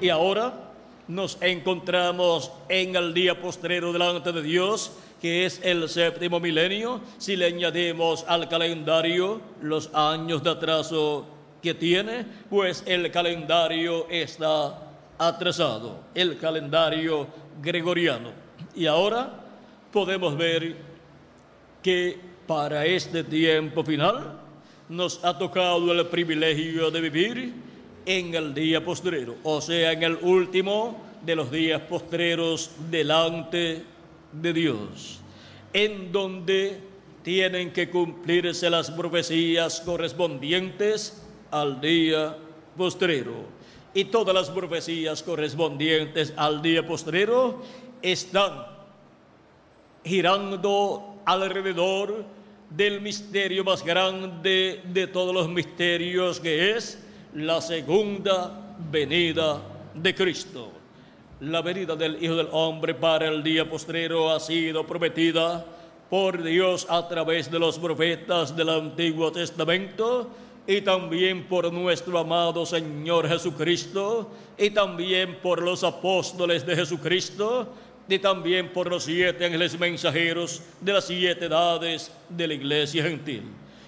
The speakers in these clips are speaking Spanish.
Y ahora nos encontramos en el día postrero delante de Dios, que es el séptimo milenio, si le añadimos al calendario los años de atraso que tiene, pues el calendario está atrasado, el calendario gregoriano. Y ahora podemos ver que para este tiempo final nos ha tocado el privilegio de vivir en el día postrero, o sea, en el último de los días postreros delante de Dios, en donde tienen que cumplirse las profecías correspondientes al día postrero. Y todas las profecías correspondientes al día postrero están girando alrededor del misterio más grande de todos los misterios que es la segunda venida de Cristo. La venida del Hijo del Hombre para el día postrero ha sido prometida por Dios a través de los profetas del Antiguo Testamento y también por nuestro amado Señor Jesucristo y también por los apóstoles de Jesucristo y también por los siete ángeles mensajeros de las siete edades de la iglesia gentil.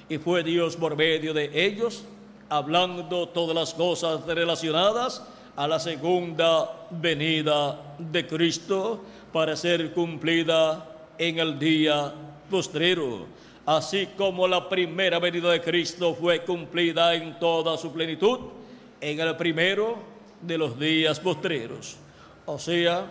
Y fue Dios por medio de ellos hablando todas las cosas relacionadas a la segunda venida de Cristo para ser cumplida en el día postrero así como la primera venida de Cristo fue cumplida en toda su plenitud en el primero de los días postreros. O sea,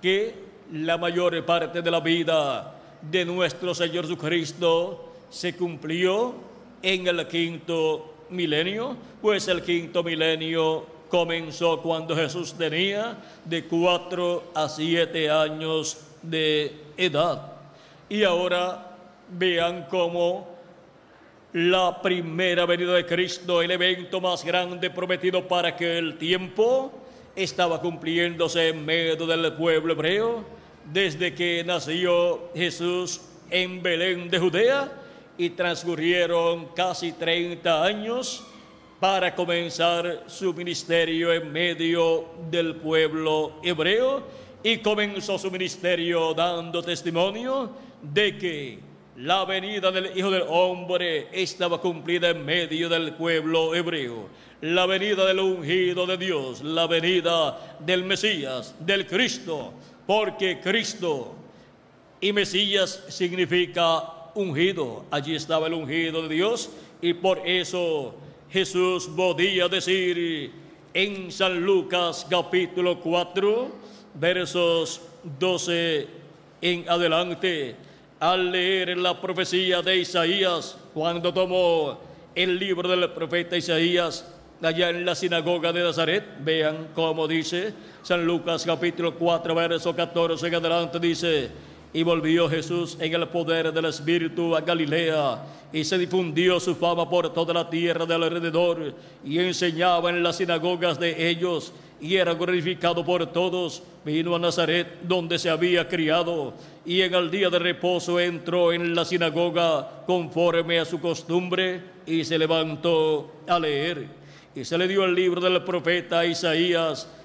que la mayor parte de la vida de nuestro Señor Jesucristo se cumplió en el quinto milenio, pues el quinto milenio comenzó cuando Jesús tenía de cuatro a siete años de edad. Y ahora vean cómo la primera venida de Cristo, el evento más grande prometido para que el tiempo, estaba cumpliéndose en medio del pueblo hebreo, desde que nació Jesús en Belén de Judea y transcurrieron casi 30 años para comenzar su ministerio en medio del pueblo hebreo y comenzó su ministerio dando testimonio de que la venida del Hijo del Hombre estaba cumplida en medio del pueblo hebreo. La venida del ungido de Dios, la venida del Mesías, del Cristo, porque Cristo y Mesías significa ungido. Allí estaba el ungido de Dios y por eso Jesús podía decir en San Lucas capítulo 4, versos 12 en adelante, al leer la profecía de Isaías, cuando tomó el libro del profeta Isaías allá en la sinagoga de Nazaret, vean cómo dice San Lucas capítulo 4, verso 14 en adelante, dice, y volvió Jesús en el poder del Espíritu a Galilea, y se difundió su fama por toda la tierra de alrededor, y enseñaba en las sinagogas de ellos, y era glorificado por todos. Vino a Nazaret, donde se había criado, y en el día de reposo entró en la sinagoga conforme a su costumbre, y se levantó a leer. Y se le dio el libro del profeta Isaías,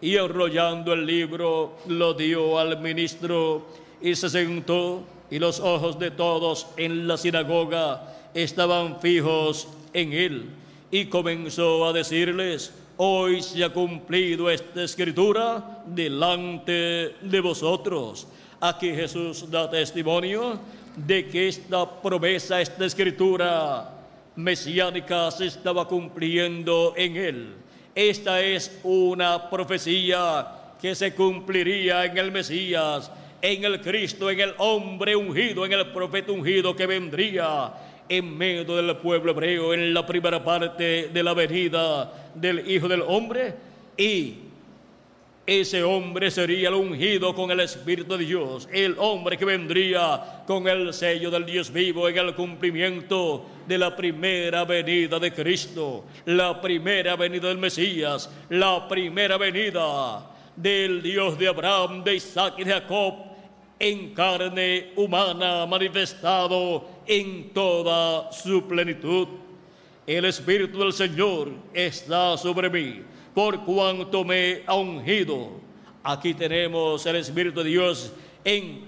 y enrollando el libro lo dio al ministro y se sentó y los ojos de todos en la sinagoga estaban fijos en él y comenzó a decirles, hoy se ha cumplido esta escritura delante de vosotros. Aquí Jesús da testimonio de que esta promesa, esta escritura mesiánica se estaba cumpliendo en él esta es una profecía que se cumpliría en el Mesías, en el Cristo, en el hombre ungido, en el profeta ungido que vendría en medio del pueblo hebreo en la primera parte de la venida del Hijo del Hombre y ese hombre sería el ungido con el Espíritu de Dios, el hombre que vendría con el sello del Dios vivo en el cumplimiento de la primera venida de Cristo, la primera venida del Mesías, la primera venida del Dios de Abraham, de Isaac y de Jacob, en carne humana manifestado en toda su plenitud. El Espíritu del Señor está sobre mí por cuanto me ha ungido. Aquí tenemos el Espíritu de Dios en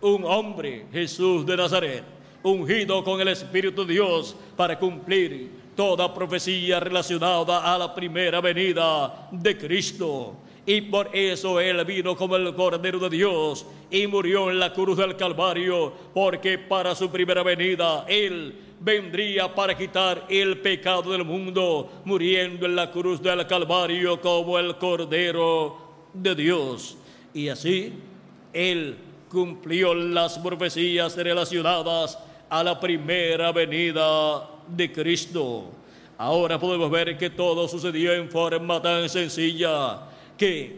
un hombre, Jesús de Nazaret, ungido con el Espíritu de Dios para cumplir toda profecía relacionada a la primera venida de Cristo. Y por eso Él vino como el Cordero de Dios y murió en la cruz del Calvario, porque para su primera venida Él vendría para quitar el pecado del mundo, muriendo en la cruz del Calvario como el Cordero de Dios. Y así Él cumplió las profecías relacionadas a la primera venida de Cristo. Ahora podemos ver que todo sucedió en forma tan sencilla que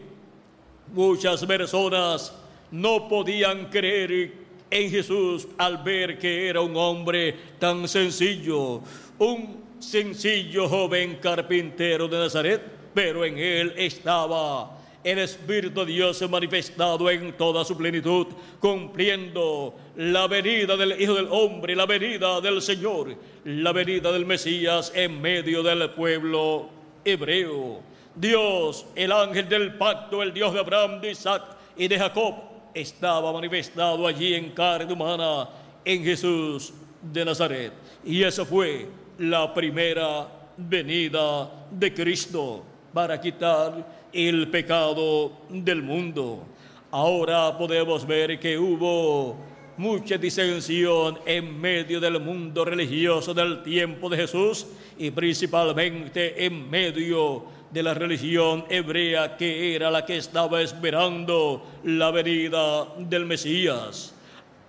muchas personas no podían creer en Jesús al ver que era un hombre tan sencillo, un sencillo joven carpintero de Nazaret, pero en él estaba el Espíritu de Dios manifestado en toda su plenitud, cumpliendo la venida del Hijo del Hombre, la venida del Señor, la venida del Mesías en medio del pueblo hebreo. Dios, el ángel del pacto, el Dios de Abraham, de Isaac y de Jacob, estaba manifestado allí en carne humana en Jesús de Nazaret. Y esa fue la primera venida de Cristo para quitar el pecado del mundo. Ahora podemos ver que hubo mucha disensión en medio del mundo religioso del tiempo de Jesús y principalmente en medio de la religión hebrea que era la que estaba esperando la venida del Mesías.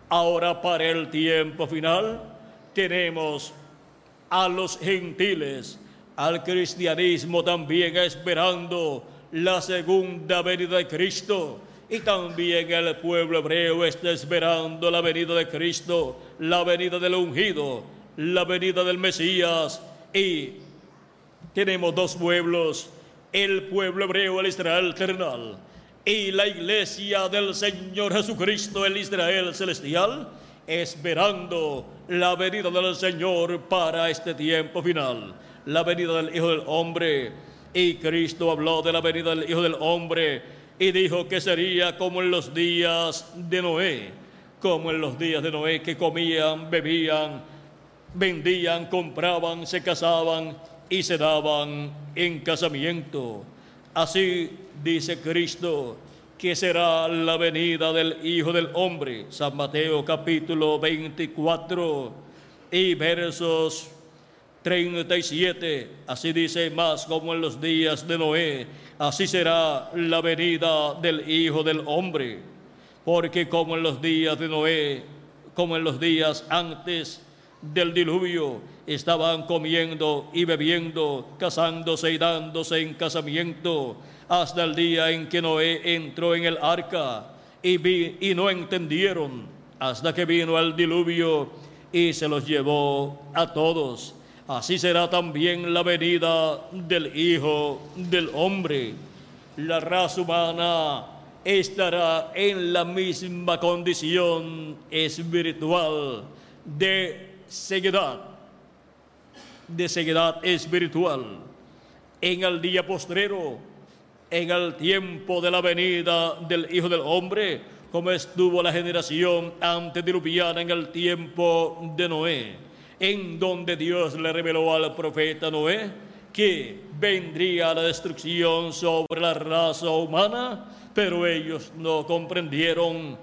Ahora para el tiempo final tenemos a los gentiles, al cristianismo también esperando la segunda venida de Cristo. Y también el pueblo hebreo está esperando la venida de Cristo, la venida del ungido, la venida del Mesías. Y tenemos dos pueblos el pueblo hebreo, el Israel terrenal, y la iglesia del Señor Jesucristo, el Israel celestial, esperando la venida del Señor para este tiempo final, la venida del Hijo del Hombre. Y Cristo habló de la venida del Hijo del Hombre y dijo que sería como en los días de Noé, como en los días de Noé que comían, bebían, vendían, compraban, se casaban y se daban en casamiento. Así dice Cristo que será la venida del Hijo del Hombre. San Mateo capítulo 24 y versos 37. Así dice más como en los días de Noé. Así será la venida del Hijo del Hombre. Porque como en los días de Noé, como en los días antes del diluvio, estaban comiendo y bebiendo, casándose y dándose en casamiento, hasta el día en que Noé entró en el arca y, vi, y no entendieron, hasta que vino el diluvio y se los llevó a todos. Así será también la venida del Hijo del Hombre. La raza humana estará en la misma condición espiritual de ceguedad de ceguedad espiritual. En el día postrero, en el tiempo de la venida del Hijo del Hombre, como estuvo la generación antediluviana en el tiempo de Noé, en donde Dios le reveló al profeta Noé que vendría la destrucción sobre la raza humana, pero ellos no comprendieron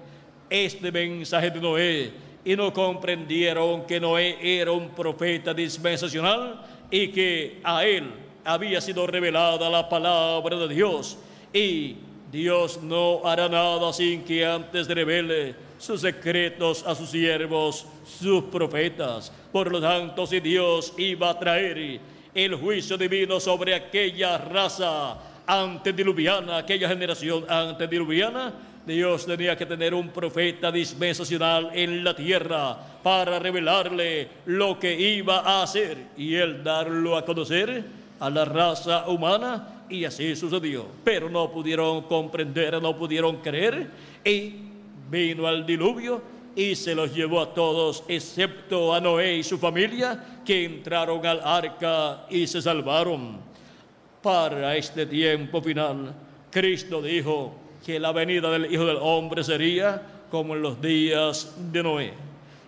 este mensaje de Noé y no comprendieron que Noé era un profeta dispensacional y que a él había sido revelada la palabra de Dios. Y Dios no hará nada sin que antes revele sus secretos a sus siervos, sus profetas. Por lo tanto, si Dios iba a traer el juicio divino sobre aquella raza, antediluviana, aquella generación antediluviana, Dios tenía que tener un profeta dispensacional en la tierra para revelarle lo que iba a hacer y él darlo a conocer a la raza humana y así sucedió. Pero no pudieron comprender, no pudieron creer y vino al diluvio y se los llevó a todos, excepto a Noé y su familia, que entraron al arca y se salvaron. Para este tiempo final, Cristo dijo que la venida del Hijo del Hombre sería como en los días de Noé.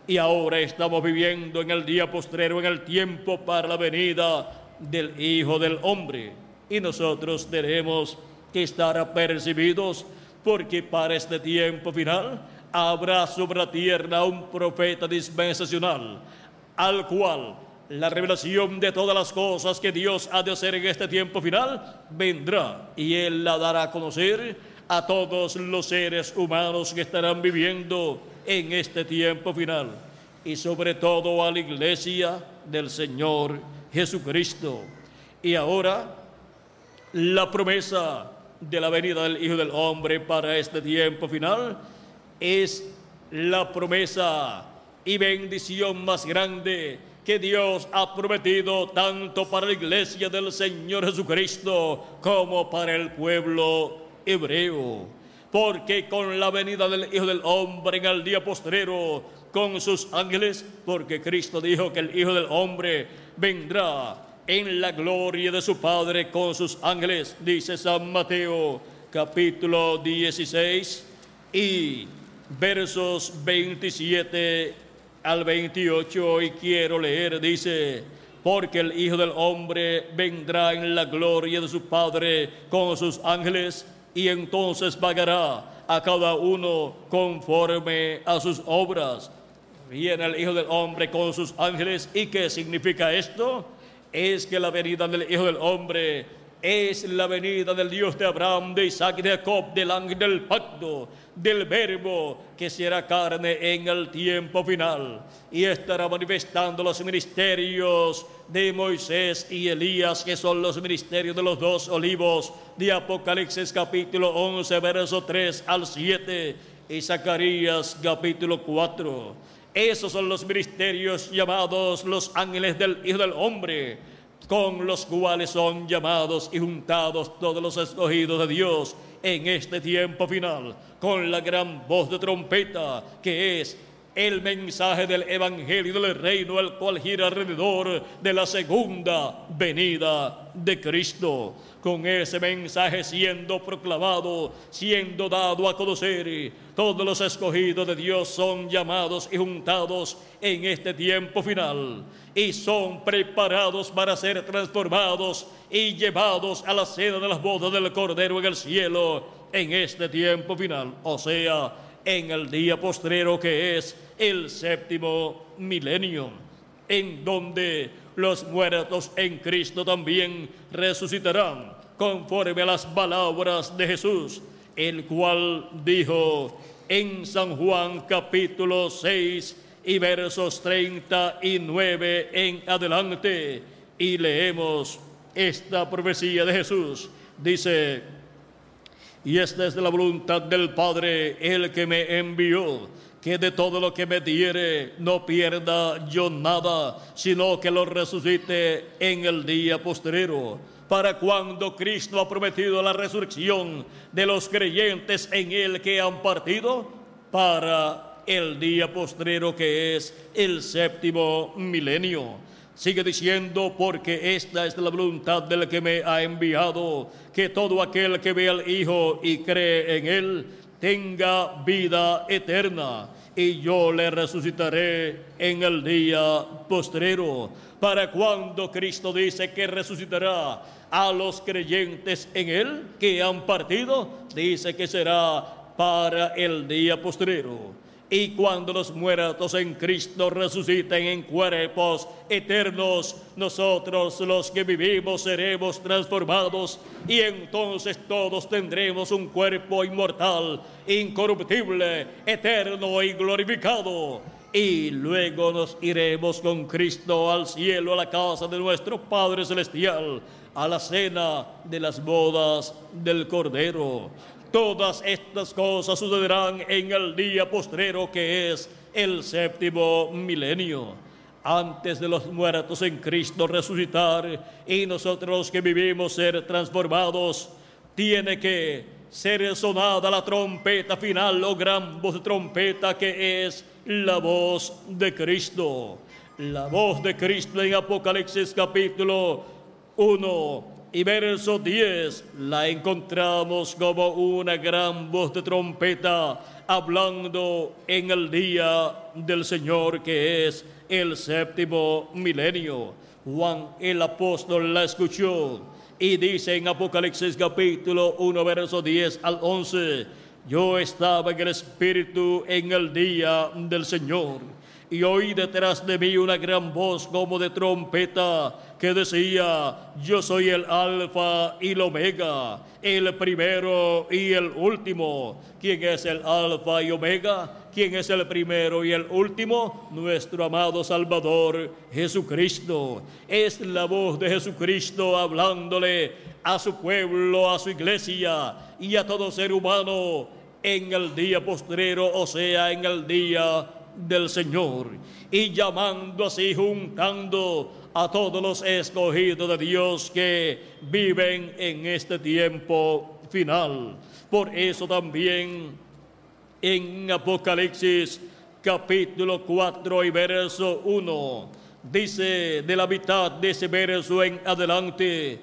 Y ahora estamos viviendo en el día postrero, en el tiempo para la venida del Hijo del Hombre. Y nosotros tenemos que estar apercibidos porque para este tiempo final habrá sobre la tierra un profeta dispensacional, al cual la revelación de todas las cosas que Dios ha de hacer en este tiempo final vendrá y Él la dará a conocer a todos los seres humanos que estarán viviendo en este tiempo final y sobre todo a la iglesia del Señor Jesucristo. Y ahora la promesa de la venida del Hijo del Hombre para este tiempo final es la promesa y bendición más grande que Dios ha prometido tanto para la iglesia del Señor Jesucristo como para el pueblo hebreo. Porque con la venida del Hijo del Hombre en el día postrero, con sus ángeles, porque Cristo dijo que el Hijo del Hombre vendrá en la gloria de su Padre con sus ángeles, dice San Mateo capítulo 16 y versos 27 al 28 y quiero leer, dice, porque el Hijo del Hombre vendrá en la gloria de su Padre con sus ángeles y entonces pagará a cada uno conforme a sus obras. Viene el Hijo del Hombre con sus ángeles. ¿Y qué significa esto? Es que la venida del Hijo del Hombre es la venida del Dios de Abraham, de Isaac y de Jacob, del ángel del pacto, del verbo que será carne en el tiempo final y estará manifestando los ministerios de Moisés y Elías, que son los ministerios de los dos olivos de Apocalipsis capítulo 11, verso 3 al 7 y Zacarías capítulo 4. Esos son los ministerios llamados los ángeles del Hijo del Hombre con los cuales son llamados y juntados todos los escogidos de Dios en este tiempo final, con la gran voz de trompeta que es el mensaje del Evangelio del Reino, el cual gira alrededor de la segunda venida de Cristo. Con ese mensaje siendo proclamado, siendo dado a conocer, todos los escogidos de Dios son llamados y juntados en este tiempo final y son preparados para ser transformados y llevados a la cena de las bodas del Cordero en el cielo en este tiempo final, o sea, en el día postrero que es el séptimo milenio, en donde los muertos en Cristo también resucitarán conforme a las palabras de Jesús, el cual dijo en San Juan capítulo 6 y versos 39 en adelante, y leemos esta profecía de Jesús. Dice, y esta es la voluntad del Padre, el que me envió, que de todo lo que me diere no pierda yo nada, sino que lo resucite en el día postrero. Para cuando Cristo ha prometido la resurrección de los creyentes en Él que han partido, para el día postrero que es el séptimo milenio Sigue diciendo, porque esta es la voluntad del que me ha enviado, que todo aquel que ve al Hijo y cree en Él tenga vida eterna, y yo le resucitaré en el día postrero. Para cuando Cristo dice que resucitará a los creyentes en Él que han partido, dice que será para el día postrero. Y cuando los muertos en Cristo resuciten en cuerpos eternos, nosotros los que vivimos seremos transformados y entonces todos tendremos un cuerpo inmortal, incorruptible, eterno y glorificado. y luego nos iremos con Cristo al cielo, a la casa de nuestro Padre Celestial, a la cena de las bodas del Cordero. Todas estas cosas sucederán en el día postrero que es el séptimo milenio. Antes de los muertos en Cristo resucitar y nosotros que vivimos ser transformados, tiene que ser sonada la trompeta final o gran voz de trompeta que es la voz de Cristo. La voz de Cristo en Apocalipsis capítulo 1 y verso 10 la encontramos como una gran voz de trompeta hablando en el día del Señor que es el séptimo milenio. Juan el apóstol la escuchó y dice en Apocalipsis capítulo 1 verso 10 al 11, yo estaba en el Espíritu en el día del Señor y oí detrás de mí una gran voz como de trompeta que decía, yo soy el alfa y el omega, el primero y el último. ¿Quién es el alfa y omega? ¿Quién es el primero y el último? Nuestro amado Salvador Jesucristo. Es la voz de Jesucristo hablándole a su pueblo, a su iglesia y a todo ser humano en el día postrero, o sea, en el día del Señor. Y llamando así, juntando a todos los escogidos de Dios que viven en este tiempo final. Por eso también en Apocalipsis capítulo 4 y verso 1 dice de la mitad de ese verso en adelante,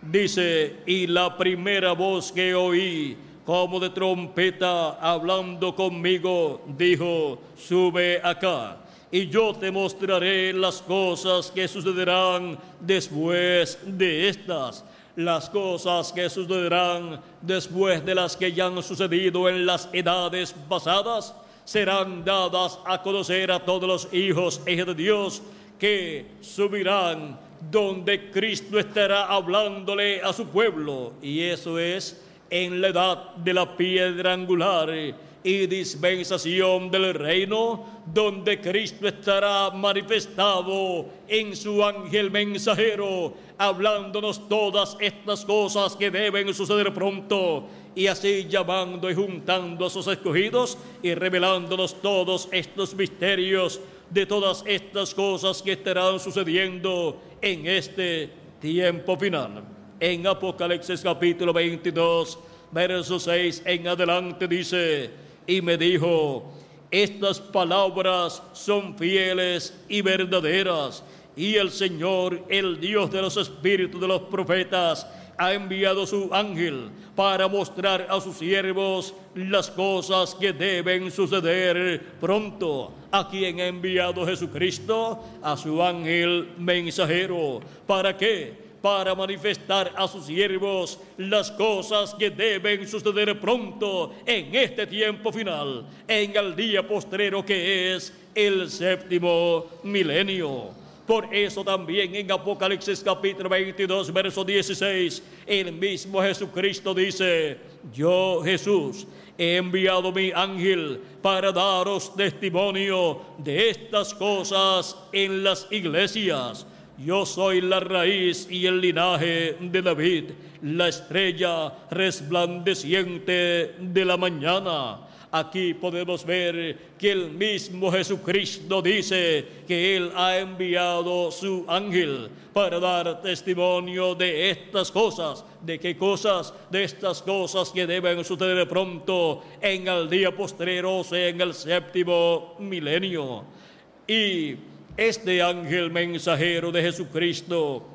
dice, y la primera voz que oí como de trompeta hablando conmigo, dijo, sube acá y yo te mostraré las cosas que sucederán después de estas, las cosas que sucederán después de las que ya han sucedido en las edades pasadas, serán dadas a conocer a todos los hijos e de Dios que subirán donde Cristo estará hablándole a su pueblo, y eso es en la edad de la piedra angular y dispensación del reino, donde Cristo estará manifestado en su ángel mensajero, hablándonos todas estas cosas que deben suceder pronto, y así llamando y juntando a sus escogidos y revelándonos todos estos misterios de todas estas cosas que estarán sucediendo en este tiempo final en Apocalipsis capítulo 22, verso 6 en adelante dice, y me dijo, estas palabras son fieles y verdaderas, y el Señor, el Dios de los espíritus de los profetas, ha enviado su ángel para mostrar a sus siervos las cosas que deben suceder pronto. ¿A quien ha enviado Jesucristo? A su ángel mensajero. ¿Para qué? Para manifestar a sus siervos las cosas que deben suceder pronto en este tiempo final, en el día postrero que es el séptimo milenio. Por eso también en Apocalipsis capítulo 22, verso 16, el mismo Jesucristo dice, yo Jesús he enviado mi ángel para daros testimonio de estas cosas en las iglesias. Yo soy la raíz y el linaje de David, la estrella resplandeciente de la mañana. Aquí podemos ver que el mismo Jesucristo dice que Él ha enviado su ángel para dar testimonio de estas cosas. ¿De qué cosas? De estas cosas que deben suceder pronto en el día postrero, o sea, en el séptimo milenio. Y este ángel mensajero de Jesucristo,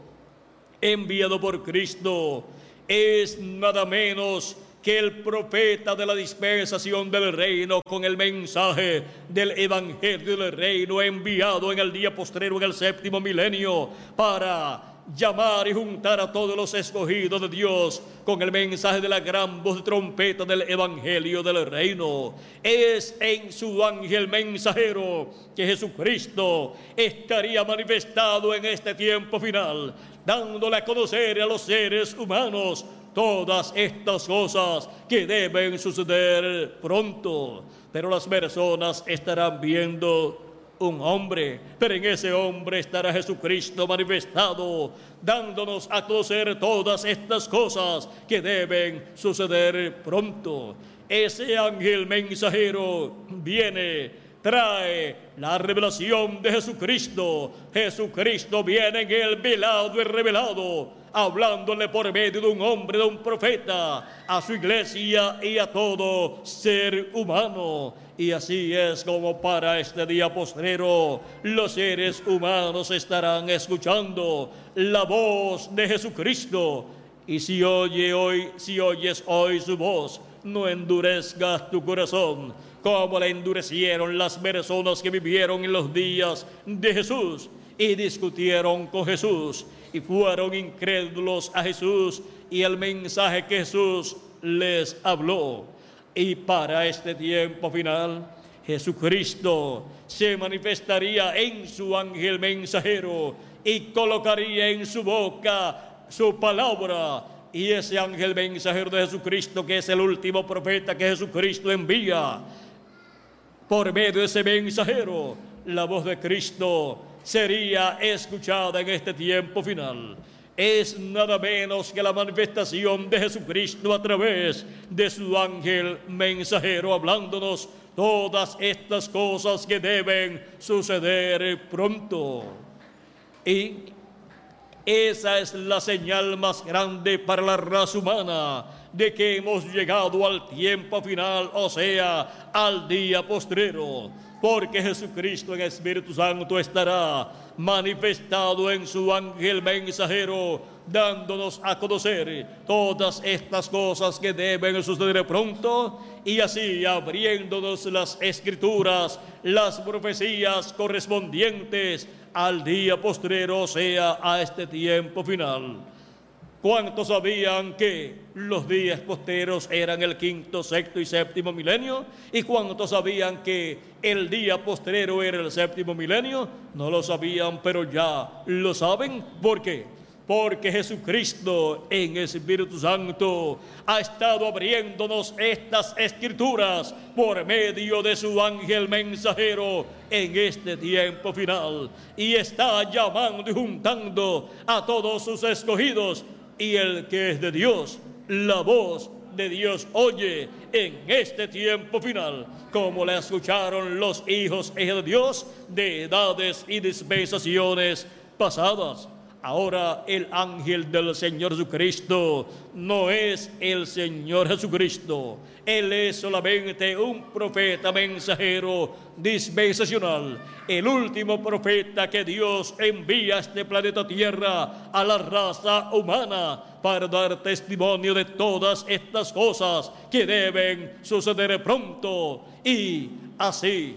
enviado por Cristo, es nada menos que el profeta de la dispensación del reino con el mensaje del evangelio del reino enviado en el día postrero en el séptimo milenio para llamar y juntar a todos los escogidos de Dios con el mensaje de la gran voz de trompeta del Evangelio del Reino. Es en su ángel mensajero que Jesucristo estaría manifestado en este tiempo final, dándole a conocer a los seres humanos todas estas cosas que deben suceder pronto. Pero las personas estarán viendo un hombre, pero en ese hombre estará Jesucristo manifestado, dándonos a conocer todas estas cosas que deben suceder pronto. Ese ángel mensajero viene, trae la revelación de Jesucristo. Jesucristo viene en el velado y revelado, hablándole por medio de un hombre, de un profeta, a su iglesia y a todo ser humano. Y así es como para este día postrero los seres humanos estarán escuchando la voz de Jesucristo. Y si oye hoy, si oyes hoy su voz, no endurezcas tu corazón, como le endurecieron las personas que vivieron en los días de Jesús y discutieron con Jesús y fueron incrédulos a Jesús y el mensaje que Jesús les habló. Y para este tiempo final, Jesucristo se manifestaría en su ángel mensajero y colocaría en su boca su palabra. Y ese ángel mensajero de Jesucristo, que es el último profeta que Jesucristo envía, por medio de ese mensajero, la voz de Cristo sería escuchada en este tiempo final es nada menos que la manifestación de Jesucristo a través de su ángel mensajero hablándonos todas estas cosas que deben suceder pronto. Y esa es la señal más grande para la raza humana de que hemos llegado al tiempo final, o sea, al día postrero porque Jesucristo en Espíritu Santo estará manifestado en su ángel mensajero, dándonos a conocer todas estas cosas que deben suceder pronto y así abriéndonos las escrituras, las profecías correspondientes al día postrero, o sea, a este tiempo final. ¿Cuántos sabían que los días posteros eran el quinto, sexto y séptimo milenio? ¿Y cuántos sabían que el día postrero era el séptimo milenio? No lo sabían, pero ya lo saben. ¿Por qué? Porque Jesucristo en Espíritu Santo ha estado abriéndonos estas escrituras por medio de su ángel mensajero en este tiempo final. Y está llamando y juntando a todos sus escogidos y el que es de Dios, la voz de Dios oye en este tiempo final, como la escucharon los hijos de Dios de edades y dispensaciones pasadas. Ahora el ángel del Señor Jesucristo no es el Señor Jesucristo. Él es solamente un profeta mensajero dispensacional. El último profeta que Dios envía a este planeta Tierra a la raza humana para dar testimonio de todas estas cosas que deben suceder pronto. Y así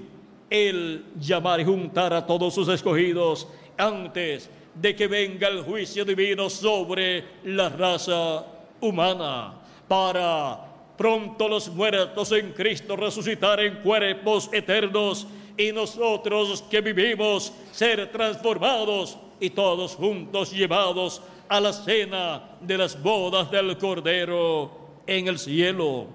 Él llamar y juntar a todos sus escogidos antes de que venga el juicio divino sobre la raza humana, para pronto los muertos en Cristo resucitar en cuerpos eternos y nosotros que vivimos ser transformados y todos juntos llevados a la cena de las bodas del Cordero en el cielo.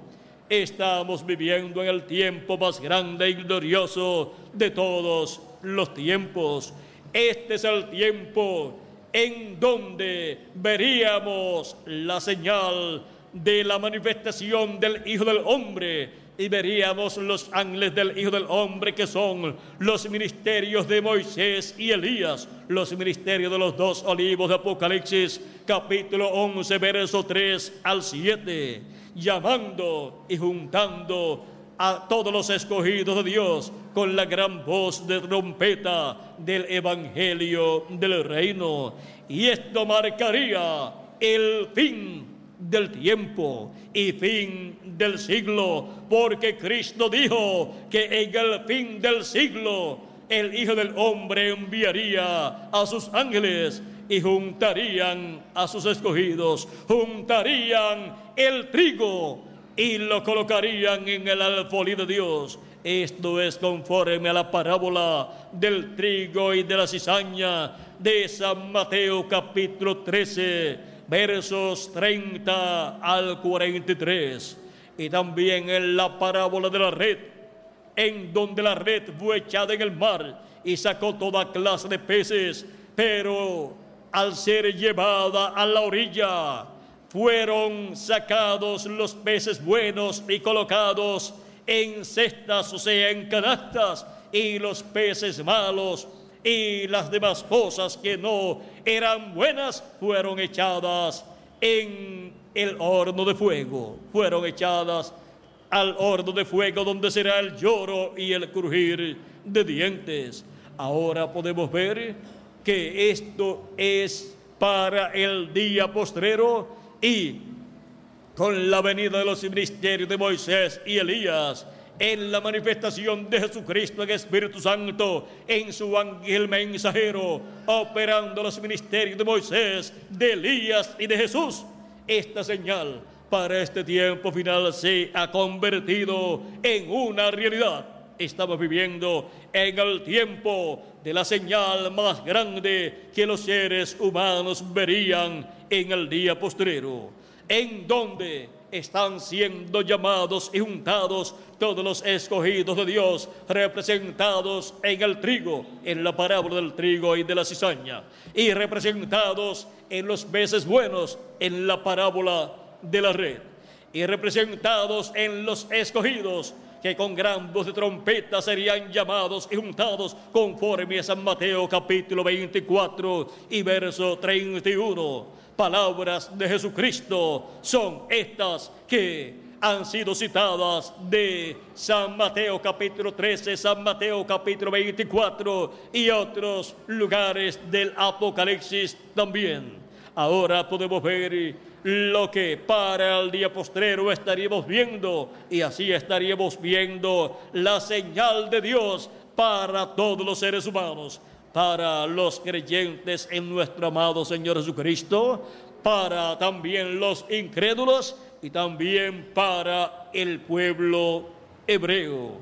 Estamos viviendo en el tiempo más grande y glorioso de todos los tiempos este es el tiempo en donde veríamos la señal de la manifestación del Hijo del Hombre y veríamos los ángeles del Hijo del Hombre que son los ministerios de Moisés y Elías, los ministerios de los dos olivos de Apocalipsis, capítulo 11, verso 3 al 7, llamando y juntando a todos los escogidos de Dios con la gran voz de trompeta del Evangelio del Reino. Y esto marcaría el fin del tiempo y fin del siglo, porque Cristo dijo que en el fin del siglo el Hijo del Hombre enviaría a sus ángeles y juntarían a sus escogidos, juntarían el trigo y lo colocarían en el alfolí de Dios. Esto es conforme a la parábola del trigo y de la cizaña de San Mateo capítulo 13, versos 30 al 43. Y también en la parábola de la red, en donde la red fue echada en el mar y sacó toda clase de peces, pero al ser llevada a la orilla, fueron sacados los peces buenos y colocados en cestas, o sea, en canastas, y los peces malos y las demás cosas que no eran buenas fueron echadas en el horno de fuego, fueron echadas al horno de fuego donde será el lloro y el crujir de dientes. Ahora podemos ver que esto es para el día postrero y con la venida de los ministerios de Moisés y Elías en la manifestación de Jesucristo en Espíritu Santo, en su ángel mensajero, operando los ministerios de Moisés, de Elías y de Jesús. Esta señal para este tiempo final se ha convertido en una realidad. Estamos viviendo en el tiempo de la señal más grande que los seres humanos verían en el día postrero, en donde están siendo llamados y juntados todos los escogidos de Dios, representados en el trigo, en la parábola del trigo y de la cizaña, y representados en los peces buenos, en la parábola de la red, y representados en los escogidos, que con gran voz de trompeta serían llamados y juntados conforme a San Mateo capítulo 24 y verso 31 palabras de Jesucristo son estas que han sido citadas de San Mateo capítulo 13, San Mateo capítulo 24 y otros lugares del Apocalipsis también. Ahora podemos ver lo que para el día postrero estaríamos viendo y así estaríamos viendo la señal de Dios para todos los seres humanos para los creyentes en nuestro amado Señor Jesucristo, para también los incrédulos y también para el pueblo hebreo.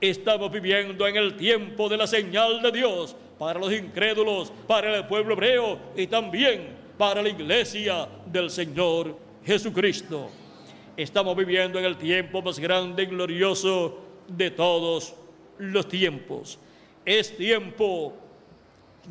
Estamos viviendo en el tiempo de la señal de Dios para los incrédulos, para el pueblo hebreo y también para la iglesia del Señor Jesucristo. Estamos viviendo en el tiempo más grande y glorioso de todos los tiempos. Es tiempo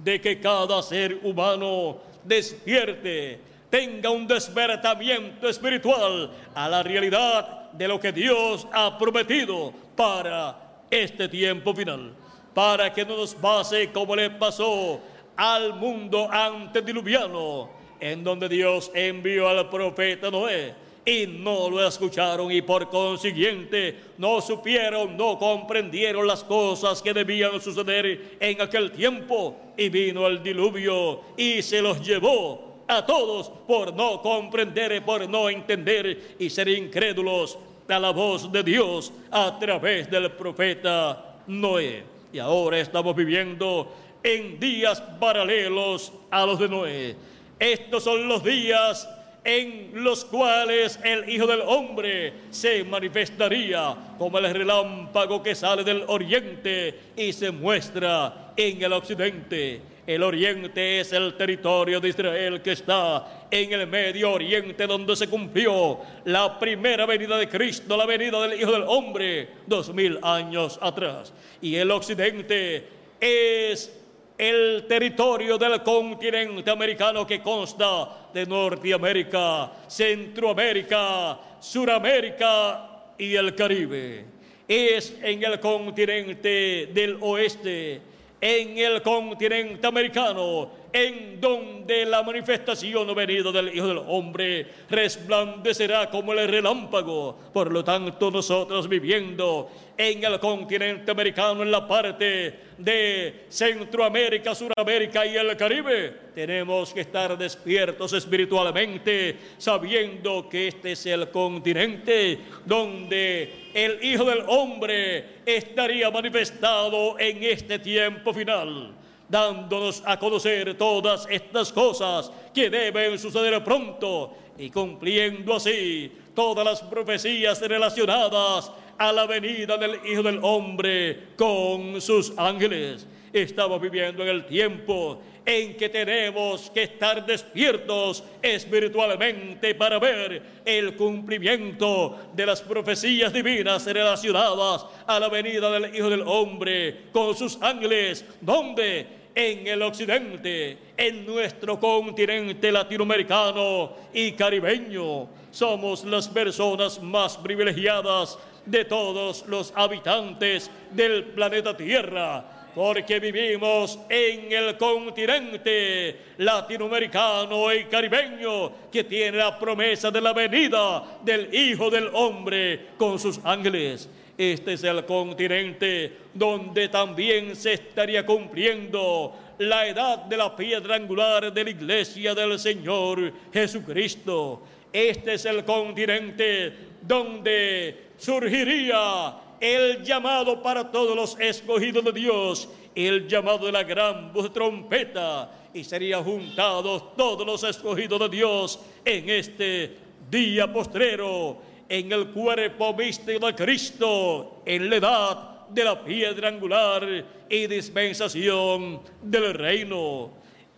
de que cada ser humano despierte, tenga un despertamiento espiritual a la realidad de lo que Dios ha prometido para este tiempo final, para que no nos pase como le pasó al mundo antediluviano, en donde Dios envió al profeta Noé y no lo escucharon y por consiguiente no supieron, no comprendieron las cosas que debían suceder en aquel tiempo y vino el diluvio y se los llevó a todos por no comprender, por no entender y ser incrédulos a la voz de Dios a través del profeta Noé. Y ahora estamos viviendo en días paralelos a los de Noé. Estos son los días en los cuales el Hijo del Hombre se manifestaría como el relámpago que sale del oriente y se muestra en el occidente. El oriente es el territorio de Israel que está en el medio oriente donde se cumplió la primera venida de Cristo, la venida del Hijo del Hombre, dos mil años atrás. Y el occidente es el territorio del continente americano que consta de Norteamérica, Centroamérica, Suramérica y el Caribe. Es en el continente del oeste, en el continente americano, en donde la manifestación venida del Hijo del Hombre resplandecerá como el relámpago. Por lo tanto, nosotros viviendo en el continente americano, en la parte de Centroamérica, Suramérica y el Caribe, tenemos que estar despiertos espiritualmente, sabiendo que este es el continente donde el Hijo del Hombre estaría manifestado en este tiempo final dándonos a conocer todas estas cosas que deben suceder pronto y cumpliendo así todas las profecías relacionadas a la venida del Hijo del Hombre con sus ángeles. Estamos viviendo en el tiempo en que tenemos que estar despiertos espiritualmente para ver el cumplimiento de las profecías divinas relacionadas a la venida del Hijo del Hombre con sus ángeles, donde en el occidente, en nuestro continente latinoamericano y caribeño, somos las personas más privilegiadas de todos los habitantes del planeta Tierra porque vivimos en el continente latinoamericano y caribeño que tiene la promesa de la venida del Hijo del Hombre con sus ángeles. Este es el continente donde también se estaría cumpliendo la edad de la piedra angular de la iglesia del Señor Jesucristo. Este es el continente donde surgiría el llamado para todos los escogidos de Dios, el llamado de la gran voz de trompeta, y serían juntados todos los escogidos de Dios en este día postrero, en el cuerpo místico de Cristo, en la edad de la piedra angular y dispensación del reino.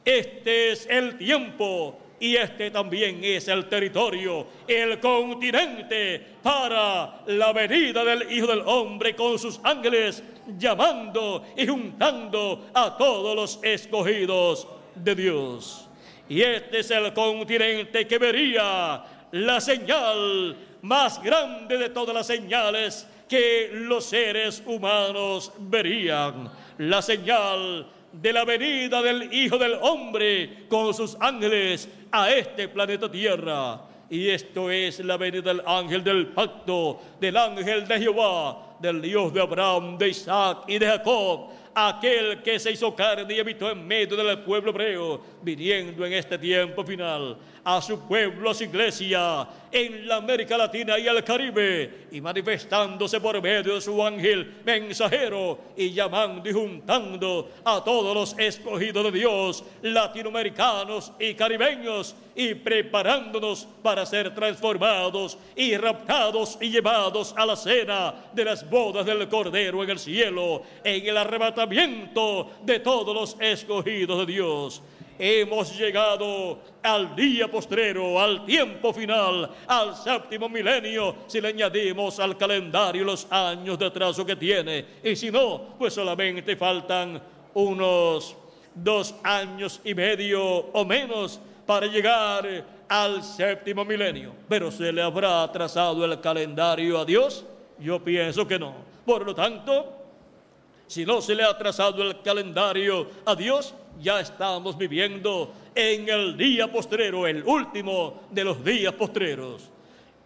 Este es el tiempo y este también es el territorio, el continente para la venida del Hijo del Hombre con sus ángeles, llamando y juntando a todos los escogidos de Dios. Y este es el continente que vería la señal más grande de todas las señales que los seres humanos verían, la señal de la venida del Hijo del Hombre con sus ángeles a este planeta Tierra. Y esto es la venida del ángel del pacto, del ángel de Jehová, del Dios de Abraham, de Isaac y de Jacob, aquel que se hizo carne y habitó en medio del pueblo hebreo, viniendo en este tiempo final a su pueblo, a su iglesia, en la América Latina y el Caribe, y manifestándose por medio de su ángel mensajero y llamando y juntando a todos los escogidos de Dios, latinoamericanos y caribeños, y preparándonos para ser transformados y raptados y llevados a la cena de las bodas del Cordero en el cielo, en el arrebatamiento de todos los escogidos de Dios hemos llegado al día postrero, al tiempo final, al séptimo milenio, si le añadimos al calendario los años de atraso que tiene. Y si no, pues solamente faltan unos dos años y medio o menos para llegar al séptimo milenio. Pero ¿se le habrá atrasado el calendario a Dios? Yo pienso que no. Por lo tanto, si no se le ha atrasado el calendario a Dios, ya estamos viviendo en el día postrero, el último de los días postreros.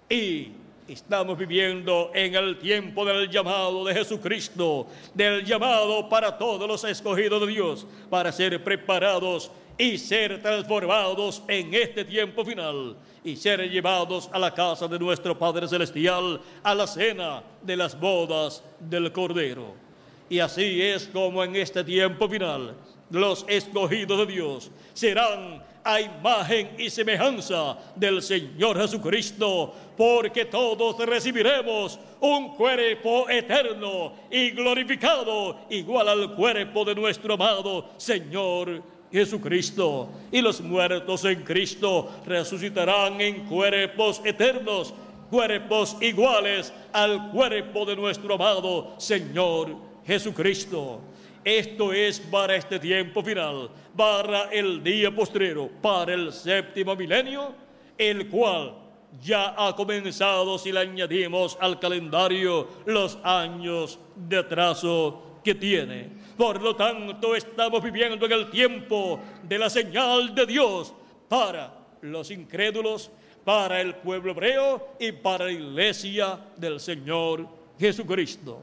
Y estamos viviendo en el tiempo del llamado de Jesucristo, del llamado para todos los escogidos de Dios, para ser preparados y ser transformados en este tiempo final y ser llevados a la casa de nuestro Padre Celestial, a la cena de las bodas del Cordero. Y así es como en este tiempo final los escogidos de Dios serán a imagen y semejanza del Señor Jesucristo, porque todos recibiremos un cuerpo eterno y glorificado, igual al cuerpo de nuestro amado Señor Jesucristo. Y los muertos en Cristo resucitarán en cuerpos eternos, cuerpos iguales al cuerpo de nuestro amado Señor Jesucristo. Esto es para este tiempo final, para el día postrero, para el séptimo milenio, el cual ya ha comenzado si le añadimos al calendario los años de atraso que tiene. Por lo tanto, estamos viviendo en el tiempo de la señal de Dios para los incrédulos, para el pueblo hebreo y para la iglesia del Señor Jesucristo.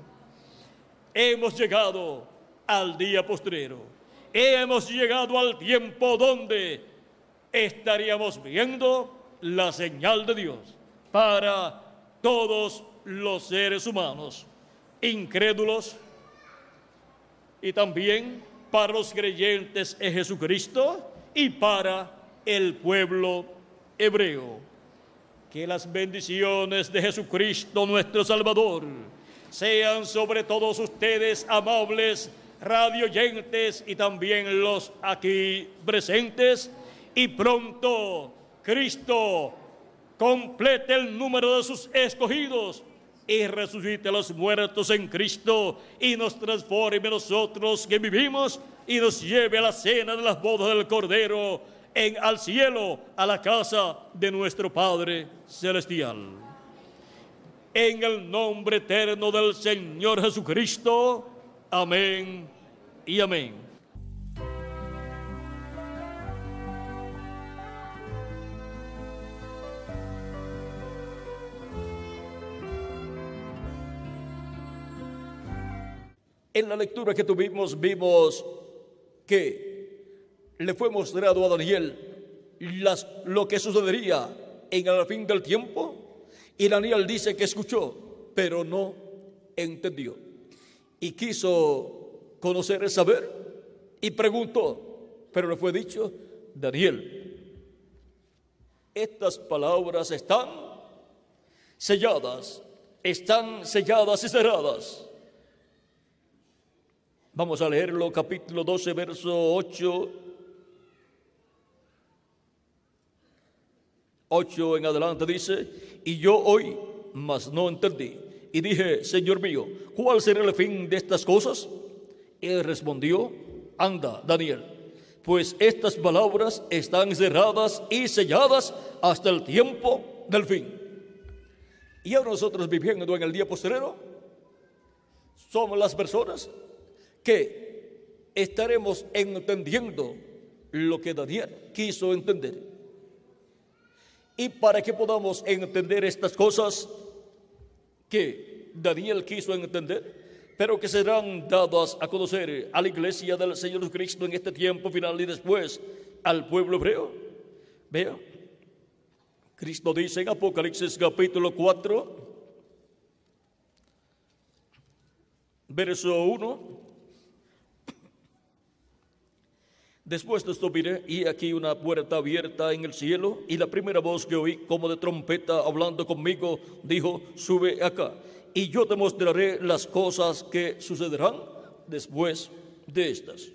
Hemos llegado al día postrero. Hemos llegado al tiempo donde estaríamos viendo la señal de Dios para todos los seres humanos, incrédulos y también para los creyentes en Jesucristo y para el pueblo hebreo. Que las bendiciones de Jesucristo nuestro Salvador sean sobre todos ustedes amables radio oyentes y también los aquí presentes. Y pronto Cristo complete el número de sus escogidos y resucite a los muertos en Cristo y nos transforme nosotros que vivimos y nos lleve a la cena de las bodas del Cordero en al cielo, a la casa de nuestro Padre celestial. En el nombre eterno del Señor Jesucristo. Amén y amén. En la lectura que tuvimos vimos que le fue mostrado a Daniel las, lo que sucedería en el fin del tiempo y Daniel dice que escuchó, pero no entendió. Y quiso conocer el saber y preguntó, pero le fue dicho, Daniel, estas palabras están selladas, están selladas y cerradas Vamos a leerlo, capítulo 12, verso 8. 8 en adelante dice, y yo hoy, mas no entendí. Y dije, Señor mío, ¿cuál será el fin de estas cosas? Él respondió, anda, Daniel, pues estas palabras están cerradas y selladas hasta el tiempo del fin. Y ahora nosotros viviendo en el día postrero, somos las personas que estaremos entendiendo lo que Daniel quiso entender. Y para que podamos entender estas cosas que Daniel quiso entender, pero que serán dadas a conocer a la iglesia del Señor Jesucristo en este tiempo final y después al pueblo hebreo. Vea, Cristo dice en Apocalipsis capítulo 4, verso 1, Después de esto miré y aquí una puerta abierta en el cielo y la primera voz que oí como de trompeta hablando conmigo dijo, sube acá y yo te mostraré las cosas que sucederán después de estas.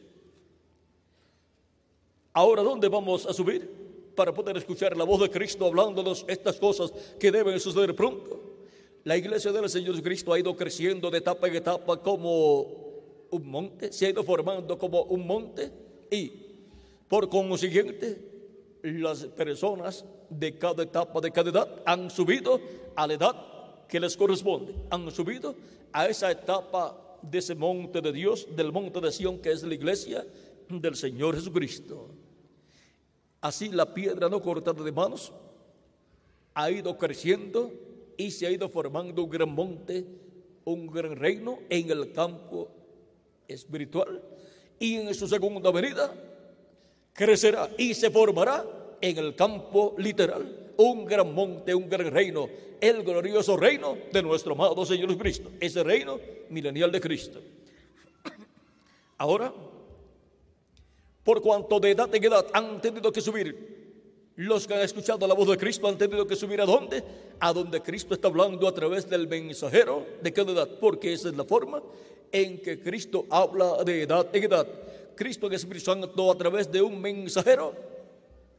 Ahora, ¿dónde vamos a subir? Para poder escuchar la voz de Cristo hablándonos estas cosas que deben suceder pronto. La iglesia del Señor Jesucristo ha ido creciendo de etapa en etapa como un monte, se ha ido formando como un monte y por consiguiente, las personas de cada etapa, de cada edad, han subido a la edad que les corresponde. Han subido a esa etapa de ese monte de Dios, del monte de Sión, que es la iglesia del Señor Jesucristo. Así la piedra no cortada de manos ha ido creciendo y se ha ido formando un gran monte, un gran reino en el campo espiritual. Y en su segunda venida crecerá y se formará en el campo literal. Un gran monte, un gran reino, el glorioso reino de nuestro amado Señor Jesucristo, ese reino milenial de Cristo. Ahora, por cuanto de edad en edad han tenido que subir, los que han escuchado la voz de Cristo han tenido que subir a dónde? A donde Cristo está hablando a través del mensajero de cada edad, porque esa es la forma en que Cristo habla de edad en edad. Cristo en Espíritu Santo a través de un mensajero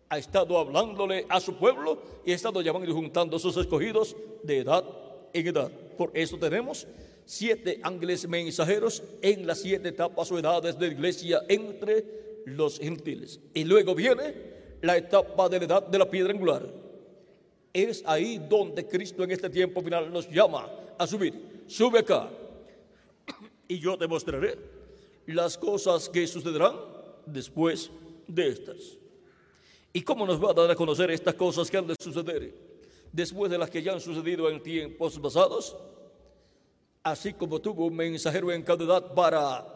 ha estado hablándole a su pueblo y ha estado llamando y juntando a sus escogidos de edad en edad. Por eso tenemos siete ángeles mensajeros en las siete etapas o edades de la iglesia entre los gentiles. Y luego viene la etapa de la edad de la piedra angular. Es ahí donde Cristo en este tiempo final nos llama a subir. Sube acá y yo te mostraré las cosas que sucederán después de estas. ¿Y cómo nos va a dar a conocer estas cosas que han de suceder después de las que ya han sucedido en tiempos pasados? Así como tuvo un mensajero en cada edad para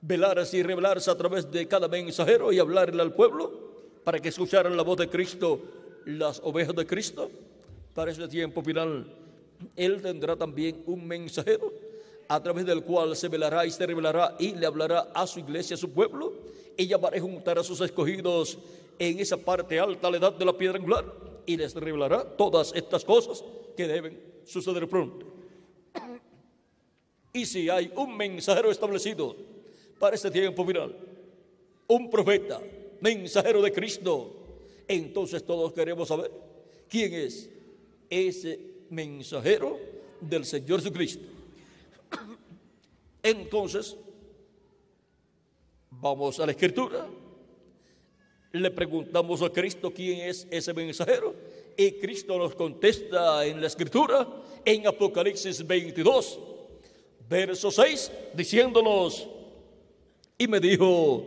velarse y revelarse a través de cada mensajero y hablarle al pueblo para que escucharan la voz de Cristo, las ovejas de Cristo, para ese tiempo final, Él tendrá también un mensajero a través del cual se velará y se revelará y le hablará a su iglesia, a su pueblo, y llamará juntar a sus escogidos en esa parte alta, la edad de la piedra angular, y les revelará todas estas cosas que deben suceder pronto. Y si hay un mensajero establecido para este tiempo final. Un profeta, mensajero de Cristo. Entonces todos queremos saber quién es ese mensajero del Señor Jesucristo. Entonces, vamos a la escritura. Le preguntamos a Cristo quién es ese mensajero y Cristo nos contesta en la escritura en Apocalipsis 22, verso 6, diciéndonos, y me dijo,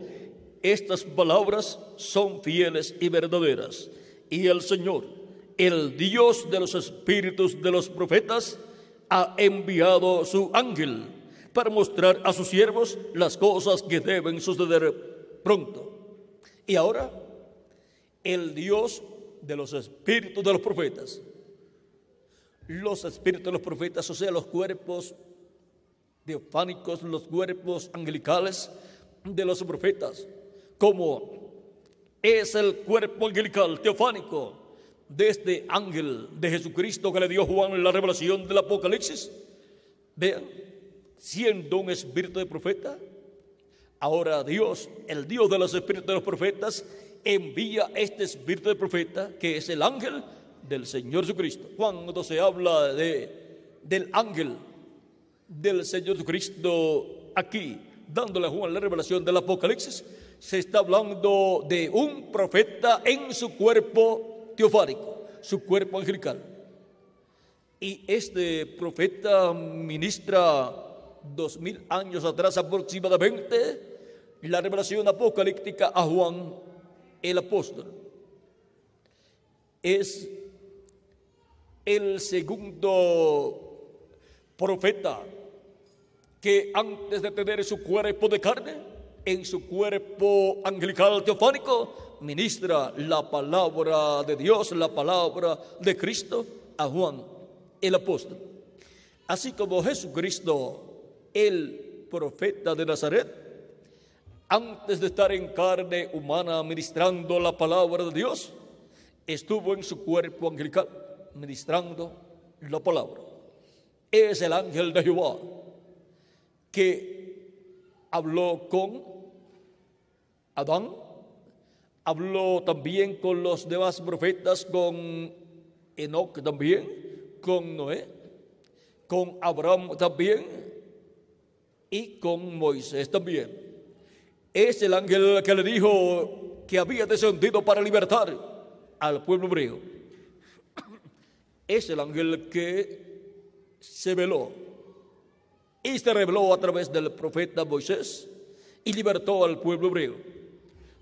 estas palabras son fieles y verdaderas. Y el Señor, el Dios de los espíritus de los profetas, ha enviado su ángel para mostrar a sus siervos las cosas que deben suceder pronto. Y ahora, el Dios de los espíritus de los profetas, los espíritus de los profetas, o sea, los cuerpos teofánicos, los cuerpos angelicales de los profetas, como es el cuerpo angelical teofánico de este ángel de Jesucristo que le dio Juan en la revelación del Apocalipsis. Vean, siendo un espíritu de profeta, ahora Dios, el Dios de los espíritus de los profetas, envía este espíritu de profeta, que es el ángel del Señor Jesucristo. Cuando se habla de, del ángel del Señor Jesucristo aquí, dándole a Juan la revelación del Apocalipsis, se está hablando de un profeta en su cuerpo teofánico, su cuerpo angelical. Y este profeta ministra dos mil años atrás aproximadamente la revelación apocalíptica a Juan el apóstol. Es el segundo profeta que antes de tener su cuerpo de carne, en su cuerpo angelical teofánico, ministra la palabra de Dios, la palabra de Cristo a Juan el apóstol. Así como Jesucristo, el profeta de Nazaret, antes de estar en carne humana ministrando la palabra de Dios, estuvo en su cuerpo angelical ministrando la palabra. Es el ángel de Jehová que habló con Adán, habló también con los demás profetas, con Enoch también, con Noé, con Abraham también y con Moisés también. Es el ángel que le dijo que había descendido para libertar al pueblo hebreo. Es el ángel que se veló y se reveló a través del profeta Moisés y libertó al pueblo hebreo.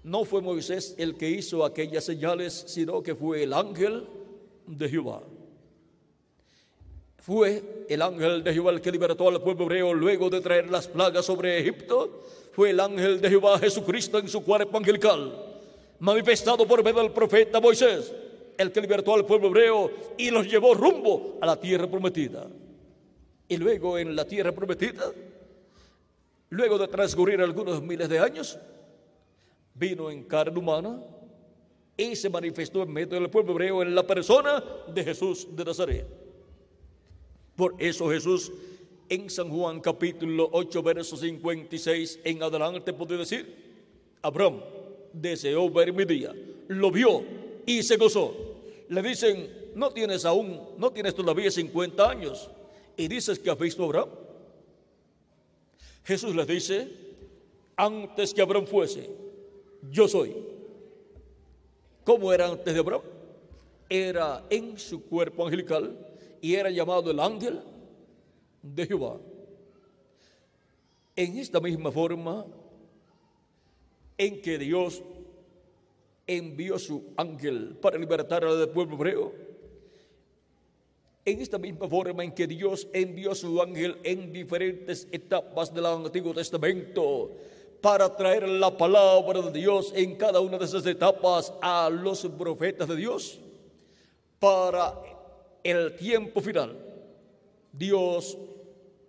No fue Moisés el que hizo aquellas señales, sino que fue el ángel de Jehová. Fue el ángel de Jehová el que libertó al pueblo hebreo luego de traer las plagas sobre Egipto. Fue el ángel de Jehová Jesucristo en su cuerpo angelical, manifestado por medio del profeta Moisés, el que libertó al pueblo hebreo y los llevó rumbo a la tierra prometida. Y luego en la tierra prometida, luego de transcurrir algunos miles de años, vino en carne humana y se manifestó en medio del pueblo hebreo en la persona de Jesús de Nazaret. Por eso Jesús en San Juan capítulo 8, verso 56 en adelante puede decir, Abraham deseó ver mi día, lo vio y se gozó. Le dicen, no tienes aún, no tienes todavía 50 años y dices que has visto a Abraham. Jesús les dice, antes que Abraham fuese, yo soy. ¿Cómo era antes de Abraham? Era en su cuerpo angelical y era llamado el ángel de Jehová. En esta misma forma en que Dios envió su ángel para libertar al pueblo hebreo, en esta misma forma en que Dios envió su ángel en diferentes etapas del Antiguo Testamento para traer la palabra de Dios en cada una de esas etapas a los profetas de Dios, para el tiempo final, Dios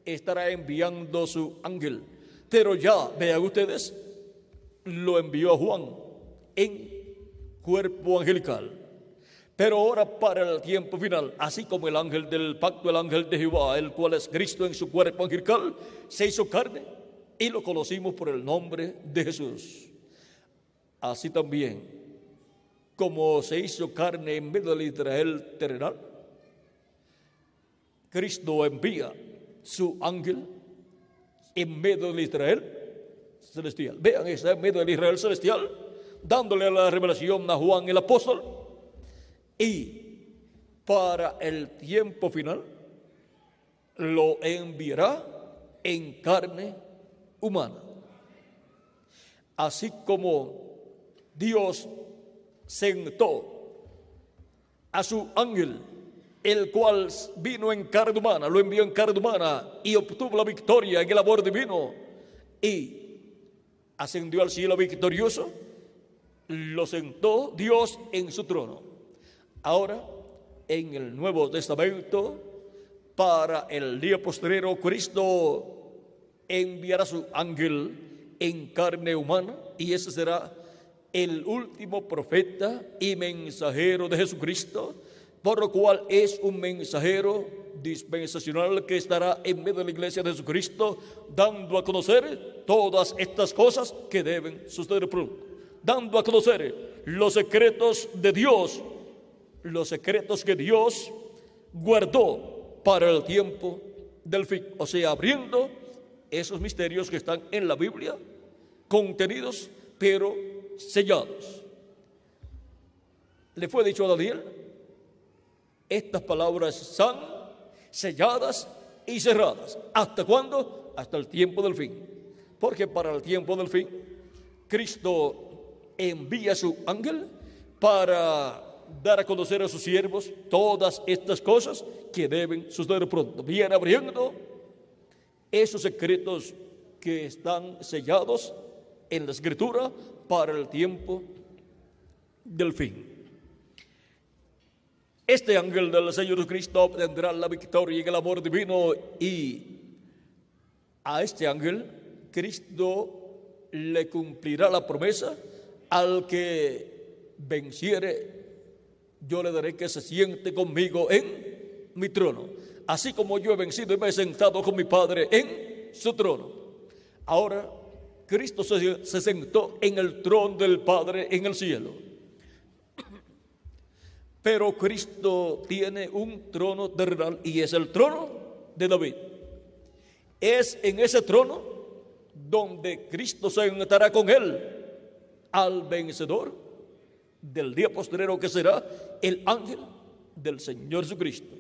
estará enviando su ángel. Pero ya, vean ustedes, lo envió a Juan en cuerpo angelical. Pero ahora para el tiempo final, así como el ángel del pacto, el ángel de Jehová, el cual es Cristo en su cuerpo angelical, se hizo carne y lo conocimos por el nombre de Jesús. Así también, como se hizo carne en medio del Israel terrenal, Cristo envía su ángel en medio del Israel celestial. Vean, está en medio del Israel celestial, dándole la revelación a Juan el apóstol. Y para el tiempo final, lo enviará en carne humana. Así como Dios sentó a su ángel, el cual vino en carne humana, lo envió en carne humana y obtuvo la victoria en el amor divino y ascendió al cielo victorioso, lo sentó Dios en su trono. Ahora, en el Nuevo Testamento, para el día posterior, Cristo enviará su ángel en carne humana y ese será el último profeta y mensajero de Jesucristo, por lo cual es un mensajero dispensacional que estará en medio de la iglesia de Jesucristo, dando a conocer todas estas cosas que deben suceder pronto, dando a conocer los secretos de Dios, los secretos que Dios guardó para el tiempo del fin, o sea, abriendo esos misterios que están en la Biblia, contenidos pero sellados. Le fue dicho a Daniel, estas palabras son selladas y cerradas. ¿Hasta cuándo? Hasta el tiempo del fin. Porque para el tiempo del fin, Cristo envía a su ángel para dar a conocer a sus siervos todas estas cosas que deben suceder pronto. Viene abriendo esos secretos que están sellados en la escritura para el tiempo del fin. Este ángel del Señor Cristo obtendrá la victoria en el amor divino y a este ángel Cristo le cumplirá la promesa al que venciere, yo le daré que se siente conmigo en mi trono así como yo he vencido y me he sentado con mi Padre en su trono. Ahora, Cristo se, sentó en el trono del Padre en el cielo. Pero Cristo tiene un trono terrenal y es el trono de David. Es en ese trono donde Cristo se sentará con él al vencedor del día posterior que será el ángel del Señor Jesucristo.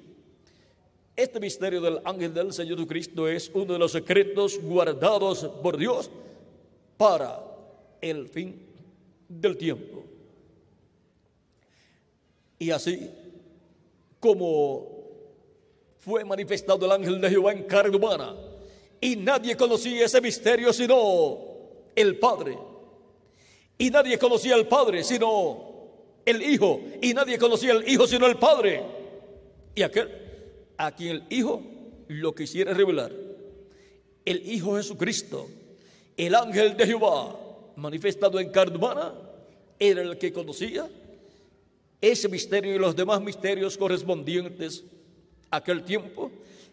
Este misterio del ángel del Señor Jesucristo es uno de los secretos guardados por Dios para el fin del tiempo. Y así como fue manifestado el ángel de Jehová en carne humana, y nadie conocía ese misterio sino el Padre. Y nadie conocía al Padre sino el Hijo. Y nadie conocía al Hijo sino el Padre. Y aquel a quien el Hijo lo quisiera revelar. El Hijo Jesucristo, el ángel de Jehová, manifestado en carne humana, era el que conocía ese misterio y los demás misterios correspondientes a aquel tiempo,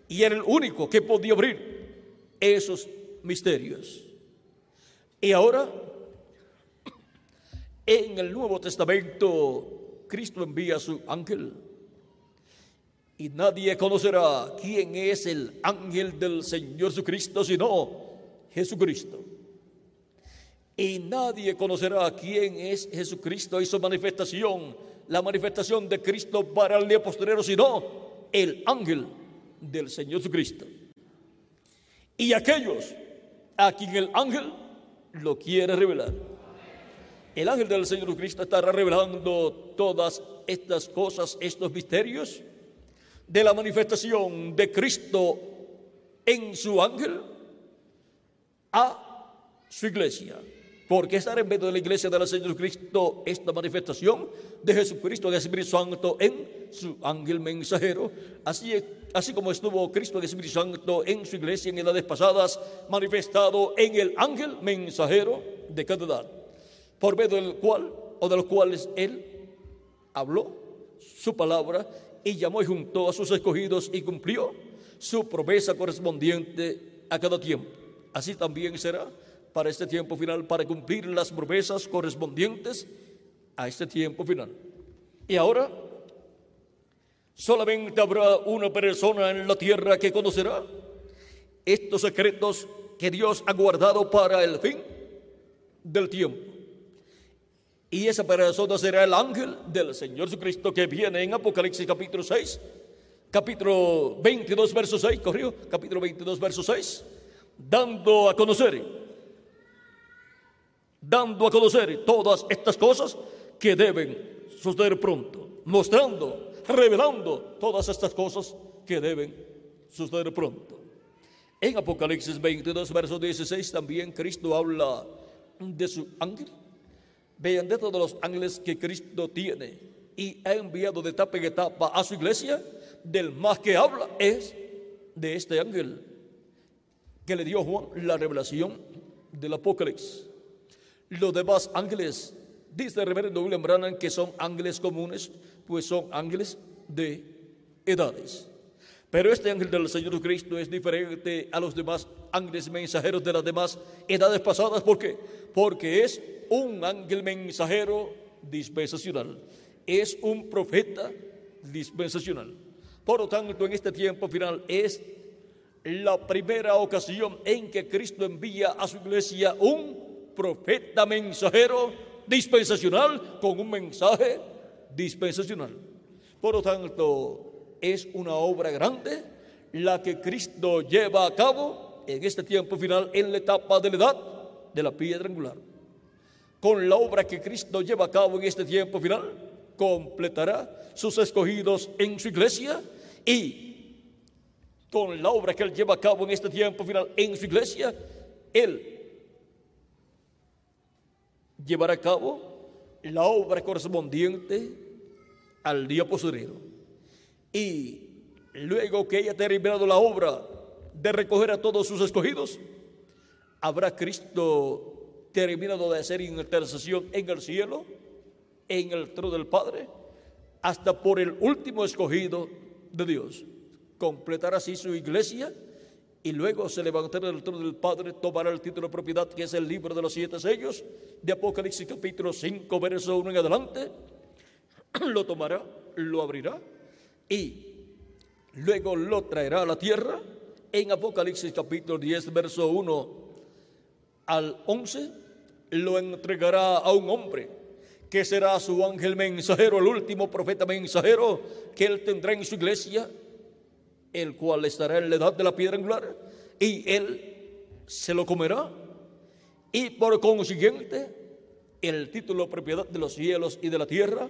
y era el único que podía abrir esos misterios. Y ahora, en el Nuevo Testamento, Cristo envía a su ángel y nadie conocerá quién es el ángel del Señor Jesucristo sino Jesucristo. Y nadie conocerá quién es Jesucristo y su manifestación, la manifestación de Cristo para el día posterior, sino el ángel del Señor Jesucristo. Y aquellos a quien el ángel lo quiere revelar. El ángel del Señor Jesucristo estará revelando todas estas cosas, estos misterios de la manifestación de Cristo en su ángel a su iglesia. Porque estar en medio de la iglesia del Señor Cristo esta manifestación de Jesucristo, de Espíritu Santo en su ángel mensajero. Así, así como estuvo Cristo, el Espíritu Santo en su iglesia en edades pasadas, manifestado en el ángel mensajero de cada edad, por medio del cual o de los cuales Él habló su palabra y llamó y juntó a sus escogidos y cumplió su promesa correspondiente a cada tiempo. Así también será para este tiempo final, para cumplir las promesas correspondientes a este tiempo final. Y ahora, solamente habrá una persona en la tierra que conocerá estos secretos que Dios ha guardado para el fin del tiempo. Y esa persona será el ángel del Señor Jesucristo que viene en Apocalipsis capítulo 6, capítulo 22, verso 6, corrió, capítulo 22, verso 6, dando a conocer, dando a conocer todas estas cosas que deben suceder pronto, mostrando, revelando todas estas cosas que deben suceder pronto. En Apocalipsis 22, verso 16, también Cristo habla de su ángel. Vean de todos los ángeles que Cristo tiene y ha enviado de etapa en etapa a su iglesia, del más que habla es de este ángel que le dio Juan la revelación del Apocalipsis. Los demás ángeles, dice el reverendo William Brannan, que son ángeles comunes, pues son ángeles de edades. Pero este ángel del Señor Cristo es diferente a los demás ángeles mensajeros de las demás edades pasadas. ¿Por qué? Porque es un ángel mensajero dispensacional. Es un profeta dispensacional. Por lo tanto, en este tiempo final es la primera ocasión en que Cristo envía a su iglesia un profeta mensajero dispensacional con un mensaje dispensacional. Por lo tanto, es una obra grande la que Cristo lleva a cabo en este tiempo final en la etapa de la edad de la piedra angular. Con la obra que Cristo lleva a cabo en este tiempo final, completará sus escogidos en su iglesia y con la obra que Él lleva a cabo en este tiempo final en su iglesia, Él llevará a cabo la obra correspondiente al día posterior. Y luego que haya terminado la obra de recoger a todos sus escogidos, habrá Cristo terminado de hacer intercesión en el cielo, en el trono del Padre, hasta por el último escogido de Dios. Completará así su iglesia y luego se levantará del trono del Padre, tomará el título de propiedad que es el libro de los siete sellos de Apocalipsis capítulo 5, verso 1 en adelante. Lo tomará, lo abrirá y luego lo traerá a la tierra. En Apocalipsis capítulo 10, verso 1 al 11, lo entregará a un hombre que será su ángel mensajero, el último profeta mensajero que él tendrá en su iglesia, el cual estará en la edad de la piedra angular, y él se lo comerá. Y por consiguiente, el título propiedad de los cielos y de la tierra,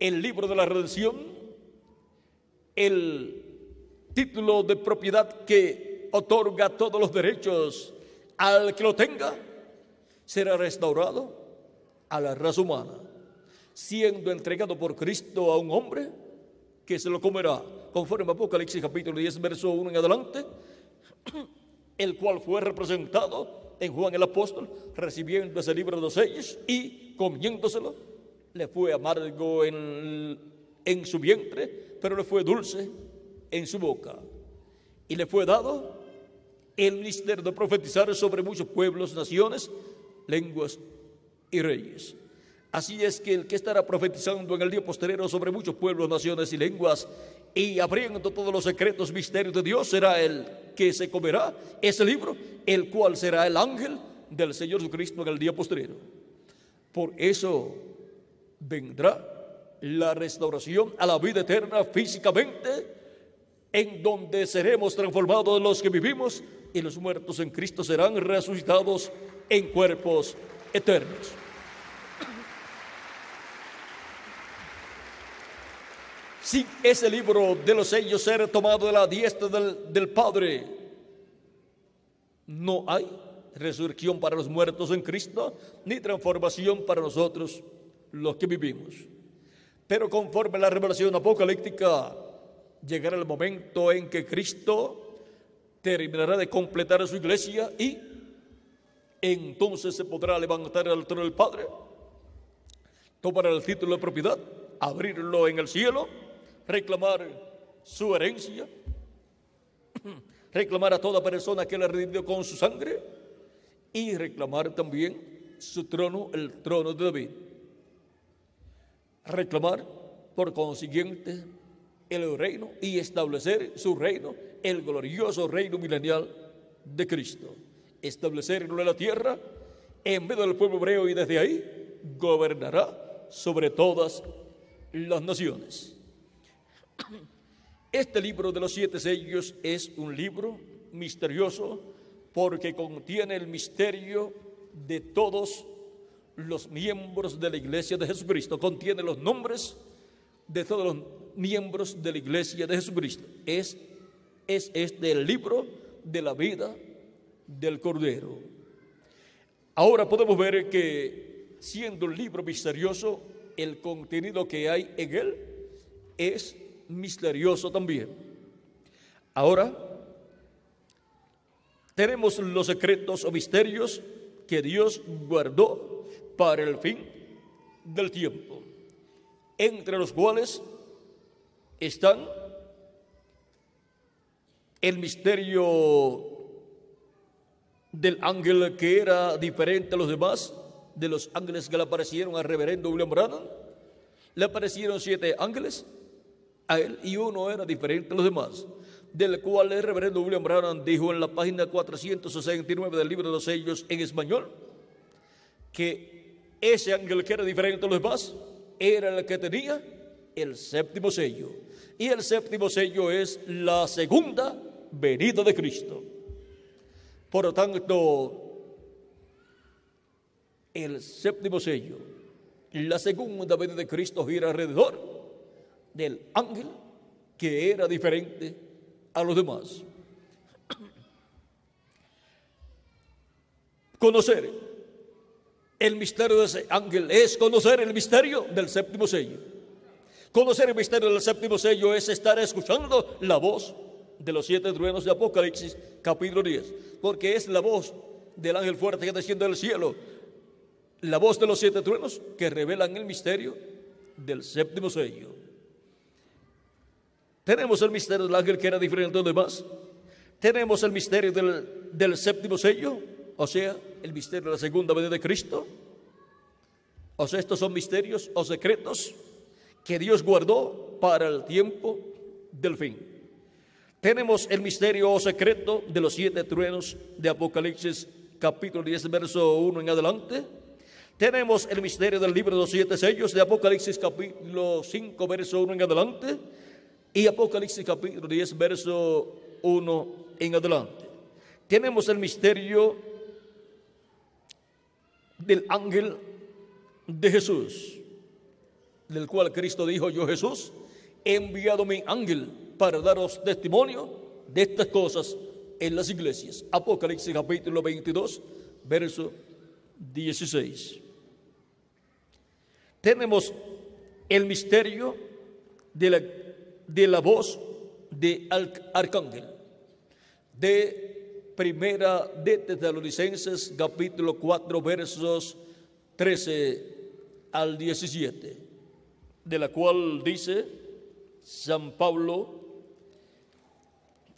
el libro de la redención, el título de propiedad que otorga todos los derechos al que lo tenga, será restaurado a la raza humana, siendo entregado por Cristo a un hombre que se lo comerá, conforme a Apocalipsis capítulo 10, verso 1 en adelante, el cual fue representado en Juan el apóstol, recibiendo ese libro de los sellos y comiéndoselo, le fue amargo en, en su vientre, pero le fue dulce en su boca. Y le fue dado el ministerio de profetizar sobre muchos pueblos, naciones, lenguas y reyes. Así es que el que estará profetizando en el día posterior sobre muchos pueblos, naciones y lenguas y abriendo todos los secretos, misterios de Dios, será el que se comerá ese libro, el cual será el ángel del Señor Jesucristo en el día posterior. Por eso vendrá la restauración a la vida eterna físicamente, en donde seremos transformados los que vivimos y los muertos en Cristo serán resucitados en cuerpos eternos. Si ese libro de los sellos ser tomado de la diestra del, del Padre, no hay resurrección para los muertos en Cristo, ni transformación para nosotros los que vivimos. Pero conforme la revelación apocalíptica, llegará el momento en que Cristo terminará de completar su iglesia y entonces se podrá levantar al trono del Padre, tomar el título de propiedad, abrirlo en el cielo, reclamar su herencia, reclamar a toda persona que le redimido con su sangre y reclamar también su trono, el trono de David. Reclamar, por consiguiente, el reino y establecer su reino, el glorioso reino milenial de Cristo. Establecerlo en la tierra en medio del pueblo hebreo y desde ahí gobernará sobre todas las naciones. Este libro de los siete sellos es un libro misterioso porque contiene el misterio de todos los miembros de la iglesia de Jesucristo, contiene los nombres de todos los miembros de la iglesia de Jesucristo. Es, es este el libro de la vida del Cordero. Ahora podemos ver que siendo un libro misterioso, el contenido que hay en él es misterioso también. Ahora, tenemos los secretos o misterios que Dios guardó para el fin del tiempo, entre los cuales están el misterio del ángel que era diferente a los demás, de los ángeles que le aparecieron al reverendo William Branham. Le aparecieron siete ángeles a él y uno era diferente a los demás, del cual el reverendo William Branham dijo en la página 469 del libro de los sellos en español que ese ángel que era diferente a los demás era el que tenía el séptimo sello. Y el séptimo sello es la segunda venida de Cristo. Por lo tanto, el séptimo sello, la segunda venida de Cristo gira alrededor del ángel que era diferente a los demás. Conocer el misterio de ese ángel es conocer el misterio del séptimo sello. Conocer el misterio del séptimo sello es estar escuchando la voz de los siete truenos de Apocalipsis, capítulo 10, porque es la voz del ángel fuerte que desciende del cielo, la voz de los siete truenos que revelan el misterio del séptimo sello. Tenemos el misterio del ángel que era diferente de los demás. Tenemos el misterio del, del séptimo sello, o sea, el misterio de la segunda venida de Cristo. O sea, estos son misterios o secretos que Dios guardó para el tiempo del fin. Tenemos el misterio secreto de los siete truenos de Apocalipsis capítulo 10, verso 1 en adelante. Tenemos el misterio del libro de los siete sellos de Apocalipsis capítulo 5, verso 1 en adelante. Y Apocalipsis capítulo 10, verso 1 en adelante. Tenemos el misterio del ángel de Jesús, del cual Cristo dijo, yo Jesús, he enviado mi ángel para daros testimonio de estas cosas en las iglesias. Apocalipsis capítulo 22, verso 16. Tenemos el misterio de la, de la voz de Arcángel, de Primera de Tesalonicenses, capítulo 4, versos 13 al 17, de la cual dice San Pablo,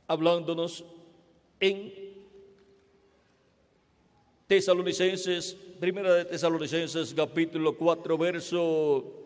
hablándonos en Tesalonicenses, primera de Tesalonicenses, capítulo 4, verso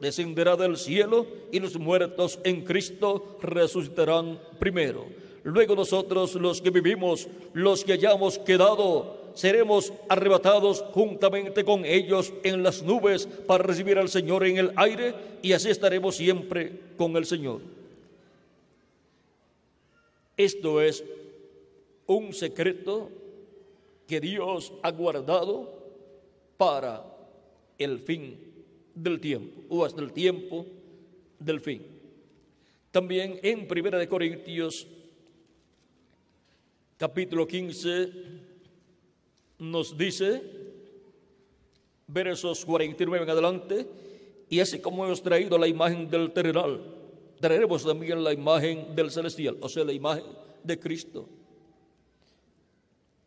descenderá del cielo y los muertos en Cristo resucitarán primero. Luego nosotros los que vivimos, los que hayamos quedado, seremos arrebatados juntamente con ellos en las nubes para recibir al Señor en el aire y así estaremos siempre con el Señor. Esto es un secreto que Dios ha guardado para el fin del tiempo o hasta el tiempo del fin. También en Primera de Corintios capítulo 15 nos dice, versos 49 en adelante, y así como hemos traído la imagen del terrenal, traeremos también la imagen del celestial, o sea, la imagen de Cristo.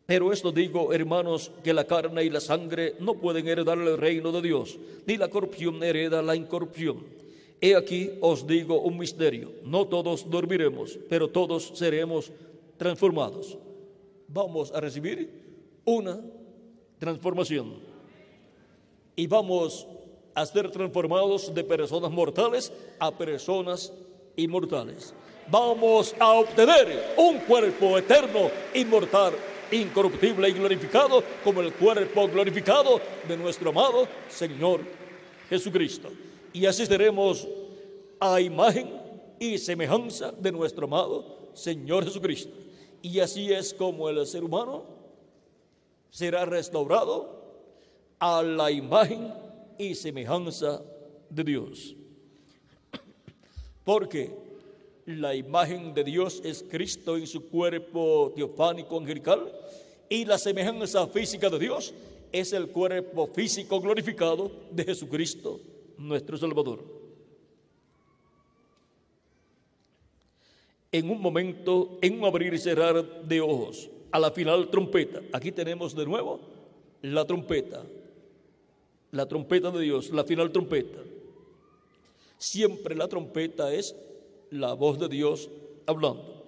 Pero esto digo, hermanos, que la carne y la sangre no pueden heredar el reino de Dios, ni la corrupción hereda la incorrupción. He aquí os digo un misterio, no todos dormiremos, pero todos seremos transformados. Vamos a recibir una transformación. Y vamos a ser transformados de personas mortales a personas inmortales. Vamos a obtener un cuerpo eterno, inmortal, incorruptible y glorificado como el cuerpo glorificado de nuestro amado Señor Jesucristo. Y así seremos a imagen y semejanza de nuestro amado Señor Jesucristo. Y así es como el ser humano será restaurado a la imagen y semejanza de Dios. Porque la imagen de Dios es Cristo en su cuerpo teofánico angelical y la semejanza física de Dios es el cuerpo físico glorificado de Jesucristo, nuestro Salvador. En un momento, en un abrir y cerrar de ojos, a la final trompeta, aquí tenemos de nuevo la trompeta, la trompeta de Dios, la final trompeta. Siempre la trompeta es la voz de Dios hablando.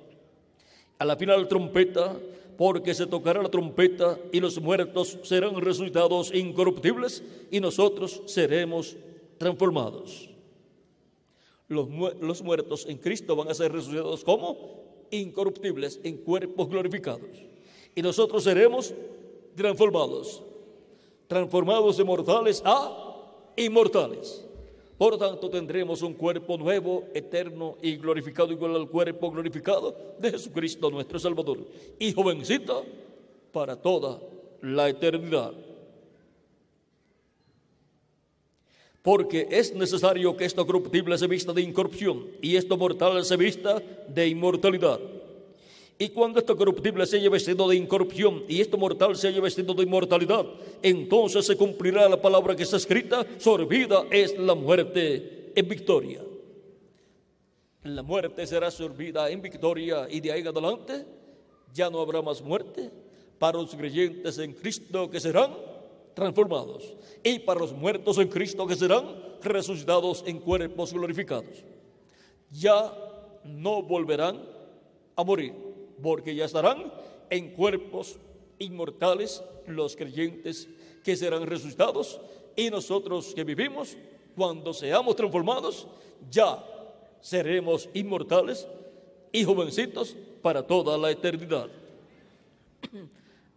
A la final trompeta, porque se tocará la trompeta y los muertos serán resucitados incorruptibles y nosotros seremos transformados. Los, los muertos en Cristo van a ser resucitados como incorruptibles en cuerpos glorificados y nosotros seremos transformados transformados de mortales a inmortales. Por tanto, tendremos un cuerpo nuevo, eterno y glorificado, igual al cuerpo glorificado de Jesucristo nuestro Salvador. Y jovencito para toda la eternidad. Porque es necesario que esto corruptible se vista de incorrupción y esto mortal se vista de inmortalidad. Y cuando esto corruptible se haya vestido de incorrupción y esto mortal se haya vestido de inmortalidad, entonces se cumplirá la palabra que está escrita, sorbida es la muerte en victoria. La muerte será sorbida en victoria y de ahí adelante ya no habrá más muerte para los creyentes en Cristo que serán transformados y para los muertos en Cristo que serán resucitados en cuerpos glorificados. Ya no volverán a morir porque ya estarán en cuerpos inmortales los creyentes que serán resucitados y nosotros que vivimos, cuando seamos transformados, ya seremos inmortales y jovencitos para toda la eternidad.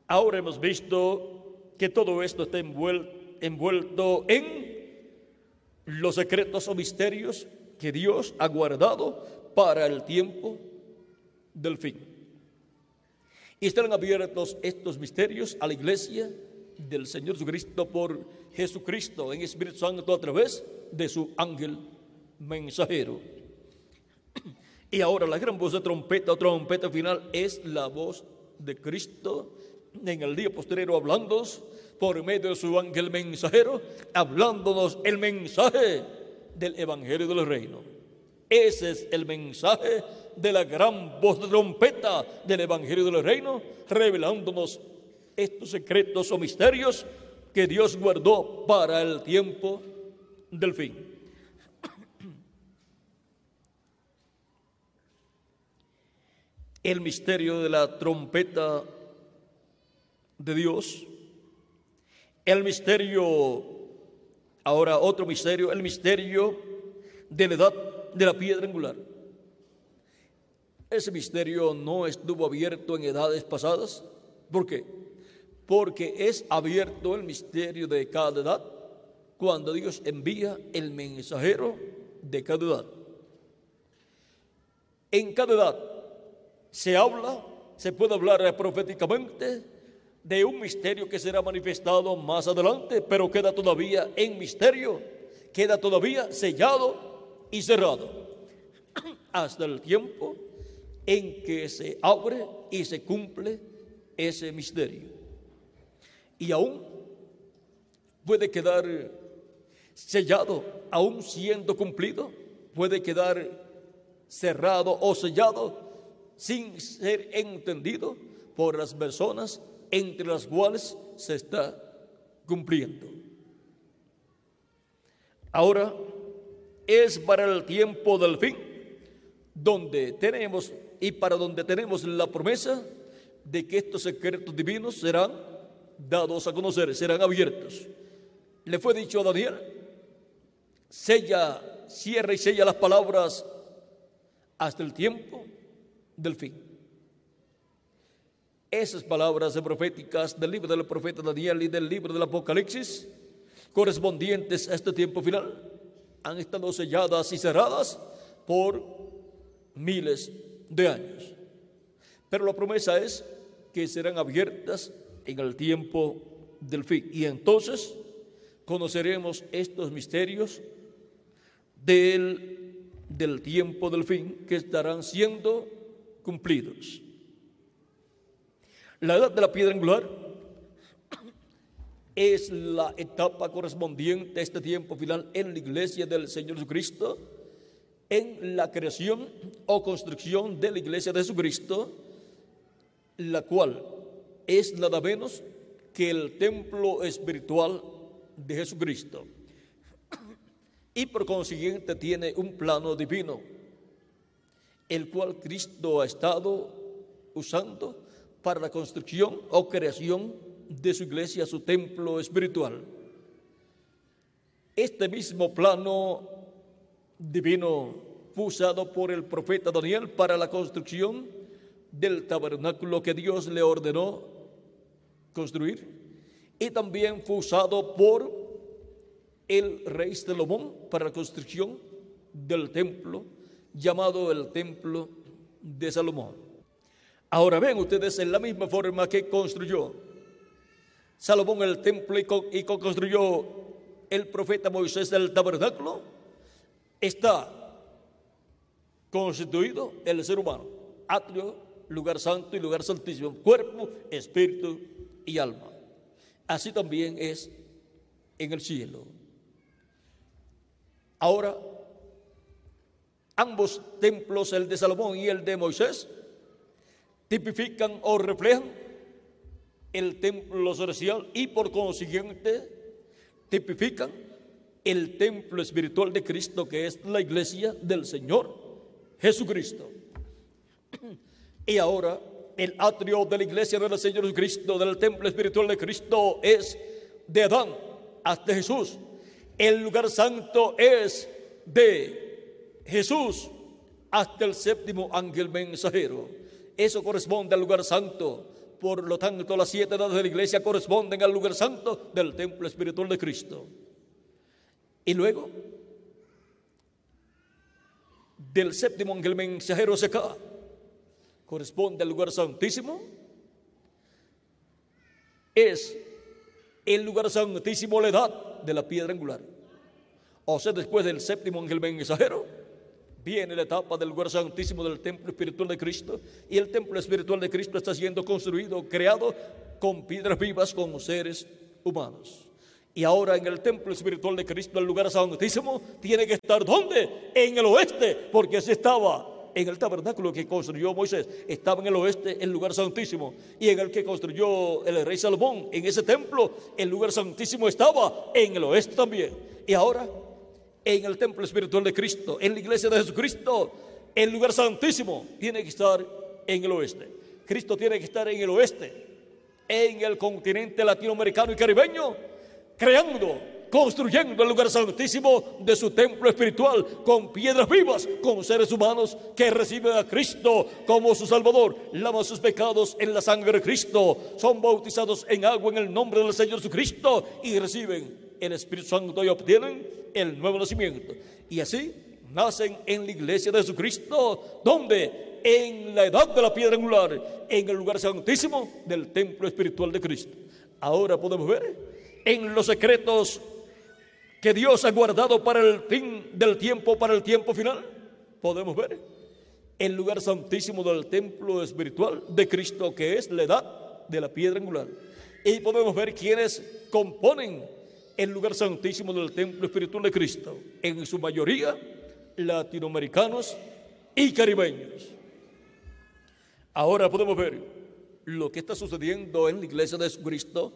Ahora hemos visto que todo esto está envuelto en los secretos o misterios que Dios ha guardado para el tiempo del fin. Y estarán abiertos estos misterios a la iglesia del Señor Jesucristo por Jesucristo en Espíritu Santo a través de su ángel mensajero. Y ahora la gran voz de trompeta o trompeta final es la voz de Cristo en el día posterior hablándonos por medio de su ángel mensajero, hablándonos el mensaje del Evangelio del Reino. Ese es el mensaje de la gran voz de trompeta del Evangelio del Reino, revelándonos estos secretos o misterios que Dios guardó para el tiempo del fin. El misterio de la trompeta de Dios, el misterio, ahora otro misterio, el misterio de la edad de la piedra angular. Ese misterio no estuvo abierto en edades pasadas. ¿Por qué? Porque es abierto el misterio de cada edad cuando Dios envía el mensajero de cada edad. En cada edad se habla, se puede hablar proféticamente de un misterio que será manifestado más adelante, pero queda todavía en misterio, queda todavía sellado y cerrado hasta el tiempo en que se abre y se cumple ese misterio. Y aún puede quedar sellado, aún siendo cumplido, puede quedar cerrado o sellado sin ser entendido por las personas entre las cuales se está cumpliendo. Ahora es para el tiempo del fin, donde tenemos y para donde tenemos la promesa de que estos secretos divinos serán dados a conocer, serán abiertos. Le fue dicho a Daniel, sella, cierra y sella las palabras hasta el tiempo del fin. Esas palabras proféticas del libro del profeta Daniel y del libro del Apocalipsis, correspondientes a este tiempo final, han estado selladas y cerradas por miles de años. Pero la promesa es que serán abiertas en el tiempo del fin. Y entonces conoceremos estos misterios del, del tiempo del fin que estarán siendo cumplidos. La edad de la piedra angular es la etapa correspondiente a este tiempo final en la iglesia del Señor Jesucristo, en la creación o construcción de la iglesia de Jesucristo, la cual es nada menos que el templo espiritual de Jesucristo. Y por consiguiente tiene un plano divino, el cual Cristo ha estado usando para la construcción o creación de su iglesia, su templo espiritual. Este mismo plano divino fue usado por el profeta Daniel para la construcción del tabernáculo que Dios le ordenó construir y también fue usado por el rey Salomón para la construcción del templo llamado el templo de Salomón. Ahora ven ustedes en la misma forma que construyó Salomón el templo y, construyó el profeta Moisés el tabernáculo, está constituido el ser humano, atrio, lugar santo y lugar santísimo, cuerpo, espíritu y alma. Así también es en el cielo. Ahora, ambos templos, el de Salomón y el de Moisés, tipifican o reflejan el templo celestial y por consiguiente tipifican el templo espiritual de Cristo que es la iglesia del Señor Jesucristo. Y ahora el atrio de la iglesia del Señor Jesucristo, del templo espiritual de Cristo es de Adán hasta Jesús. El lugar santo es de Jesús hasta el séptimo ángel mensajero. Eso corresponde al lugar santo por lo tanto, las siete edades de la iglesia corresponden al lugar santo del templo espiritual de Cristo. Y luego, del séptimo ángel mensajero corresponde al lugar santísimo. Es el lugar santísimo la edad de la piedra angular. O sea, después del séptimo ángel mensajero, viene la etapa del lugar santísimo del templo espiritual de Cristo y el templo espiritual de Cristo está siendo construido, creado con piedras vivas, con seres humanos. Y ahora en el templo espiritual de Cristo, el lugar santísimo, tiene que estar ¿dónde? En el oeste, porque así estaba en el tabernáculo que construyó Moisés, estaba en el oeste el lugar santísimo, y en el que construyó el rey Salomón, en ese templo, el lugar santísimo estaba en el oeste también. Y ahora en el templo espiritual de Cristo, en la iglesia de Jesucristo, el lugar santísimo tiene que estar en el oeste. Cristo tiene que estar en el oeste, en el continente latinoamericano y caribeño, creando, construyendo el lugar santísimo de su templo espiritual con piedras vivas, con seres humanos que reciben a Cristo como su Salvador, lavan sus pecados en la sangre de Cristo, son bautizados en agua en el nombre del Señor Jesucristo y reciben el Espíritu Santo y obtienen el nuevo nacimiento. Y así nacen en la iglesia de Jesucristo, donde en la edad de la piedra angular, en el lugar santísimo del templo espiritual de Cristo. Ahora podemos ver en los secretos que Dios ha guardado para el fin del tiempo, para el tiempo final, podemos ver el lugar santísimo del templo espiritual de Cristo, que es la edad de la piedra angular. Y podemos ver quiénes componen el lugar santísimo del templo espiritual de Cristo, en su mayoría latinoamericanos y caribeños. Ahora podemos ver lo que está sucediendo en la iglesia de Jesucristo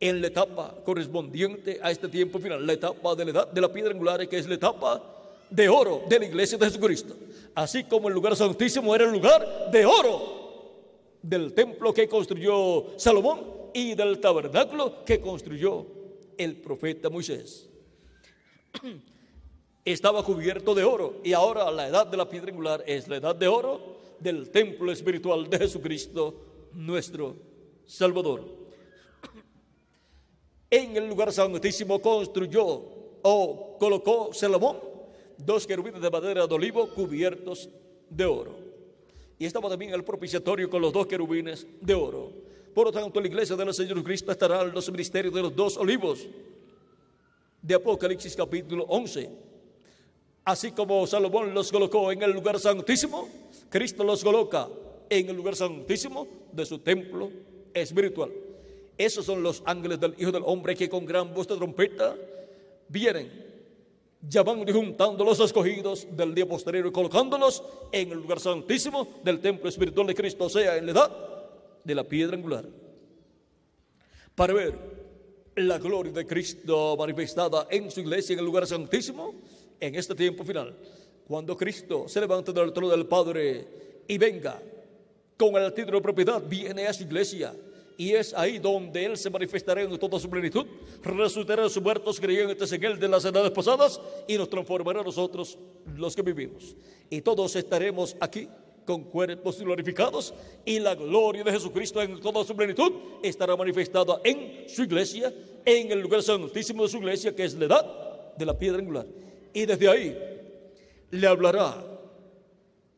en la etapa correspondiente a este tiempo final, la etapa de la piedra angular, que es la etapa de oro de la iglesia de Jesucristo. Así como el lugar santísimo era el lugar de oro del templo que construyó Salomón y del tabernáculo que construyó el profeta Moisés. Estaba cubierto de oro y ahora la edad de la piedra angular es la edad de oro del templo espiritual de Jesucristo, nuestro Salvador. En el lugar santísimo construyó o colocó Salomón dos querubines de madera de olivo cubiertos de oro. Y estaba también el propiciatorio con los dos querubines de oro. Por lo tanto, la iglesia del Señor Cristo estará en los ministerios de los dos olivos de Apocalipsis capítulo 11. Así como Salomón los colocó en el lugar santísimo, Cristo los coloca en el lugar santísimo de su templo espiritual. Esos son los ángeles del Hijo del Hombre que con gran voz de trompeta vienen llamando y juntando los escogidos del día posterior y colocándolos en el lugar santísimo del templo espiritual de Cristo, o sea, en la edad de la piedra angular, para ver la gloria de Cristo manifestada en su iglesia en el lugar santísimo en este tiempo final, cuando Cristo se levante del trono del Padre y venga con el título de propiedad, viene a su iglesia y es ahí donde Él se manifestará en toda su plenitud, resucitará a sus muertos creyentes en Él de las edades pasadas y nos transformará a nosotros los que vivimos. Y todos estaremos aquí con cuerpos glorificados y la gloria de Jesucristo en toda su plenitud estará manifestada en su iglesia, en el lugar santísimo de su iglesia, que es la edad de la piedra angular. Y desde ahí le hablará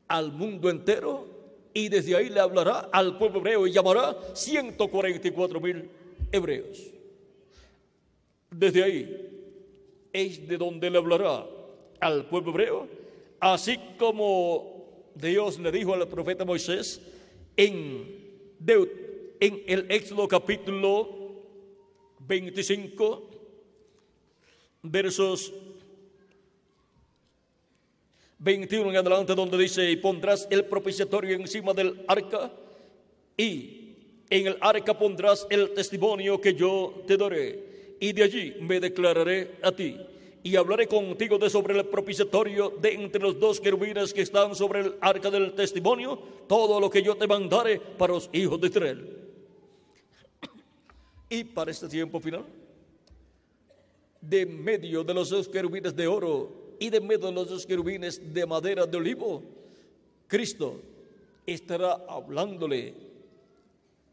al mundo entero y desde ahí le hablará al pueblo hebreo y llamará 144 mil hebreos. Desde ahí es de donde le hablará al pueblo hebreo, así como Dios le dijo al profeta Moisés en, en el Éxodo capítulo 25, versos 21 en adelante donde dice, y pondrás el propiciatorio encima del arca y en el arca pondrás el testimonio que yo te daré y de allí me declararé a ti y hablaré contigo de sobre el propiciatorio de entre los dos querubines que están sobre el arca del testimonio, todo lo que yo te mandare para los hijos de Israel. Y para este tiempo final, de medio de los dos querubines de oro y de medio de los dos querubines de madera de olivo, Cristo estará hablándole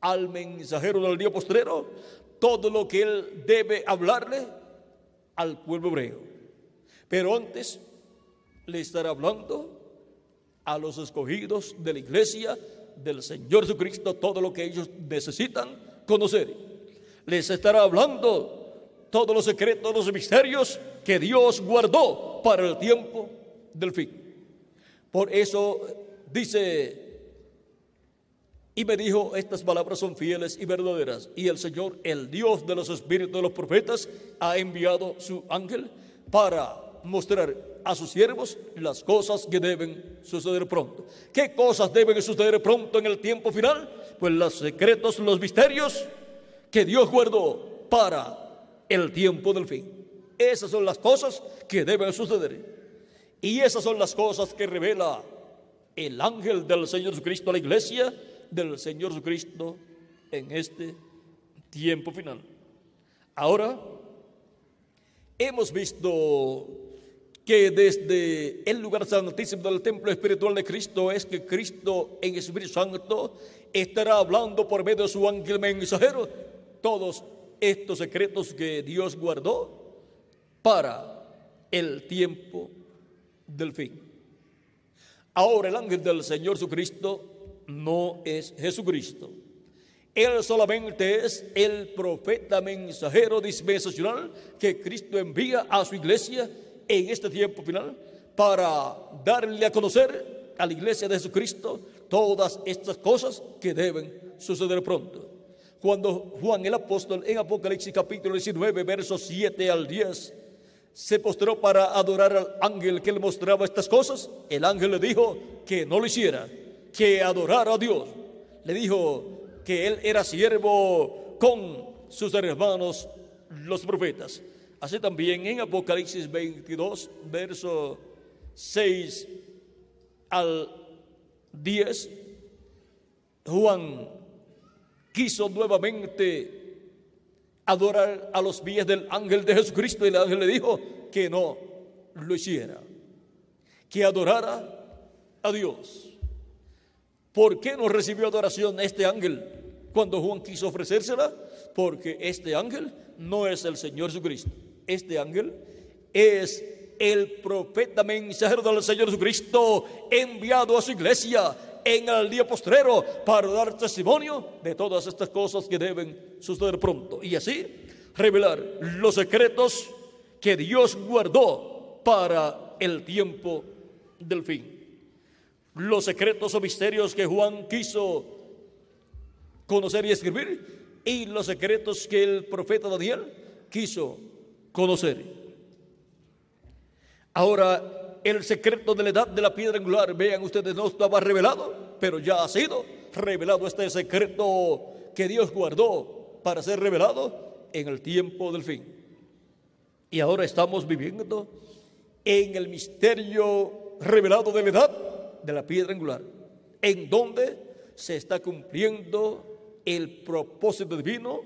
al mensajero del día postrero todo lo que él debe hablarle al pueblo hebreo. Pero antes le estará hablando a los escogidos de la iglesia del Señor Jesucristo todo lo que ellos necesitan conocer. Les estará hablando todos los secretos, los misterios que Dios guardó para el tiempo del fin. Por eso dice, y me dijo, estas palabras son fieles y verdaderas. Y el Señor, el Dios de los espíritus de los profetas, ha enviado su ángel para mostrar a sus siervos las cosas que deben suceder pronto. ¿Qué cosas deben suceder pronto en el tiempo final? Pues los secretos, los misterios que Dios guardó para el tiempo del fin. Esas son las cosas que deben suceder. Y esas son las cosas que revela el ángel del Señor Jesucristo a la iglesia del Señor Jesucristo en este tiempo final. Ahora, hemos visto que desde el lugar santísimo del templo espiritual de Cristo es que Cristo en Espíritu Santo estará hablando por medio de su ángel mensajero todos estos secretos que Dios guardó para el tiempo del fin. Ahora el ángel del Señor Jesucristo no es Jesucristo. Él solamente es el profeta mensajero dispensacional que Cristo envía a su iglesia en este tiempo final para darle a conocer a la iglesia de Jesucristo todas estas cosas que deben suceder pronto. Cuando Juan el apóstol en Apocalipsis capítulo 19, versos 7 al 10, se postró para adorar al ángel que le mostraba estas cosas, el ángel le dijo que no lo hiciera, que adorara a Dios. Le dijo que él era siervo con sus hermanos los profetas. Así también en Apocalipsis 22, verso 6 al 10, Juan quiso nuevamente adorar a los pies del ángel de Jesucristo y el ángel le dijo que no lo hiciera, que adorara a Dios. ¿Por qué no recibió adoración este ángel cuando Juan quiso ofrecérsela? Porque este ángel no es el Señor Jesucristo. Este ángel es el profeta mensajero del Señor Jesucristo enviado a su iglesia en el día postrero para dar testimonio de todas estas cosas que deben suceder pronto. Y así revelar los secretos que Dios guardó para el tiempo del fin. Los secretos o misterios que Juan quiso conocer y escribir y los secretos que el profeta Daniel quiso conocer. Ahora, el secreto de la edad de la piedra angular, vean ustedes, no estaba revelado, pero ya ha sido revelado este secreto que Dios guardó para ser revelado en el tiempo del fin. Y ahora estamos viviendo en el misterio revelado de la edad de la piedra angular, en donde se está cumpliendo el propósito divino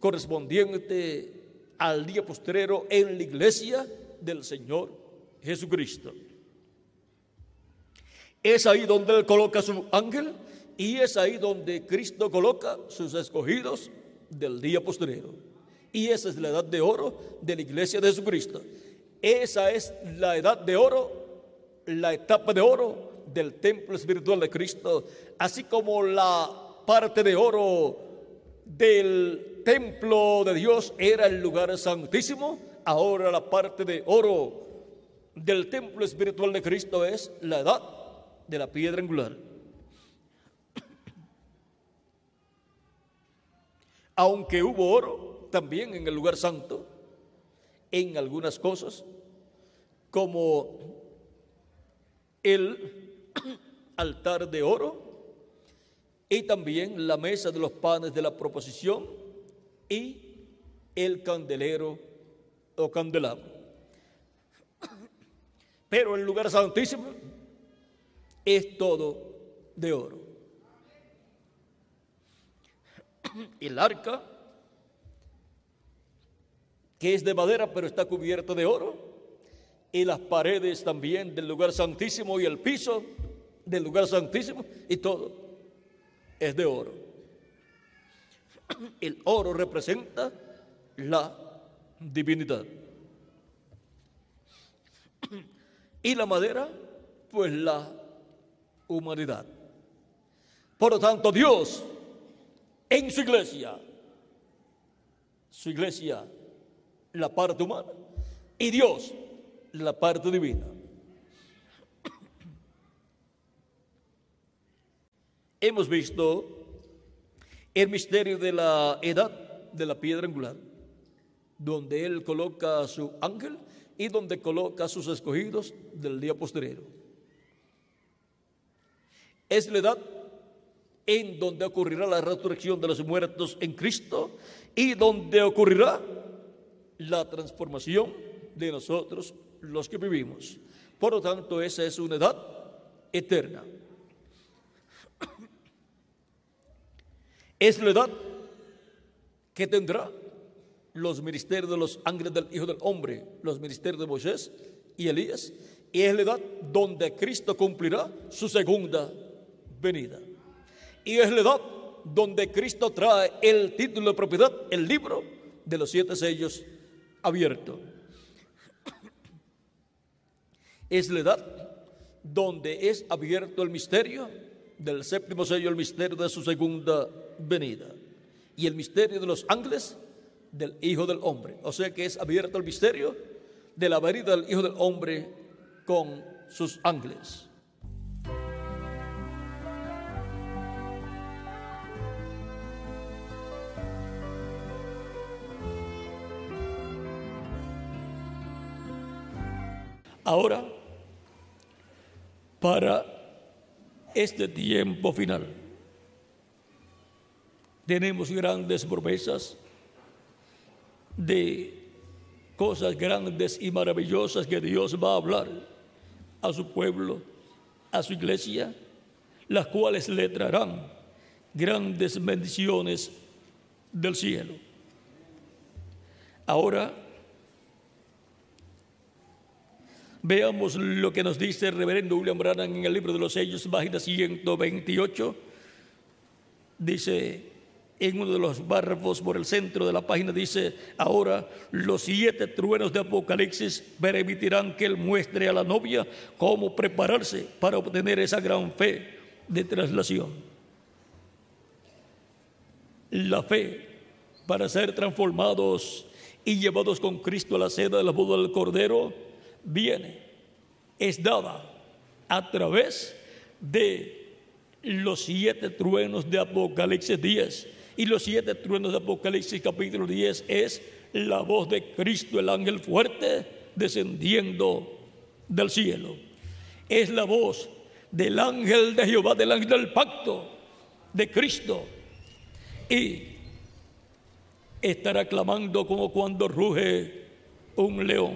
correspondiente al día postrero en la iglesia del Señor Jesucristo. Es ahí donde Él coloca su ángel y es ahí donde Cristo coloca sus escogidos del día posterior. Y esa es la edad de oro de la iglesia de Jesucristo. Esa es la edad de oro, la etapa de oro del templo espiritual de Cristo, así como la parte de oro del templo de Dios era el lugar santísimo, ahora la parte de oro del templo espiritual de Cristo es la edad de la piedra angular. Aunque hubo oro también en el lugar santo, en algunas cosas, como el altar de oro y también la mesa de los panes de la proposición y el candelero o candelabro. Pero el lugar santísimo es todo de oro. El arca, que es de madera pero está cubierta de oro, y las paredes también del lugar santísimo y el piso del lugar santísimo, y todo es de oro. El oro representa la divinidad. Y la madera, pues la humanidad. Por lo tanto, Dios en su iglesia, su iglesia, la parte humana, y Dios, la parte divina. Hemos visto el misterio de la edad de la piedra angular, donde Él coloca a su ángel y donde coloca a sus escogidos del día posterior. Es la edad en donde ocurrirá la resurrección de los muertos en Cristo y donde ocurrirá la transformación de nosotros los que vivimos. Por lo tanto, esa es una edad eterna. Es la edad que tendrá los ministerios de los ángeles del Hijo del Hombre, los ministerios de Moisés y Elías, y es la edad donde Cristo cumplirá su segunda venida. Y es la edad donde Cristo trae el título de propiedad, el libro de los siete sellos abierto. Es la edad donde es abierto el misterio del séptimo sello, el misterio de su segunda venida venida. Y el misterio de los ángeles del Hijo del Hombre. O sea que es abierto el misterio de la venida del Hijo del Hombre con sus ángeles. Ahora, para este tiempo final tenemos grandes promesas de cosas grandes y maravillosas que Dios va a hablar a su pueblo, a su iglesia, las cuales le traerán grandes bendiciones del cielo. Ahora, veamos lo que nos dice el reverendo William Branham en el libro de los sellos, página 128. Dice, en uno de los párrafos por el centro de la página dice, ahora los siete truenos de Apocalipsis permitirán que él muestre a la novia cómo prepararse para obtener esa gran fe de traslación. La fe para ser transformados y llevados con Cristo a la seda de la boda del Cordero viene, es dada a través de los siete truenos de Apocalipsis 10 y los siete truenos de Apocalipsis capítulo 10 es la voz de Cristo, el ángel fuerte, descendiendo del cielo. Es la voz del ángel de Jehová, del ángel del pacto de Cristo. Y estará clamando como cuando ruge un león.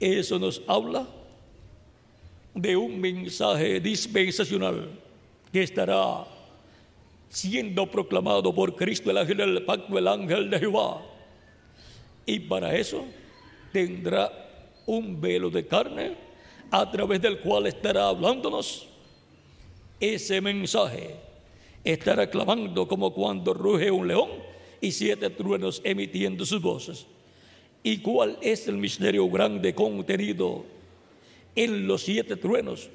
Eso nos habla de un mensaje dispensacional que estará siendo proclamado por Cristo el ángel del pacto, el ángel de Jehová. Y para eso tendrá un velo de carne a través del cual estará hablándonos ese mensaje. Estará clamando como cuando ruge un león y siete truenos emitiendo sus voces. ¿Y cuál es el misterio grande contenido en los siete truenos?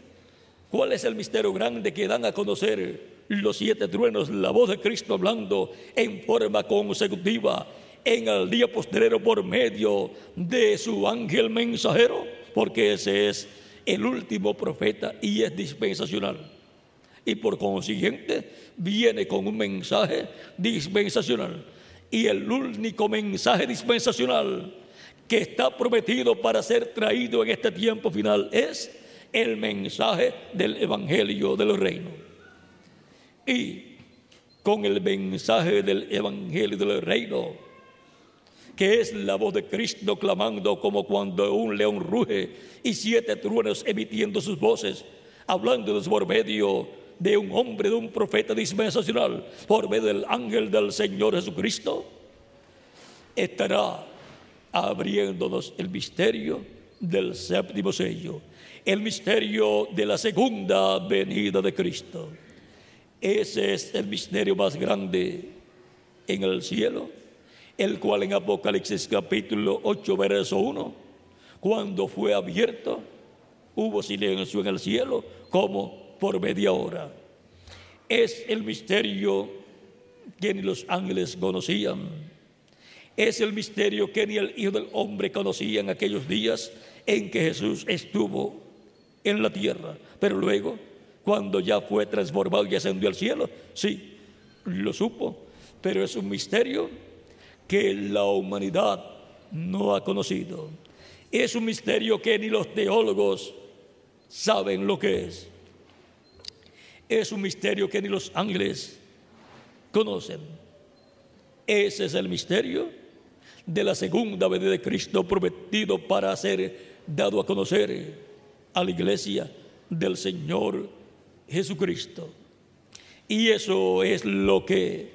¿Cuál es el misterio grande que dan a conocer los siete truenos, la voz de Cristo hablando en forma consecutiva en el día postrero por medio de su ángel mensajero, porque ese es el último profeta y es dispensacional. Y por consiguiente viene con un mensaje dispensacional. Y el único mensaje dispensacional que está prometido para ser traído en este tiempo final es el mensaje del Evangelio del Reino y con el mensaje del Evangelio del Reino, que es la voz de Cristo clamando como cuando un león ruge y siete truenos emitiendo sus voces, hablando por medio de un hombre, de un profeta dispensacional, por medio del ángel del Señor Jesucristo, estará abriéndonos el misterio del séptimo sello, el misterio de la segunda venida de Cristo. Ese es el misterio más grande en el cielo, el cual en Apocalipsis capítulo 8, verso 1, cuando fue abierto, hubo silencio en el cielo como por media hora. Es el misterio que ni los ángeles conocían. Es el misterio que ni el Hijo del Hombre conocía en aquellos días en que Jesús estuvo en la tierra. Pero luego cuando ya fue transformado y ascendió al cielo. Sí, lo supo, pero es un misterio que la humanidad no ha conocido. Es un misterio que ni los teólogos saben lo que es. Es un misterio que ni los ángeles conocen. Ese es el misterio de la segunda venida de Cristo prometido para ser dado a conocer a la iglesia del Señor Jesucristo. Y eso es lo que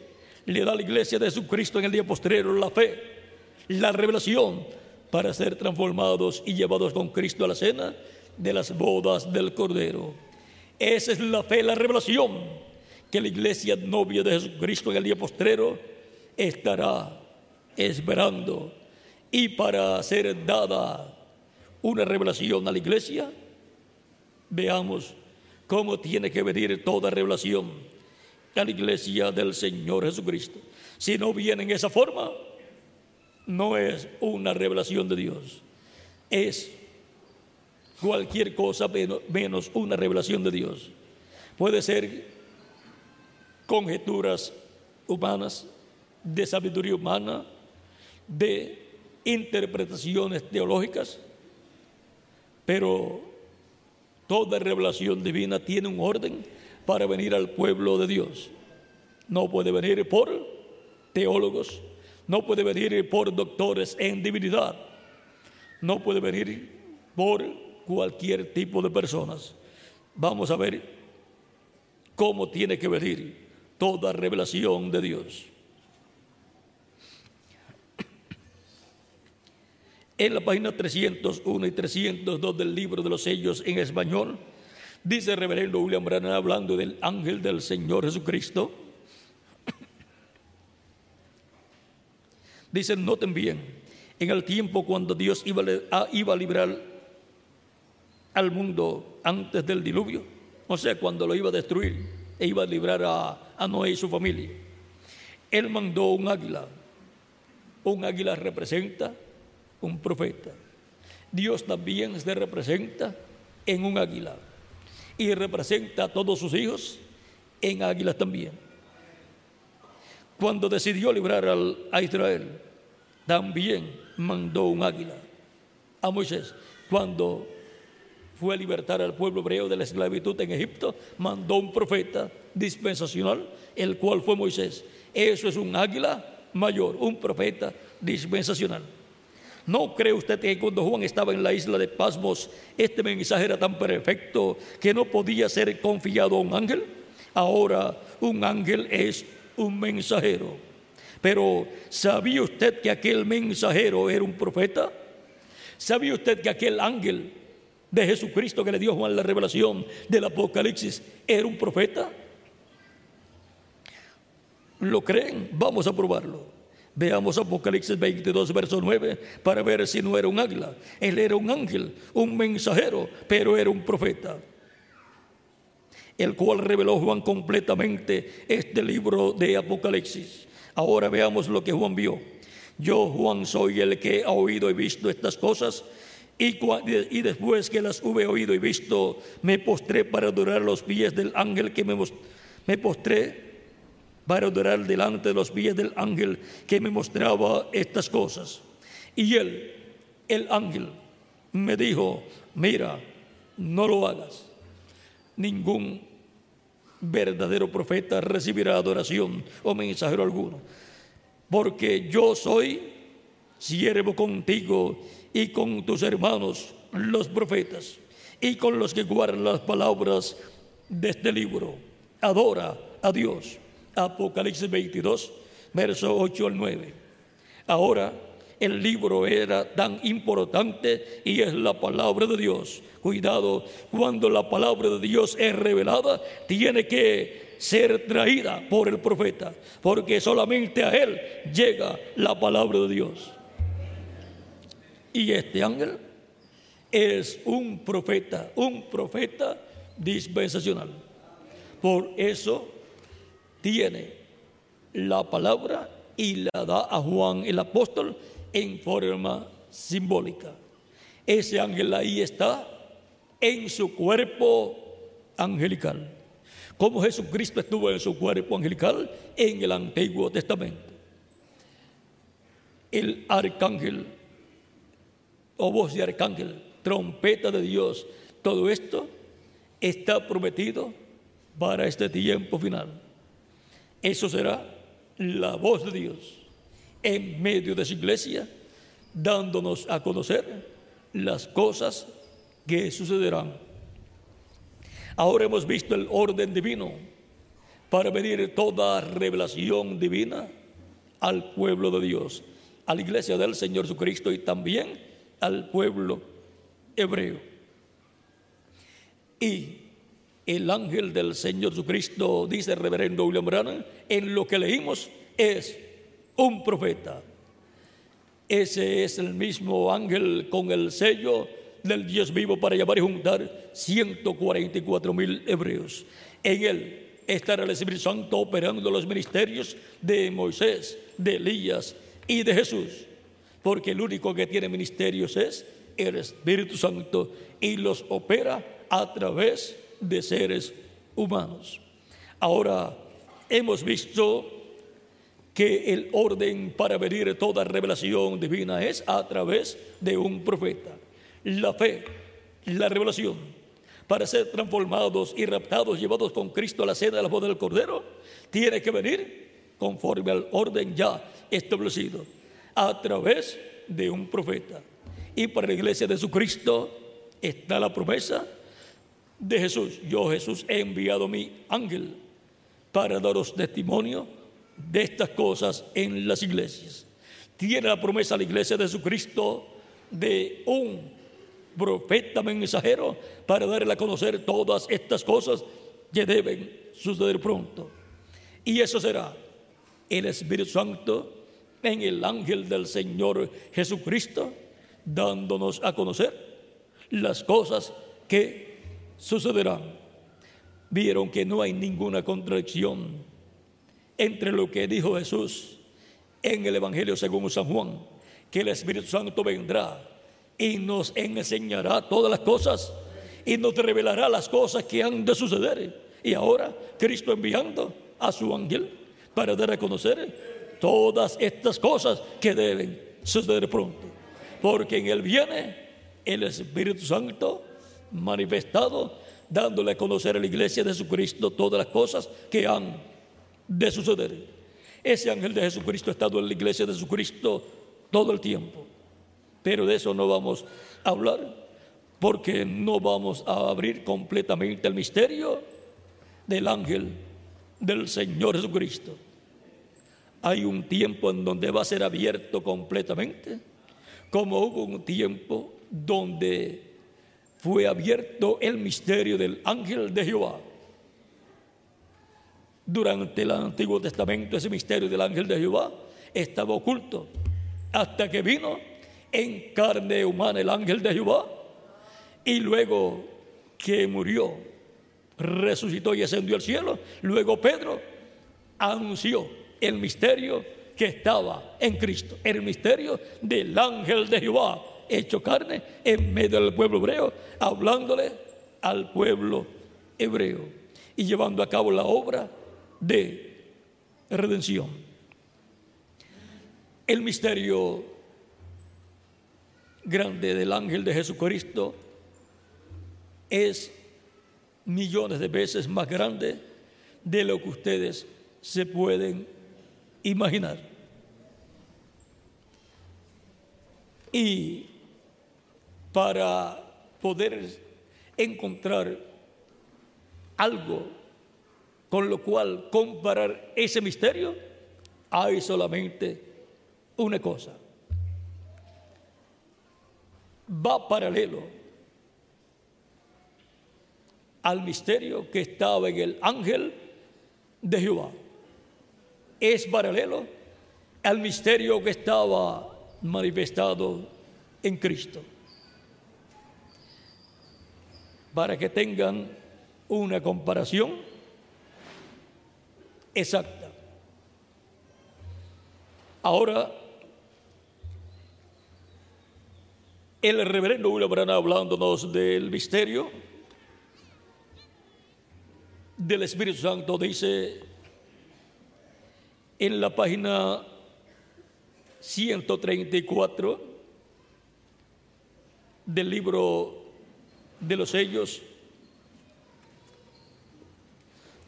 le da a la iglesia de Jesucristo en el día postrero, la fe, la revelación para ser transformados y llevados con Cristo a la cena de las bodas del Cordero. Esa es la fe, la revelación que la iglesia novia de Jesucristo en el día postrero estará esperando. Y para ser dada una revelación a la iglesia, veamos cómo tiene que venir toda revelación a la iglesia del Señor Jesucristo. Si no viene en esa forma, no es una revelación de Dios. Es cualquier cosa menos una revelación de Dios. Puede ser conjeturas humanas, de sabiduría humana, de interpretaciones teológicas, Pero toda revelación divina tiene un orden para venir al pueblo de Dios. No puede venir por teólogos, no puede venir por doctores en divinidad, no puede venir por cualquier tipo de personas. Vamos a ver cómo tiene que venir toda revelación de Dios. En la página 301 y 302 del libro de los sellos en español, dice el reverendo William Branham hablando del ángel del Señor Jesucristo. Dice, noten bien, en el tiempo cuando Dios iba a, iba a librar al mundo antes del diluvio, o sea, cuando lo iba a destruir e iba a librar a, a Noé y su familia, Él mandó un águila. Un águila representa un profeta. Dios también se representa en un águila y representa a todos sus hijos en águilas también. Cuando decidió librar a Israel, también mandó un águila a Moisés. Cuando fue a libertar al pueblo hebreo de la esclavitud en Egipto, mandó un profeta dispensacional, el cual fue Moisés. Eso es un águila mayor, un profeta dispensacional. ¿No cree usted que cuando Juan estaba en la isla de Pasmos, este mensaje era tan perfecto que no podía ser confiado a un ángel? Ahora un ángel es un mensajero. Pero ¿sabía usted que aquel mensajero era un profeta? ¿Sabía usted que aquel ángel de Jesucristo que le dio Juan la revelación del Apocalipsis era un profeta? ¿Lo creen? Vamos a probarlo. Veamos Apocalipsis 22, verso 9, para ver si no era un águila. Él era un ángel, un mensajero, pero era un profeta. El cual reveló Juan completamente este libro de Apocalipsis. Ahora veamos lo que Juan vio. Yo, Juan, soy el que ha oído y visto estas cosas. Y, y después que las hube oído y visto, me postré para adorar los pies del ángel que me, me postré para adorar delante de los pies del ángel que me mostraba estas cosas. Y él, el ángel, me dijo, mira, no lo hagas. Ningún verdadero profeta recibirá adoración o mensajero alguno, porque yo soy siervo contigo y con tus hermanos, los profetas, y con los que guardan las palabras de este libro. Adora a Dios. Apocalipsis 22, verso 8 al 9. Ahora, el libro era tan importante y es la palabra de Dios. Cuidado, cuando la palabra de Dios es revelada, tiene que ser traída por el profeta, porque solamente a él llega la palabra de Dios. Y este ángel es un profeta, un profeta dispensacional. Por eso tiene la palabra y la da a Juan el apóstol en forma simbólica. Ese ángel ahí está en su cuerpo angelical. Como Jesucristo estuvo en su cuerpo angelical en el Antiguo Testamento. El arcángel o voz de arcángel, trompeta de Dios, todo esto está prometido para este tiempo final. Eso será la voz de Dios en medio de su iglesia, dándonos a conocer las cosas que sucederán. Ahora hemos visto el orden divino para venir toda revelación divina al pueblo de Dios, a la iglesia del Señor Jesucristo y también al pueblo hebreo. Y el ángel del Señor Jesucristo, dice el reverendo William Branham, en lo que leímos es un profeta. Ese es el mismo ángel con el sello del Dios vivo para llamar y juntar 144 mil hebreos. En él estará el Espíritu Santo operando los ministerios de Moisés, de Elías y de Jesús. Porque el único que tiene ministerios es el Espíritu Santo y los opera a través de de seres humanos. Ahora, hemos visto que el orden para venir toda revelación divina es a través de un profeta. La fe, la revelación para ser transformados y raptados, llevados con Cristo a la cena de la boda del Cordero, tiene que venir conforme al orden ya establecido a través de un profeta. Y para la iglesia de Jesucristo está la promesa de Jesús. Yo Jesús he enviado mi ángel para daros testimonio de estas cosas en las iglesias. Tiene la promesa la iglesia de Jesucristo de un profeta mensajero para darle a conocer todas estas cosas que deben suceder pronto. Y eso será el Espíritu Santo en el ángel del Señor Jesucristo, dándonos a conocer las cosas que sucederán. Vieron que no hay ninguna contradicción entre lo que dijo Jesús en el Evangelio según San Juan, que el Espíritu Santo vendrá y nos enseñará todas las cosas y nos revelará las cosas que han de suceder. Y ahora Cristo enviando a su ángel para dar a conocer todas estas cosas que deben suceder pronto. Porque en él viene el Espíritu Santo manifestado, dándole a conocer a la iglesia de Jesucristo todas las cosas que han de suceder. Ese ángel de Jesucristo ha estado en la iglesia de Jesucristo todo el tiempo. Pero de eso no vamos a hablar, porque no vamos a abrir completamente el misterio del ángel del Señor Jesucristo. Hay un tiempo en donde va a ser abierto completamente, como hubo un tiempo donde fue abierto el misterio del ángel de Jehová. Durante el Antiguo Testamento ese misterio del ángel de Jehová estaba oculto hasta que vino en carne humana el ángel de Jehová y luego que murió, resucitó y ascendió al cielo, luego Pedro anunció el misterio que estaba en Cristo, el misterio del ángel de Jehová hecho carne en medio del pueblo hebreo, hablándole al pueblo hebreo y llevando a cabo la obra de redención. El misterio grande del ángel de Jesucristo es millones de veces más grande de lo que ustedes se pueden imaginar. Y para poder encontrar algo con lo cual comparar ese misterio, hay solamente una cosa va paralelo al misterio que estaba en el ángel de Jehová. Es paralelo al misterio que estaba manifestado en Cristo. Para que tengan una comparación exacta. Ahora El reverendo William Branham hablándonos del misterio del Espíritu Santo dice en la página 134 del libro de los sellos,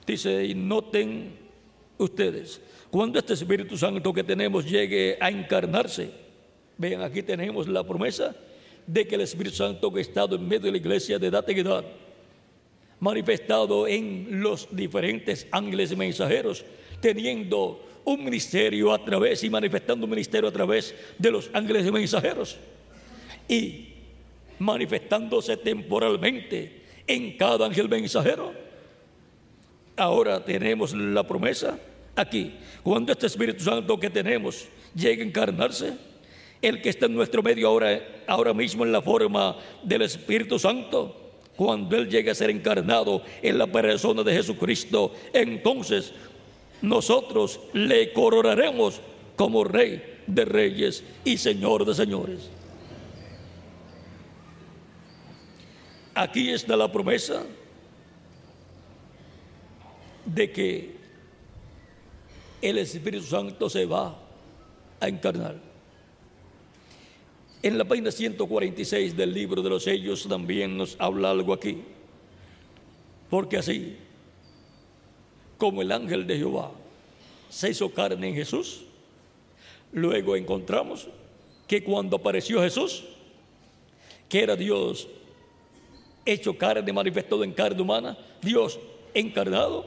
dice, y noten ustedes, cuando este Espíritu Santo que tenemos llegue a encarnarse, vean aquí tenemos la promesa, de que el Espíritu Santo que ha estado en medio de la iglesia de edad en edad, manifestado en los diferentes ángeles y mensajeros, teniendo un ministerio a través y manifestando un ministerio a través de los ángeles y mensajeros. Y manifestándose temporalmente en cada ángel mensajero. Ahora tenemos la promesa aquí. Cuando este Espíritu Santo que tenemos llegue a encarnarse, el que está en nuestro medio ahora, ahora mismo en la forma del Espíritu Santo, cuando Él llegue a ser encarnado en la persona de Jesucristo, entonces nosotros le coronaremos como Rey de Reyes y Señor de Señores. Aquí está la promesa de que el Espíritu Santo se va a encarnar. En la página 146 del libro de los sellos también nos habla algo aquí. Porque así, como el ángel de Jehová se hizo carne en Jesús, luego encontramos que cuando apareció Jesús, que era Dios hecho carne, manifestado en carne humana, Dios encarnado,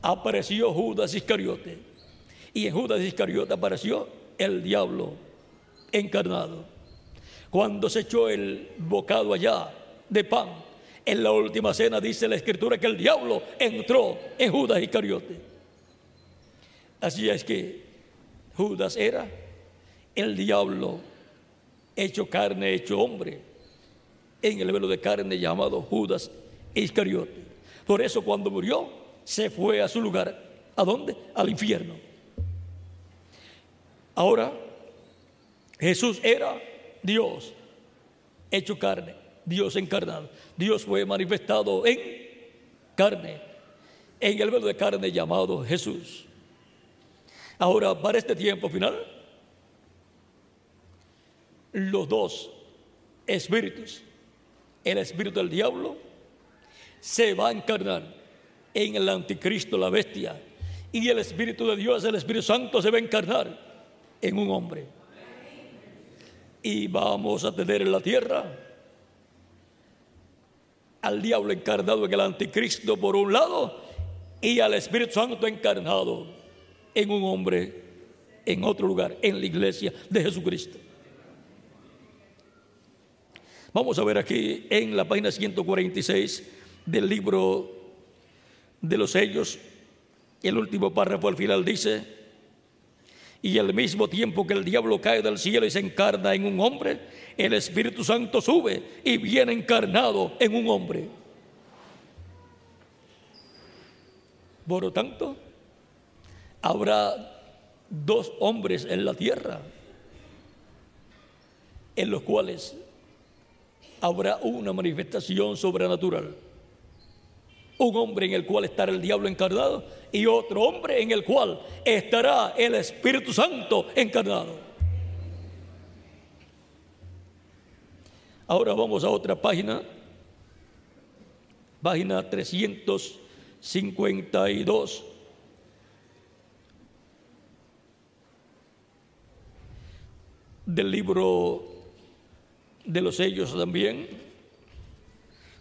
apareció Judas Iscariote. Y en Judas Iscariote apareció el diablo encarnado. Cuando se echó el bocado allá de pan, en la última cena dice la escritura que el diablo entró en Judas Iscariote. Así es que Judas era el diablo hecho carne, hecho hombre, en el velo de carne llamado Judas Iscariote. Por eso cuando murió, se fue a su lugar. ¿A dónde? Al infierno. Ahora, Jesús era Dios hecho carne, Dios encarnado. Dios fue manifestado en carne, en el velo de carne llamado Jesús. Ahora, para este tiempo final, los dos espíritus, el espíritu del diablo, se va a encarnar en el anticristo, la bestia, y el espíritu de Dios, el Espíritu Santo, se va a encarnar en un hombre. Y vamos a tener en la tierra al diablo encarnado en el anticristo por un lado y al Espíritu Santo encarnado en un hombre en otro lugar, en la iglesia de Jesucristo. Vamos a ver aquí en la página 146 del libro de los sellos, el último párrafo al final dice, y al mismo tiempo que el diablo cae del cielo y se encarna en un hombre, el Espíritu Santo sube y viene encarnado en un hombre. Por lo tanto, habrá dos hombres en la tierra en los cuales habrá una manifestación sobrenatural. Un hombre en el cual estará el diablo encarnado y otro hombre en el cual estará el Espíritu Santo encarnado. Ahora vamos a otra página, página 352. del libro de los sellos también.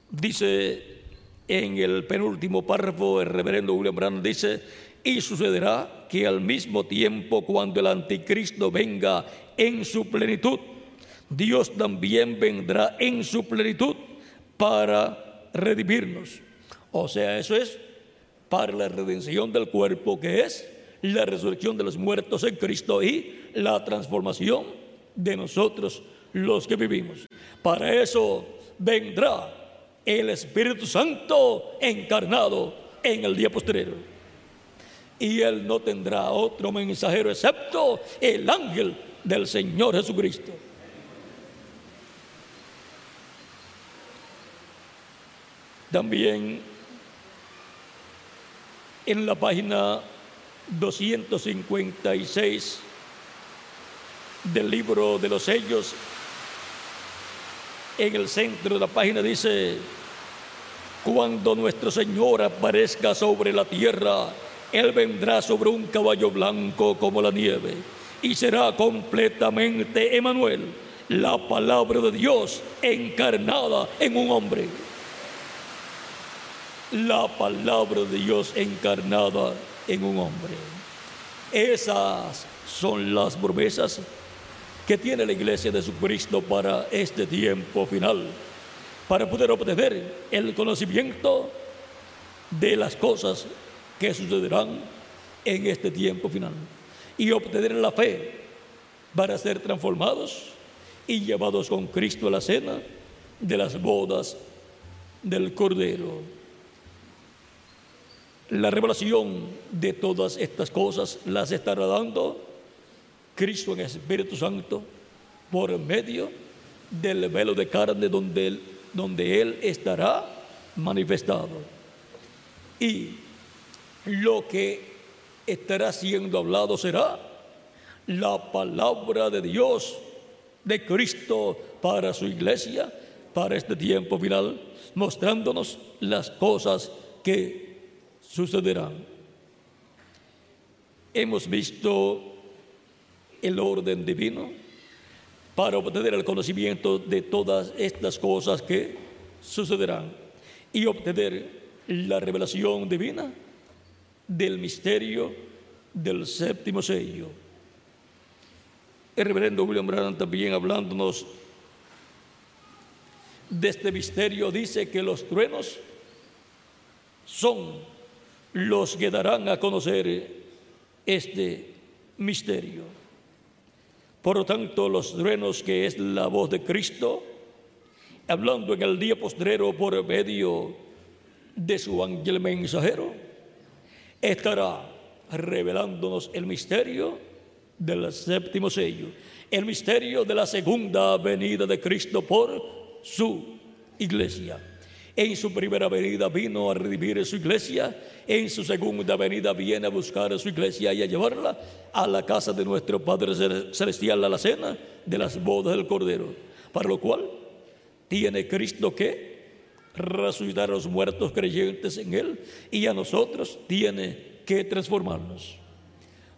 Dice en el penúltimo párrafo el reverendo William Brand dice, y sucederá que al mismo tiempo cuando el anticristo venga en su plenitud, Dios también vendrá en su plenitud para redimirnos. O sea, eso es para la redención del cuerpo que es la resurrección de los muertos en Cristo y la transformación de nosotros los que vivimos. Para eso vendrá el Espíritu Santo encarnado en el día posterior. Y Él no tendrá otro mensajero excepto el ángel del Señor Jesucristo. También en la página 256 del libro de los sellos en el centro de la página dice, cuando nuestro Señor aparezca sobre la tierra, Él vendrá sobre un caballo blanco como la nieve y será completamente Emanuel, la palabra de Dios encarnada en un hombre. La palabra de Dios encarnada en un hombre. Esas son las promesas que tiene la iglesia de Jesucristo para este tiempo final, para poder obtener el conocimiento de las cosas que sucederán en este tiempo final y obtener la fe para ser transformados y llevados con Cristo a la cena de las bodas del Cordero. La revelación de todas estas cosas las estará dando Cristo en Espíritu Santo por medio del velo de carne donde él, donde él estará manifestado. Y lo que estará siendo hablado será la palabra de Dios de Cristo para su iglesia, para este tiempo final, mostrándonos las cosas que sucederán. Hemos visto el orden divino para obtener el conocimiento de todas estas cosas que sucederán y obtener la revelación divina del misterio del séptimo sello. El reverendo William Branham también hablándonos de este misterio dice que los truenos son los que darán a conocer este misterio. Por lo tanto, los truenos que es la voz de Cristo, hablando en el día postrero por medio de su ángel mensajero, estará revelándonos el misterio del séptimo sello, el misterio de la segunda venida de Cristo por su iglesia. En su primera venida vino a redimir su iglesia, en su segunda venida viene a buscar a su iglesia y a llevarla a la casa de nuestro Padre Celestial, a la cena de las bodas del Cordero, para lo cual tiene Cristo que resucitar a los muertos creyentes en Él y a nosotros tiene que transformarnos.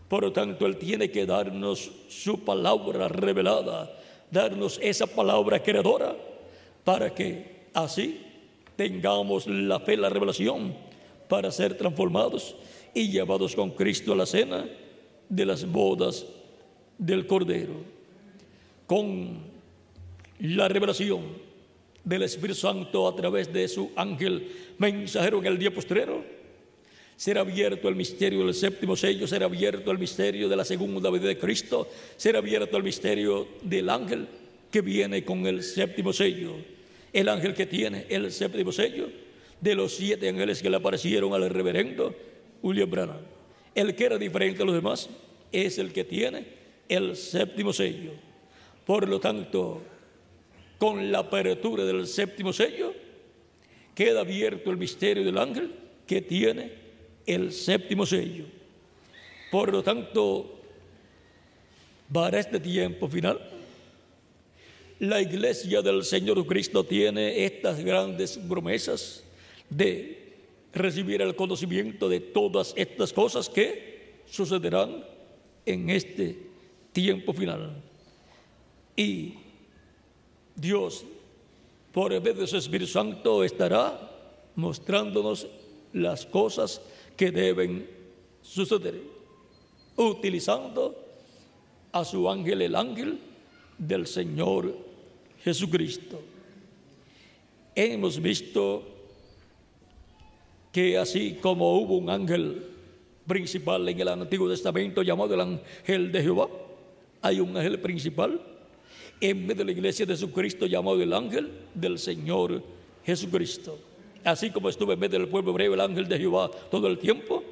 Por lo tanto, Él tiene que darnos su palabra revelada, darnos esa palabra creadora, para que así tengamos la fe, la revelación, para ser transformados y llevados con Cristo a la cena de las bodas del Cordero. Con la revelación del Espíritu Santo a través de su ángel mensajero en el día postrero, será abierto el misterio del séptimo sello, será abierto el misterio de la segunda venida de Cristo, será abierto el misterio del ángel que viene con el séptimo sello, el ángel que tiene el séptimo sello de los siete ángeles que le aparecieron al reverendo William Branham. El que era diferente a los demás es el que tiene el séptimo sello. Por lo tanto, con la apertura del séptimo sello, queda abierto el misterio del ángel que tiene el séptimo sello. Por lo tanto, para este tiempo final, la iglesia del Señor Cristo tiene estas grandes promesas de recibir el conocimiento de todas estas cosas que sucederán en este tiempo final. Y Dios, por medio de su Espíritu Santo, estará mostrándonos las cosas que deben suceder, utilizando a su ángel, el ángel del Señor Jesucristo. Hemos visto que así como hubo un ángel principal en el Antiguo Testamento llamado el ángel de Jehová, hay un ángel principal en vez de la iglesia de Jesucristo llamado el ángel del Señor Jesucristo así como estuve en vez del pueblo hebreo el ángel de Jehová todo el tiempo,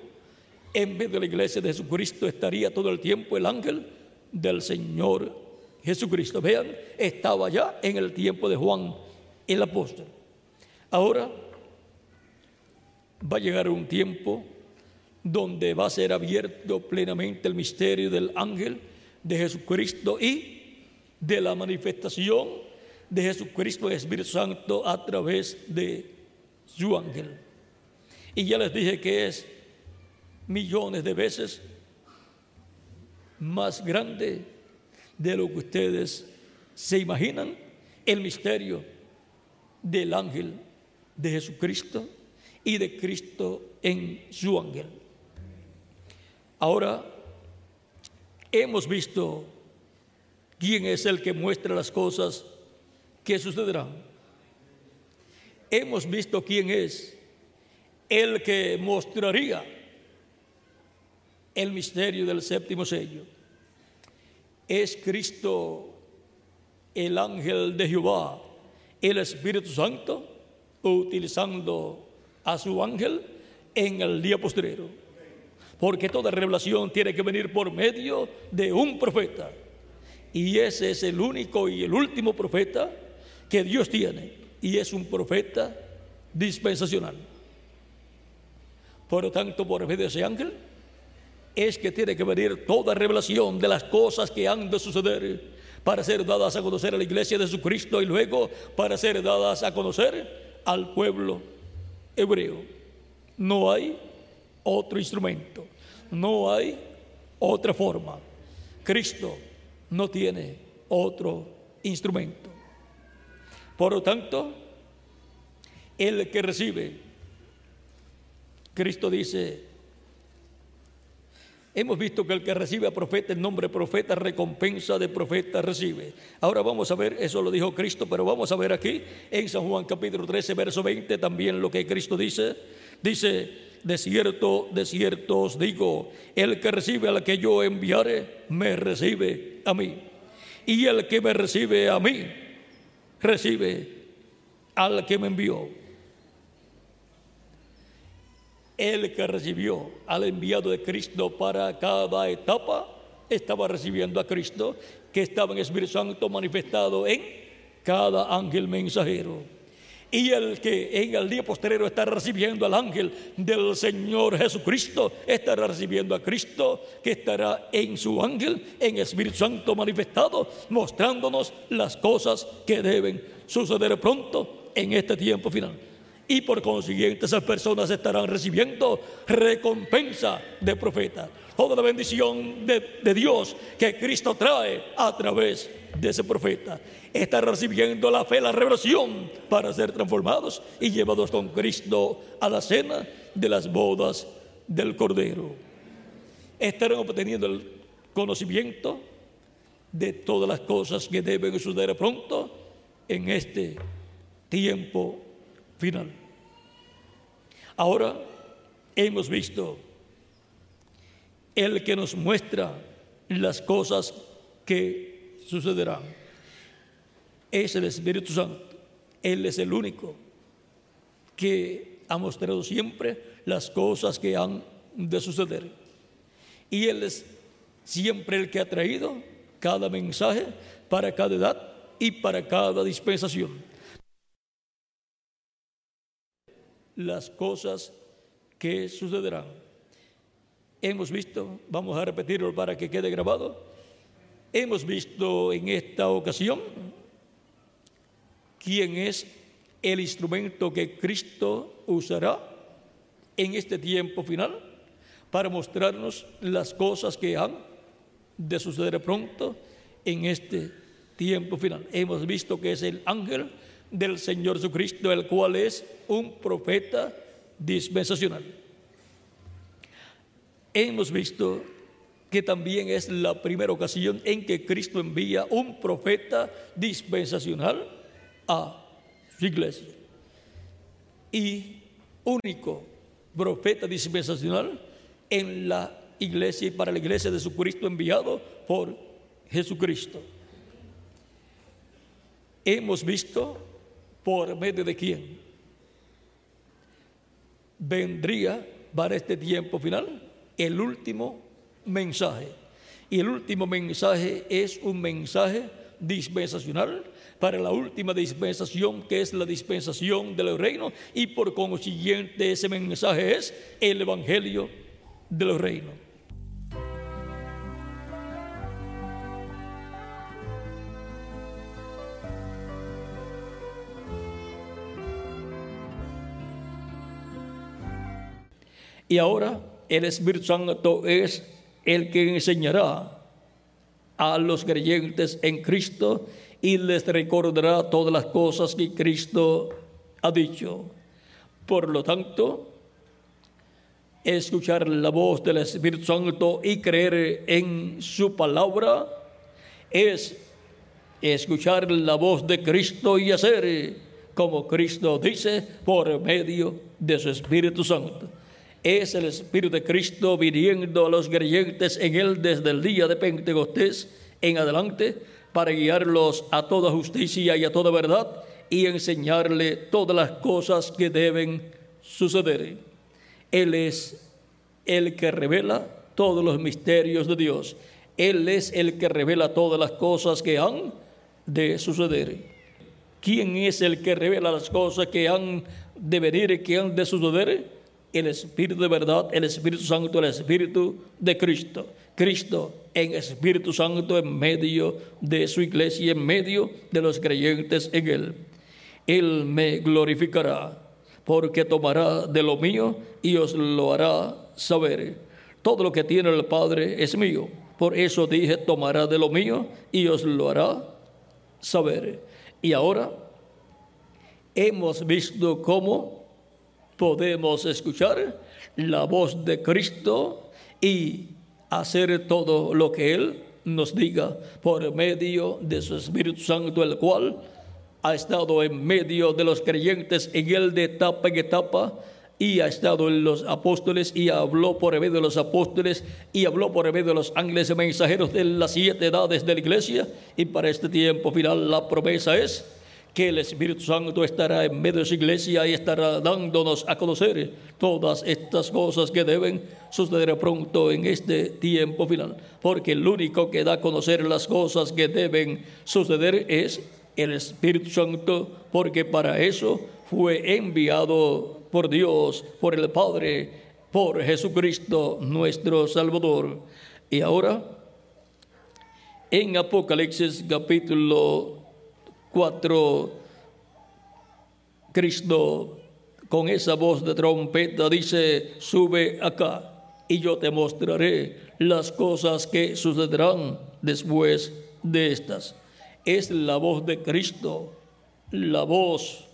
en vez de la iglesia de Jesucristo estaría todo el tiempo el ángel del Señor Jesucristo. Vean, estaba ya en el tiempo de Juan el apóstol. Ahora va a llegar un tiempo donde va a ser abierto plenamente el misterio del ángel de Jesucristo y de la manifestación de Jesucristo Espíritu Santo a través de su ángel. Y ya les dije que es millones de veces más grande de lo que ustedes se imaginan el misterio del ángel de Jesucristo y de Cristo en su ángel. Ahora hemos visto quién es el que muestra las cosas que sucederán hemos visto quién es el que mostraría el misterio del séptimo sello. Es Cristo, el ángel de Jehová, el Espíritu Santo, utilizando a su ángel en el día postrero. Porque toda revelación tiene que venir por medio de un profeta. Y ese es el único y el último profeta que Dios tiene y es un profeta dispensacional. Por lo tanto, por medio de ese ángel, es que tiene que venir toda revelación de las cosas que han de suceder para ser dadas a conocer a la iglesia de Jesucristo y luego para ser dadas a conocer al pueblo hebreo. No hay otro instrumento, no hay otra forma. Cristo no tiene otro instrumento. Por lo tanto, el que recibe, Cristo dice, hemos visto que el que recibe a profeta, el nombre profeta, recompensa de profeta recibe. Ahora vamos a ver, eso lo dijo Cristo, pero vamos a ver aquí en San Juan capítulo 13, verso 20, también lo que Cristo dice. Dice, de cierto, de cierto os digo, el que recibe al que yo enviare, me recibe a mí. Y el que me recibe a mí, recibe al que me envió. El que recibió al enviado de Cristo para cada etapa estaba recibiendo a Cristo que estaba en Espíritu Santo manifestado en cada ángel mensajero. Y el que en el día posterior está recibiendo al ángel del Señor Jesucristo, estará recibiendo a Cristo que estará en su ángel, en Espíritu Santo manifestado, mostrándonos las cosas que deben suceder pronto en este tiempo final. Y por consiguiente esas personas estarán recibiendo recompensa de profeta. Toda la bendición de, Dios que Cristo trae a través de ese profeta está recibiendo la fe, la revelación para ser transformados y llevados con Cristo a la cena de las bodas del Cordero. Estarán obteniendo el conocimiento de todas las cosas que deben suceder pronto en este tiempo final. Ahora hemos visto el que nos muestra las cosas que sucederán es el Espíritu Santo. Él es el único que ha mostrado siempre las cosas que han de suceder. Y Él es siempre el que ha traído cada mensaje para cada edad y para cada dispensación. Las cosas que sucederán. Hemos visto, vamos a repetirlo para que quede grabado, hemos visto en esta ocasión quién es el instrumento que Cristo usará en este tiempo final para mostrarnos las cosas que han de suceder pronto en este tiempo final. Hemos visto que es el ángel del Señor Jesucristo, el cual es un profeta dispensacional. Hemos visto que también es la primera ocasión en que Cristo envía un profeta dispensacional a su iglesia. Y único profeta dispensacional en la iglesia y para la iglesia de Jesucristo enviado por Jesucristo. Hemos visto por medio de quién vendría para este tiempo final el último mensaje. Y el último mensaje es un mensaje dispensacional para la última dispensación, que es la dispensación del reino, y por consiguiente ese mensaje es el Evangelio del reino. Y ahora el Espíritu Santo es el que enseñará a los creyentes en Cristo y les recordará todas las cosas que Cristo ha dicho. Por lo tanto, escuchar la voz del Espíritu Santo y creer en su palabra es escuchar la voz de Cristo y hacer como Cristo dice por medio de su Espíritu Santo. Es el Espíritu de Cristo viniendo a los creyentes en él desde el día de Pentecostés en adelante para guiarlos a toda justicia y a toda verdad y enseñarle todas las cosas que deben suceder. Él es el que revela todos los misterios de Dios. Él es el que revela todas las cosas que han de suceder. ¿Quién es el que revela las cosas que han de venir y que han de suceder? El Espíritu de verdad, el Espíritu Santo, el Espíritu de Cristo. Cristo en Espíritu Santo en medio de su iglesia, en medio de los creyentes en Él. Él me glorificará, porque tomará de lo mío y os lo hará saber. Todo lo que tiene el Padre es mío. Por eso dije, tomará de lo mío y os lo hará saber. Y ahora hemos visto cómo podemos escuchar la voz de Cristo y hacer todo lo que Él nos diga por medio de su Espíritu Santo, el cual ha estado en medio de los creyentes en Él de etapa en etapa y ha estado en los apóstoles y habló por medio de los apóstoles y habló por medio de los ángeles mensajeros de las siete edades de la iglesia. Y para este tiempo final la promesa es que el Espíritu Santo estará en medio de su iglesia y estará dándonos a conocer todas estas cosas que deben suceder pronto en este tiempo final. Porque el único que da a conocer las cosas que deben suceder es el Espíritu Santo, porque para eso fue enviado por Dios, por el Padre, por Jesucristo nuestro Salvador. Y ahora, en Apocalipsis capítulo 4, Cristo con esa voz de trompeta dice, sube acá y yo te mostraré las cosas que sucederán después de estas. Es la voz de Cristo, la voz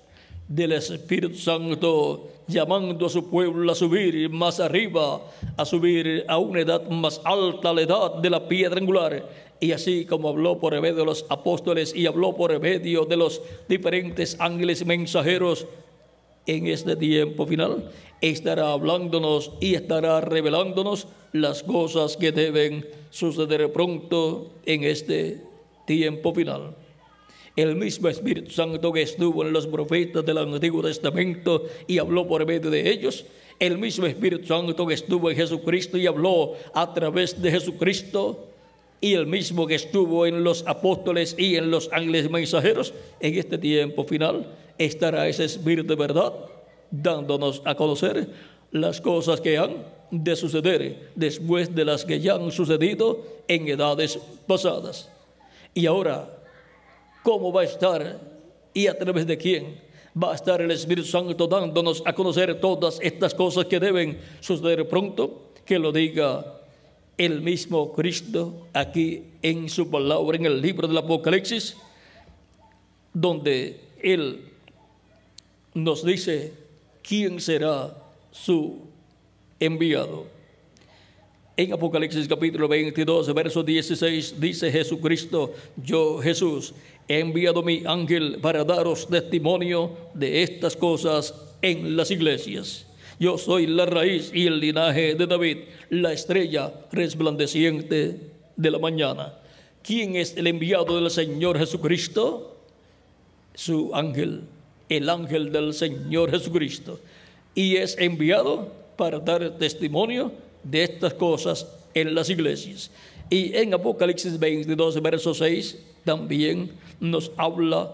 del Espíritu Santo llamando a su pueblo a subir más arriba, a subir a una edad más alta, la edad de la piedra angular y así como habló por medio de los apóstoles y habló por medio de los diferentes ángeles mensajeros, en este tiempo final estará hablándonos y estará revelándonos las cosas que deben suceder pronto en este tiempo final. El mismo Espíritu Santo que estuvo en los profetas del Antiguo Testamento y habló por medio de ellos, el mismo Espíritu Santo que estuvo en Jesucristo y habló a través de Jesucristo, y el mismo que estuvo en los apóstoles y en los ángeles mensajeros, en este tiempo final estará ese espíritu de verdad dándonos a conocer las cosas que han de suceder después de las que ya han sucedido en edades pasadas. Y ahora, ¿cómo va a estar y a través de quién va a estar el Espíritu Santo dándonos a conocer todas estas cosas que deben suceder pronto? Que lo diga el mismo Cristo aquí en su palabra, en el libro del Apocalipsis, donde Él nos dice quién será su enviado. En Apocalipsis capítulo 22, verso 16, dice Jesucristo, yo Jesús he enviado mi ángel para daros testimonio de estas cosas en las iglesias. Yo soy la raíz y el linaje de David, la estrella resplandeciente de la mañana. ¿Quién es el enviado del Señor Jesucristo? Su ángel, el ángel del Señor Jesucristo. Y es enviado para dar testimonio de estas cosas en las iglesias. Y en Apocalipsis 22, verso 6, también nos habla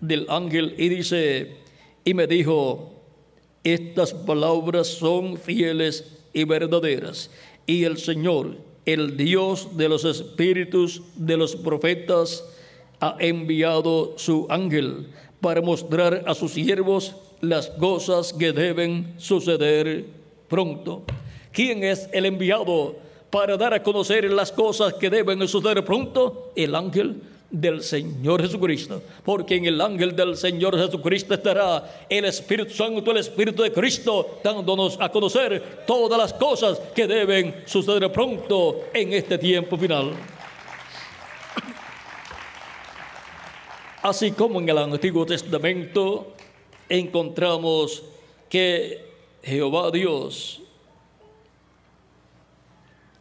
del ángel y dice, y me dijo, estas palabras son fieles y verdaderas. Y el Señor, el Dios de los espíritus de los profetas, ha enviado su ángel para mostrar a sus siervos las cosas que deben suceder pronto. ¿Quién es el enviado para dar a conocer las cosas que deben suceder pronto? El ángel del Señor Jesucristo, porque en el ángel del Señor Jesucristo estará el Espíritu Santo, el Espíritu de Cristo, dándonos a conocer todas las cosas que deben suceder pronto en este tiempo final. Así como en el Antiguo Testamento encontramos que Jehová Dios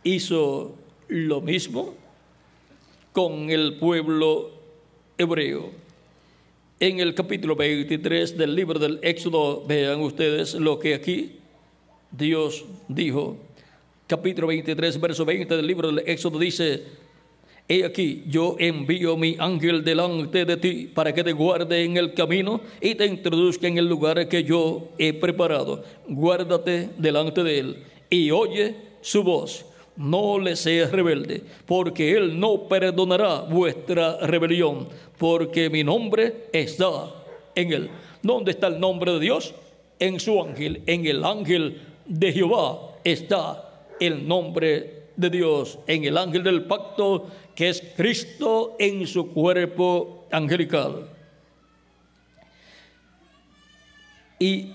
hizo lo mismo con el pueblo hebreo. En el capítulo 23 del libro del Éxodo, vean ustedes lo que aquí Dios dijo. Capítulo 23, verso 20 del libro del Éxodo dice, He aquí, yo envío mi ángel delante de ti para que te guarde en el camino y te introduzca en el lugar que yo he preparado. Guárdate delante de él y oye su voz. No le seas rebelde, porque él no perdonará vuestra rebelión, porque mi nombre está en él. ¿Dónde está el nombre de Dios? En su ángel, en el ángel de Jehová está el nombre de Dios, en el ángel del pacto que es Cristo en su cuerpo angelical. Y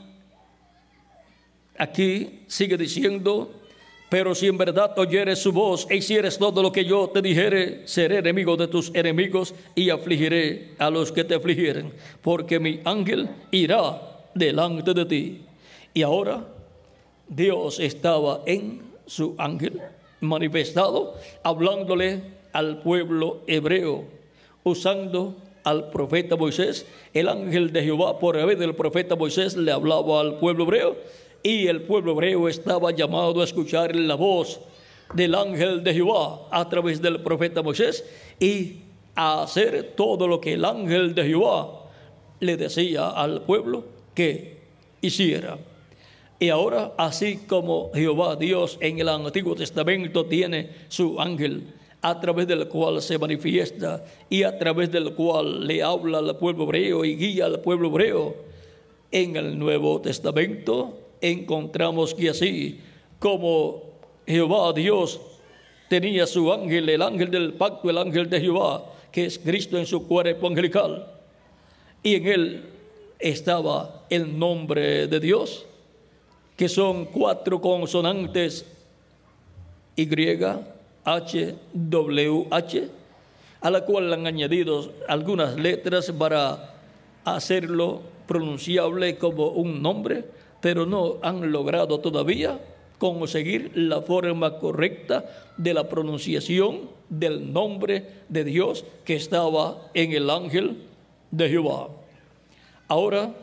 aquí sigue diciendo, pero si en verdad oyeres su voz e hicieres todo lo que yo te dijere, seré enemigo de tus enemigos y afligiré a los que te afligieren, porque mi ángel irá delante de ti. Y ahora Dios estaba en su ángel manifestado, hablándole al pueblo hebreo, usando al profeta Moisés. El ángel de Jehová, por medio del profeta Moisés, le hablaba al pueblo hebreo y el pueblo hebreo estaba llamado a escuchar la voz del ángel de Jehová a través del profeta Moisés y a hacer todo lo que el ángel de Jehová le decía al pueblo que hiciera. Y ahora, así como Jehová Dios en el Antiguo Testamento tiene su ángel, a través del cual se manifiesta y a través del cual le habla al pueblo hebreo y guía al pueblo hebreo. En el Nuevo Testamento encontramos que así como Jehová Dios tenía su ángel, el ángel del pacto, el ángel de Jehová, que es Cristo en su cuerpo angelical, y en él estaba el nombre de Dios, que son cuatro consonantes Y, HWH, a la cual han añadido algunas letras para hacerlo pronunciable como un nombre, pero no han logrado todavía conseguir la forma correcta de la pronunciación del nombre de Dios que estaba en el ángel de Jehová. Ahora,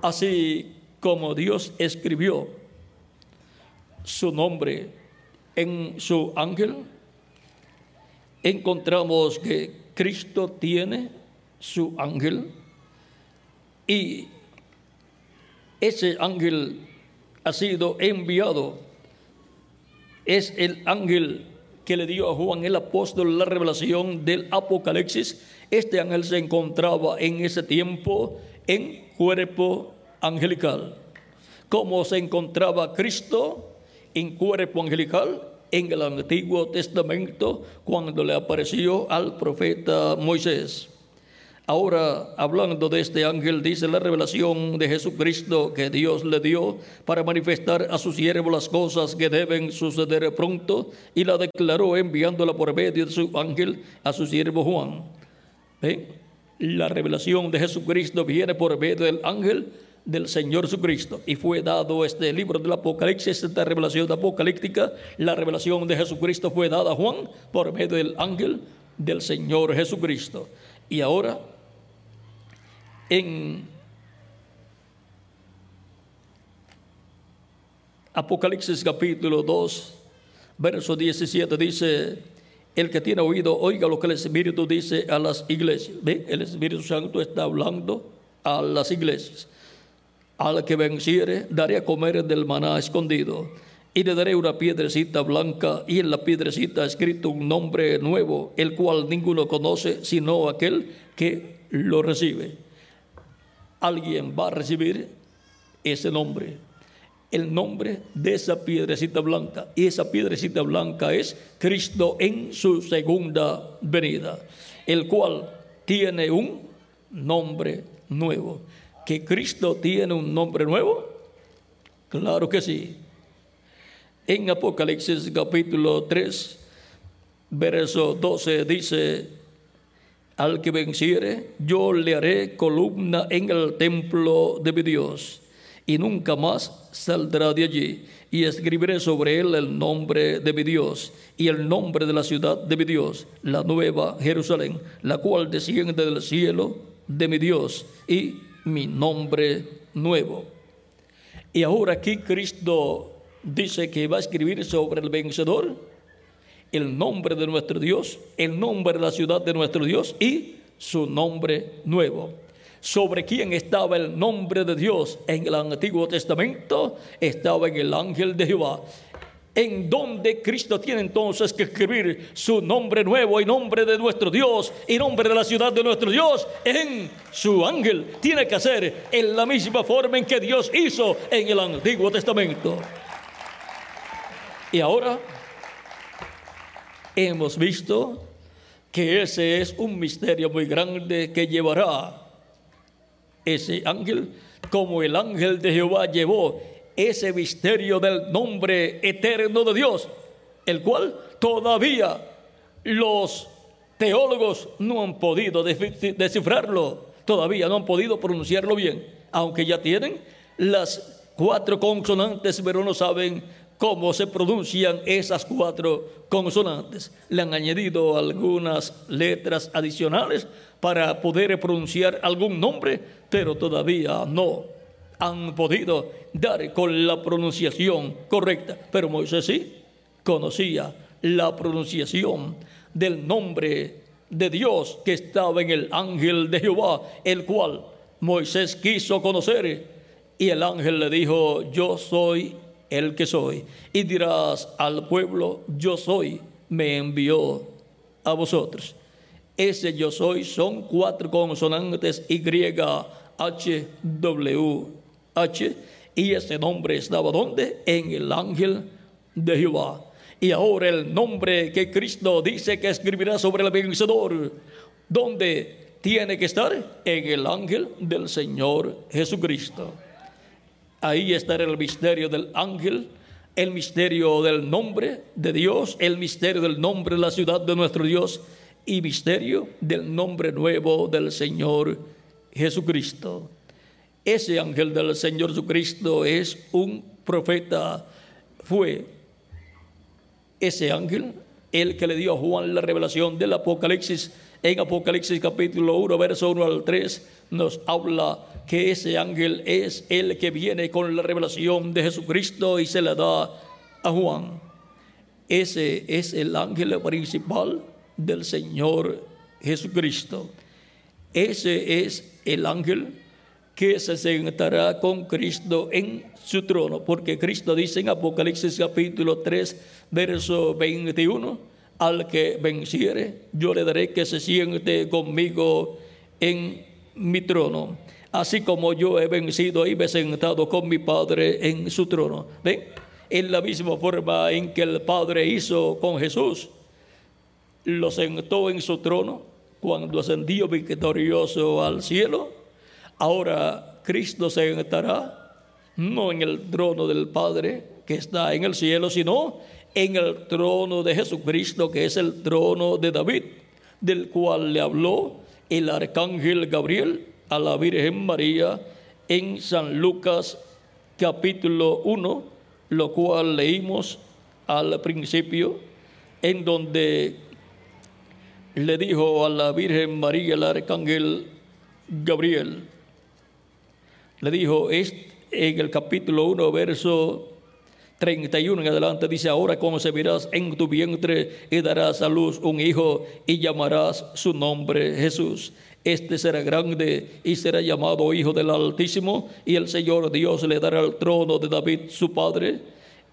así como Dios escribió su nombre en su ángel, encontramos que Cristo tiene su ángel y ese ángel ha sido enviado. Es el ángel que le dio a Juan el apóstol la revelación del Apocalipsis. Este ángel se encontraba en ese tiempo en cuerpo angelical. Como se encontraba Cristo en cuerpo angelical en el Antiguo Testamento cuando le apareció al profeta Moisés. Ahora, hablando de este ángel, dice la revelación de Jesucristo que Dios le dio para manifestar a su siervo las cosas que deben suceder pronto y la declaró enviándola por medio de su ángel a su siervo Juan. La revelación de Jesucristo viene por medio del ángel del Señor Jesucristo. Y fue dado este libro del Apocalipsis, esta revelación apocalíptica. La revelación de Jesucristo fue dada a Juan por medio del ángel del Señor Jesucristo. Y ahora, en Apocalipsis capítulo 2, verso 17 dice, el que tiene oído, oiga lo que el Espíritu dice a las iglesias. ¿Ve? El Espíritu Santo está hablando a las iglesias. Al que venciere, daré a comer del maná escondido. Y le daré una piedrecita blanca y en la piedrecita escrito un nombre nuevo, el cual ninguno conoce sino aquel que lo recibe. Alguien va a recibir ese nombre, el nombre de esa piedrecita blanca. Y esa piedrecita blanca es Cristo en su segunda venida, el cual tiene un nombre nuevo que Cristo tiene un nombre nuevo? Claro que sí. En Apocalipsis capítulo 3, verso 12 dice, al que venciere, yo le haré columna en el templo de mi Dios, y nunca más saldrá de allí, y escribiré sobre él el nombre de mi Dios, y el nombre de la ciudad de mi Dios, la nueva Jerusalén, la cual desciende del cielo de mi Dios, y mi nombre nuevo. Y ahora aquí Cristo dice que va a escribir sobre el vencedor el nombre de nuestro Dios, el nombre de la ciudad de nuestro Dios y su nombre nuevo. Sobre quién estaba el nombre de Dios en el Antiguo Testamento, estaba en el ángel de Jehová en donde Cristo tiene entonces que escribir su nombre nuevo y nombre de nuestro Dios y nombre de la ciudad de nuestro Dios en su ángel. Tiene que hacer en la misma forma en que Dios hizo en el Antiguo Testamento. Y ahora hemos visto que ese es un misterio muy grande que llevará ese ángel como el ángel de Jehová llevó ese misterio del nombre eterno de Dios, el cual todavía los teólogos no han podido descifrarlo, todavía no han podido pronunciarlo bien, aunque ya tienen las cuatro consonantes, pero no saben cómo se pronuncian esas cuatro consonantes. Le han añadido algunas letras adicionales para poder pronunciar algún nombre, pero todavía no han podido dar con la pronunciación correcta. Pero Moisés sí conocía la pronunciación del nombre de Dios que estaba en el ángel de Jehová, el cual Moisés quiso conocer. Y el ángel le dijo, yo soy el que soy. Y dirás al pueblo, yo soy, me envió a vosotros. Ese yo soy son cuatro consonantes Y, H, W, H, y ese nombre estaba donde? En el ángel de Jehová. Y ahora el nombre que Cristo dice que escribirá sobre el vencedor, ¿dónde tiene que estar? En el ángel del Señor Jesucristo. Ahí estará el misterio del ángel, el misterio del nombre de Dios, el misterio del nombre de la ciudad de nuestro Dios y misterio del nombre nuevo del Señor Jesucristo. Ese ángel del Señor Jesucristo es un profeta, fue ese ángel el que le dio a Juan la revelación del Apocalipsis. En Apocalipsis capítulo 1, verso 1 al 3, nos habla que ese ángel es el que viene con la revelación de Jesucristo y se la da a Juan. Ese es el ángel principal del Señor Jesucristo. Ese es el ángel que se sentará con Cristo en su trono, porque Cristo dice en Apocalipsis capítulo 3, verso 21, al que venciere, yo le daré que se siente conmigo en mi trono, así como yo he vencido y me he sentado con mi Padre en su trono. ¿Ven? En la misma forma en que el Padre hizo con Jesús, lo sentó en su trono cuando ascendió victorioso al cielo Ahora Cristo se sentará no en el trono del Padre que está en el cielo, sino en el trono de Jesucristo, que es el trono de David, del cual le habló el arcángel Gabriel a la Virgen María en San Lucas capítulo 1, lo cual leímos al principio, en donde le dijo a la Virgen María el arcángel Gabriel, le dijo en el capítulo 1, verso 31 en adelante, dice, ahora concebirás en tu vientre y darás a luz un hijo y llamarás su nombre Jesús. Este será grande y será llamado Hijo del Altísimo y el Señor Dios le dará el trono de David su padre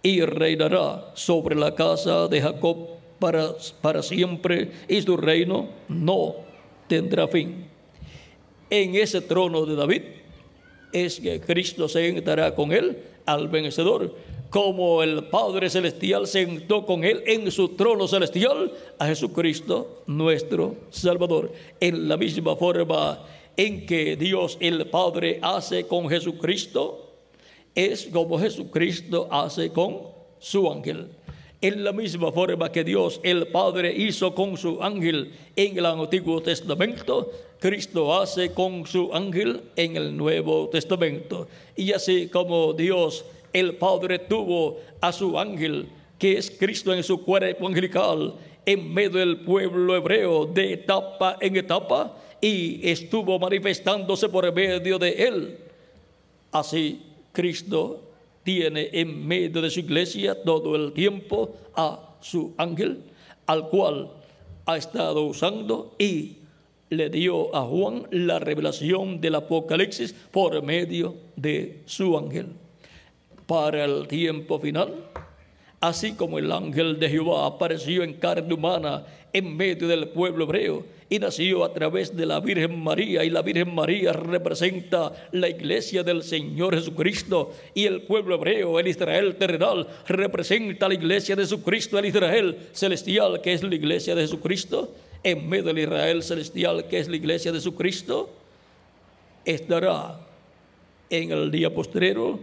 y reinará sobre la casa de Jacob para, para siempre y su reino no tendrá fin. En ese trono de David es que Cristo se sentará con él al vencedor, como el Padre Celestial sentó con él en su trono celestial a Jesucristo, nuestro Salvador. En la misma forma en que Dios el Padre hace con Jesucristo, es como Jesucristo hace con su ángel. En la misma forma que Dios el Padre hizo con su ángel en el Antiguo Testamento, Cristo hace con su ángel en el Nuevo Testamento. Y así como Dios el Padre tuvo a su ángel, que es Cristo en su cuerpo angelical, en medio del pueblo hebreo de etapa en etapa, y estuvo manifestándose por medio de él. Así Cristo tiene en medio de su iglesia todo el tiempo a su ángel al cual ha estado usando y le dio a Juan la revelación del Apocalipsis por medio de su ángel. Para el tiempo final, así como el ángel de Jehová apareció en carne humana en medio del pueblo hebreo y nació a través de la Virgen María y la Virgen María representa la iglesia del Señor Jesucristo y el pueblo hebreo, el Israel terrenal, representa la iglesia de Jesucristo, el Israel celestial que es la iglesia de Jesucristo en medio del Israel celestial que es la iglesia de Jesucristo, estará en el día postrero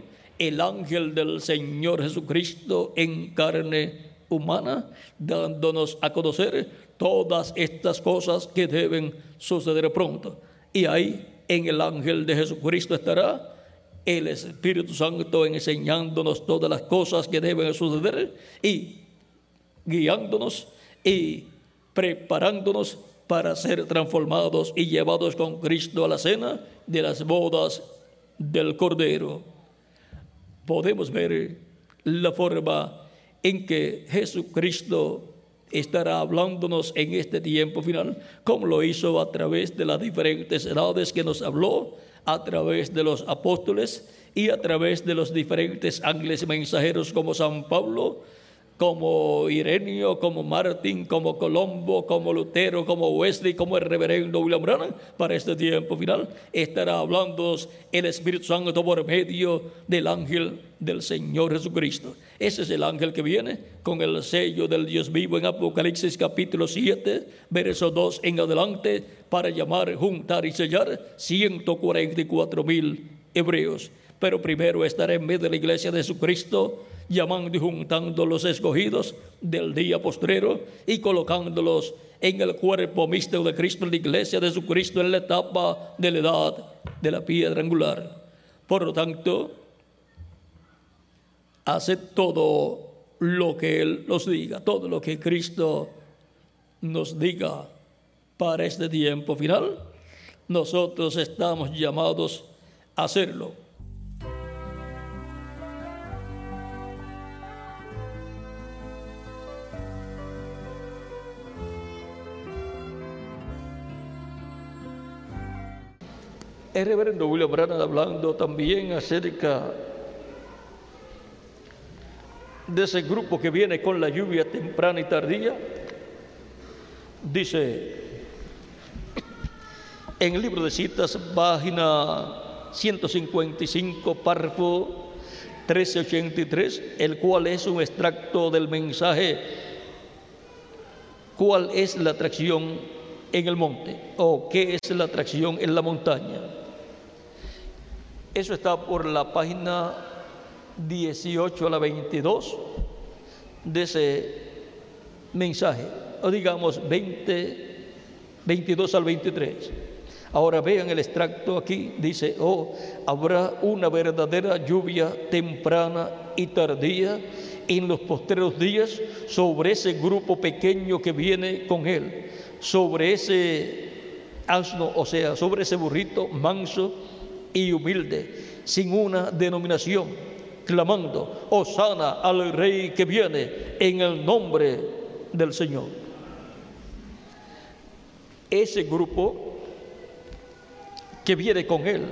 el ángel del Señor Jesucristo en carne humana, dándonos a conocer todas estas cosas que deben suceder pronto. Y ahí en el ángel de Jesucristo estará el Espíritu Santo enseñándonos todas las cosas que deben suceder y guiándonos y preparándonos para ser transformados y llevados con Cristo a la cena de las bodas del Cordero. Podemos ver la forma en que Jesucristo estará hablándonos en este tiempo final, como lo hizo a través de las diferentes edades que nos habló, a través de los apóstoles y a través de los diferentes ángeles mensajeros como San Pablo, como Irenio, como Martín, como Colombo, como Lutero, como Wesley, como el reverendo William Branham, para este tiempo final estará hablando el Espíritu Santo por medio del ángel del Señor Jesucristo. Ese es el ángel que viene con el sello del Dios vivo en Apocalipsis capítulo 7, verso 2 en adelante, para llamar, juntar y sellar 144 mil hebreos. Pero primero estará en medio de la iglesia de Jesucristo llamando y juntando los escogidos del día postrero y colocándolos en el cuerpo místico de Cristo, en la iglesia de Jesucristo, en la etapa de la edad de la piedra angular. Por lo tanto, hace todo lo que Él nos diga, todo lo que Cristo nos diga para este tiempo final, nosotros estamos llamados a hacerlo. El reverendo William Branham hablando también acerca de ese grupo que viene con la lluvia temprana y tardía. Dice en el libro de citas, página 155, párrafo 1383, el cual es un extracto del mensaje ¿Cuál es la atracción en el monte? ¿O qué es la atracción en la montaña? Eso está por la página 18 a la 22 de ese mensaje, o digamos 20, 22 al 23. Ahora vean el extracto aquí, dice, oh, habrá una verdadera lluvia temprana y tardía en los postreros días sobre ese grupo pequeño que viene con él, sobre ese asno, o sea, sobre ese burrito manso y humilde, sin una denominación, clamando, Osana al Rey que viene en el nombre del Señor. Ese grupo que viene con él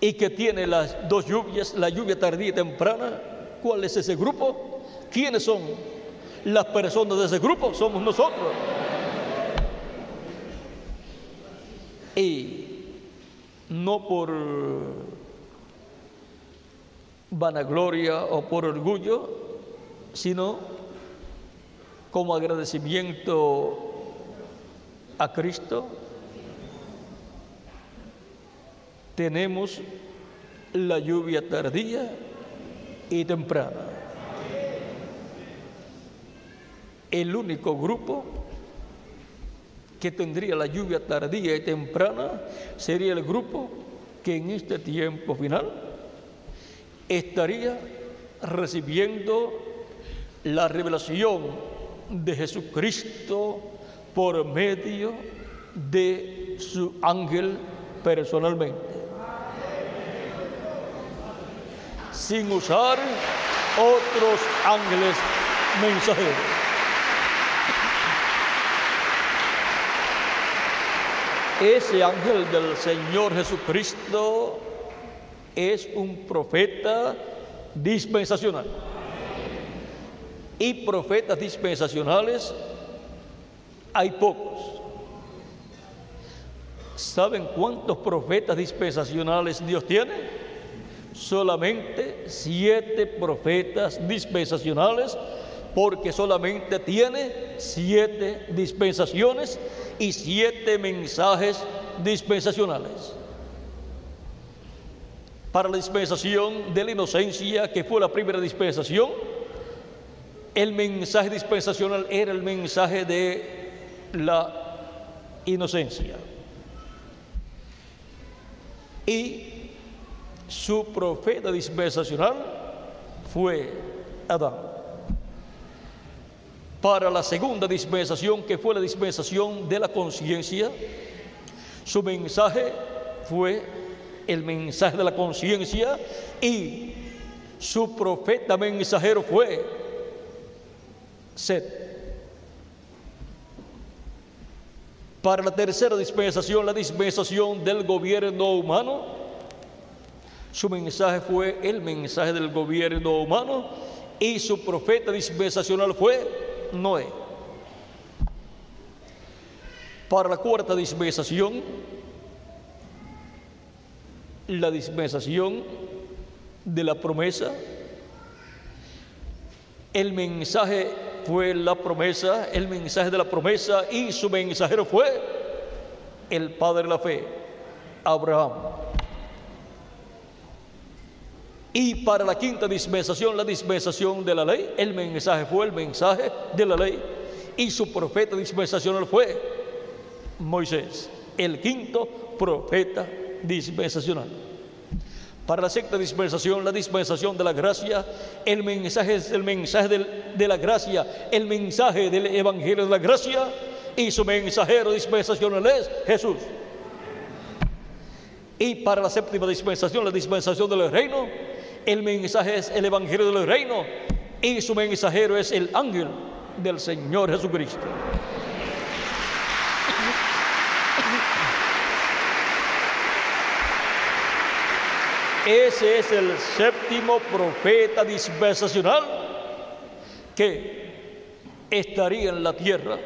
y que tiene las dos lluvias, la lluvia tardía y temprana, ¿cuál es ese grupo? ¿Quiénes son las personas de ese grupo? Somos nosotros. Y no por vanagloria o por orgullo, sino como agradecimiento a Cristo, tenemos la lluvia tardía y temprana. El único grupo que tendría la lluvia tardía y temprana sería el grupo que en este tiempo final estaría recibiendo la revelación de Jesucristo por medio de su ángel personalmente. Sin usar otros ángeles mensajeros. Ese ángel del Señor Jesucristo es un profeta dispensacional. Y profetas dispensacionales hay pocos. ¿Saben cuántos profetas dispensacionales Dios tiene? Solamente siete profetas dispensacionales, porque solamente tiene siete dispensaciones y siete mensajes dispensacionales. Para la dispensación de la inocencia, que fue la primera dispensación, el mensaje dispensacional era el mensaje de la inocencia. Y su profeta dispensacional fue Adán. Para la segunda dispensación, que fue la dispensación de la conciencia, su mensaje fue el mensaje de la conciencia y su profeta mensajero fue Set. Para la tercera dispensación, la dispensación del gobierno humano, su mensaje fue el mensaje del gobierno humano y su profeta dispensacional fue Noé. Para la cuarta dispensación, la dispensación de la promesa, el mensaje fue la promesa, el mensaje de la promesa y su mensajero fue el Padre de la fe, Abraham. Y para la quinta dispensación, la dispensación de la ley, el mensaje fue el mensaje de la ley y su profeta dispensacional fue Moisés, el quinto profeta dispensacional. Para la sexta dispensación, la dispensación de la gracia, el mensaje es el mensaje de la gracia, el mensaje del Evangelio de la gracia y su mensajero dispensacional es Jesús. Y para la séptima dispensación, la dispensación del reino, el mensaje es el Evangelio del reino y su mensajero es el ángel del Señor Jesucristo. Ese es el séptimo profeta dispensacional que estaría en la tierra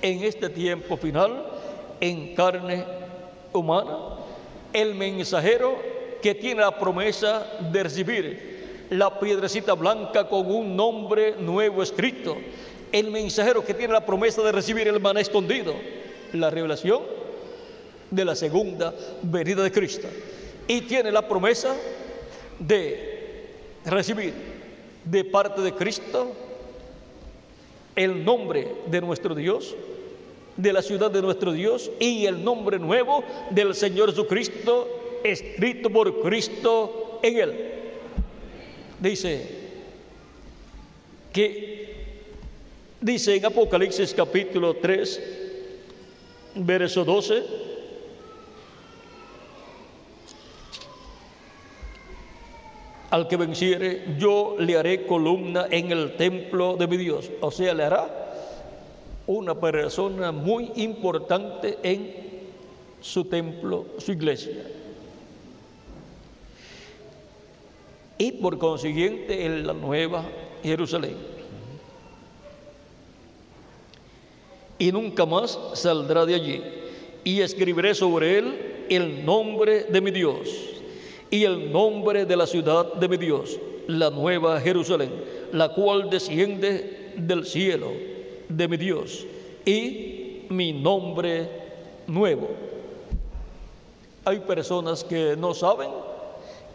en este tiempo final en carne humana. El mensajero que tiene la promesa de recibir la piedrecita blanca con un nombre nuevo escrito. El mensajero que tiene la promesa de recibir el maná escondido. La revelación de la segunda venida de Cristo y tiene la promesa de recibir de parte de Cristo el nombre de nuestro Dios, de la ciudad de nuestro Dios y el nombre nuevo del Señor Jesucristo escrito por Cristo en él. Dice que dice en Apocalipsis capítulo 3 verso 12 Al que venciere, yo le haré columna en el templo de mi Dios. O sea, le hará una persona muy importante en su templo, su iglesia. Y por consiguiente en la nueva Jerusalén. Y nunca más saldrá de allí. Y escribiré sobre él el nombre de mi Dios y el nombre de la ciudad de mi Dios, la nueva Jerusalén, la cual desciende del cielo de mi Dios, y mi nombre nuevo. Hay personas que no saben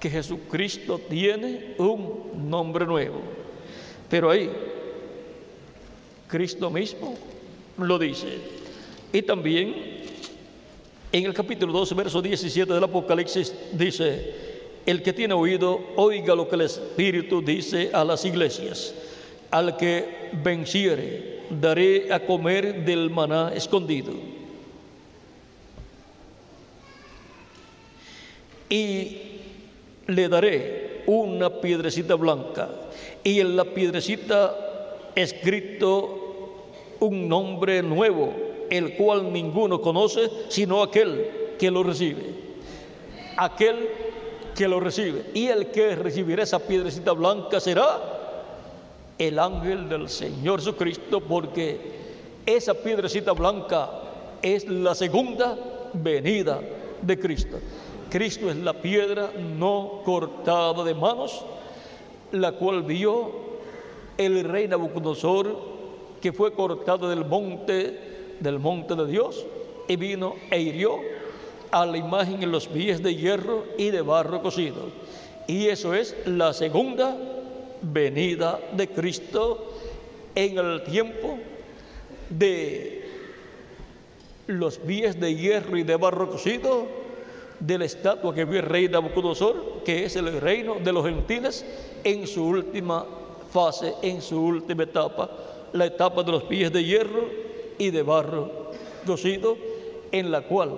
que Jesucristo tiene un nombre nuevo, pero ahí Cristo mismo lo dice. Y también en el capítulo 12, verso 17 del Apocalipsis dice, el que tiene oído, oiga lo que el Espíritu dice a las iglesias. Al que venciere, daré a comer del maná escondido. Y le daré una piedrecita blanca y en la piedrecita escrito un nombre nuevo el cual ninguno conoce sino aquel que lo recibe. Aquel que lo recibe. Y el que recibirá esa piedrecita blanca será el ángel del Señor Jesucristo, porque esa piedrecita blanca es la segunda venida de Cristo. Cristo es la piedra no cortada de manos, la cual vio el rey Nabucodonosor, que fue cortada del monte, del monte de Dios, y vino e hirió a la imagen en los pies de hierro y de barro cocido. Y eso es la segunda venida de Cristo en el tiempo de los pies de hierro y de barro cocido de la estatua que vio el rey Nabucodonosor, que es el reino de los gentiles en su última fase, en su última etapa, la etapa de los pies de hierro y de barro cocido, en la cual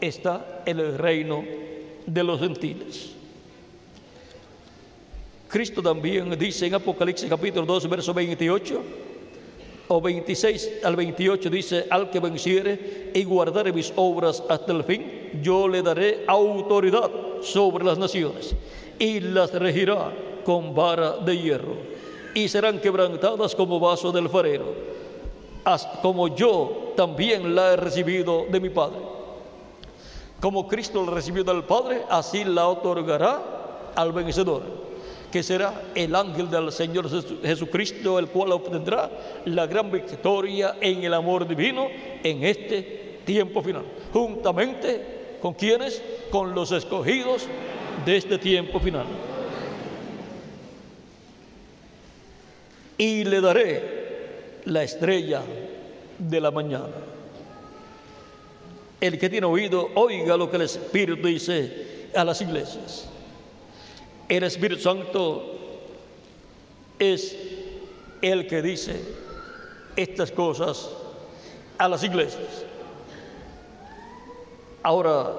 está el reino de los gentiles. Cristo también dice en Apocalipsis capítulo 2, verso 28, o 26 al 28 dice, al que venciere y guardare mis obras hasta el fin, yo le daré autoridad sobre las naciones y las regirá con vara de hierro y serán quebrantadas como vaso del farero, como yo también la he recibido de mi Padre. Como Cristo la recibió del Padre, así la otorgará al vencedor que será el ángel del Señor Jesucristo, el cual obtendrá la gran victoria en el amor divino en este tiempo final, juntamente con quienes, con los escogidos de este tiempo final. Y le daré la estrella de la mañana. El que tiene oído, oiga lo que el Espíritu dice a las iglesias. El Espíritu Santo es el que dice estas cosas a las iglesias. Ahora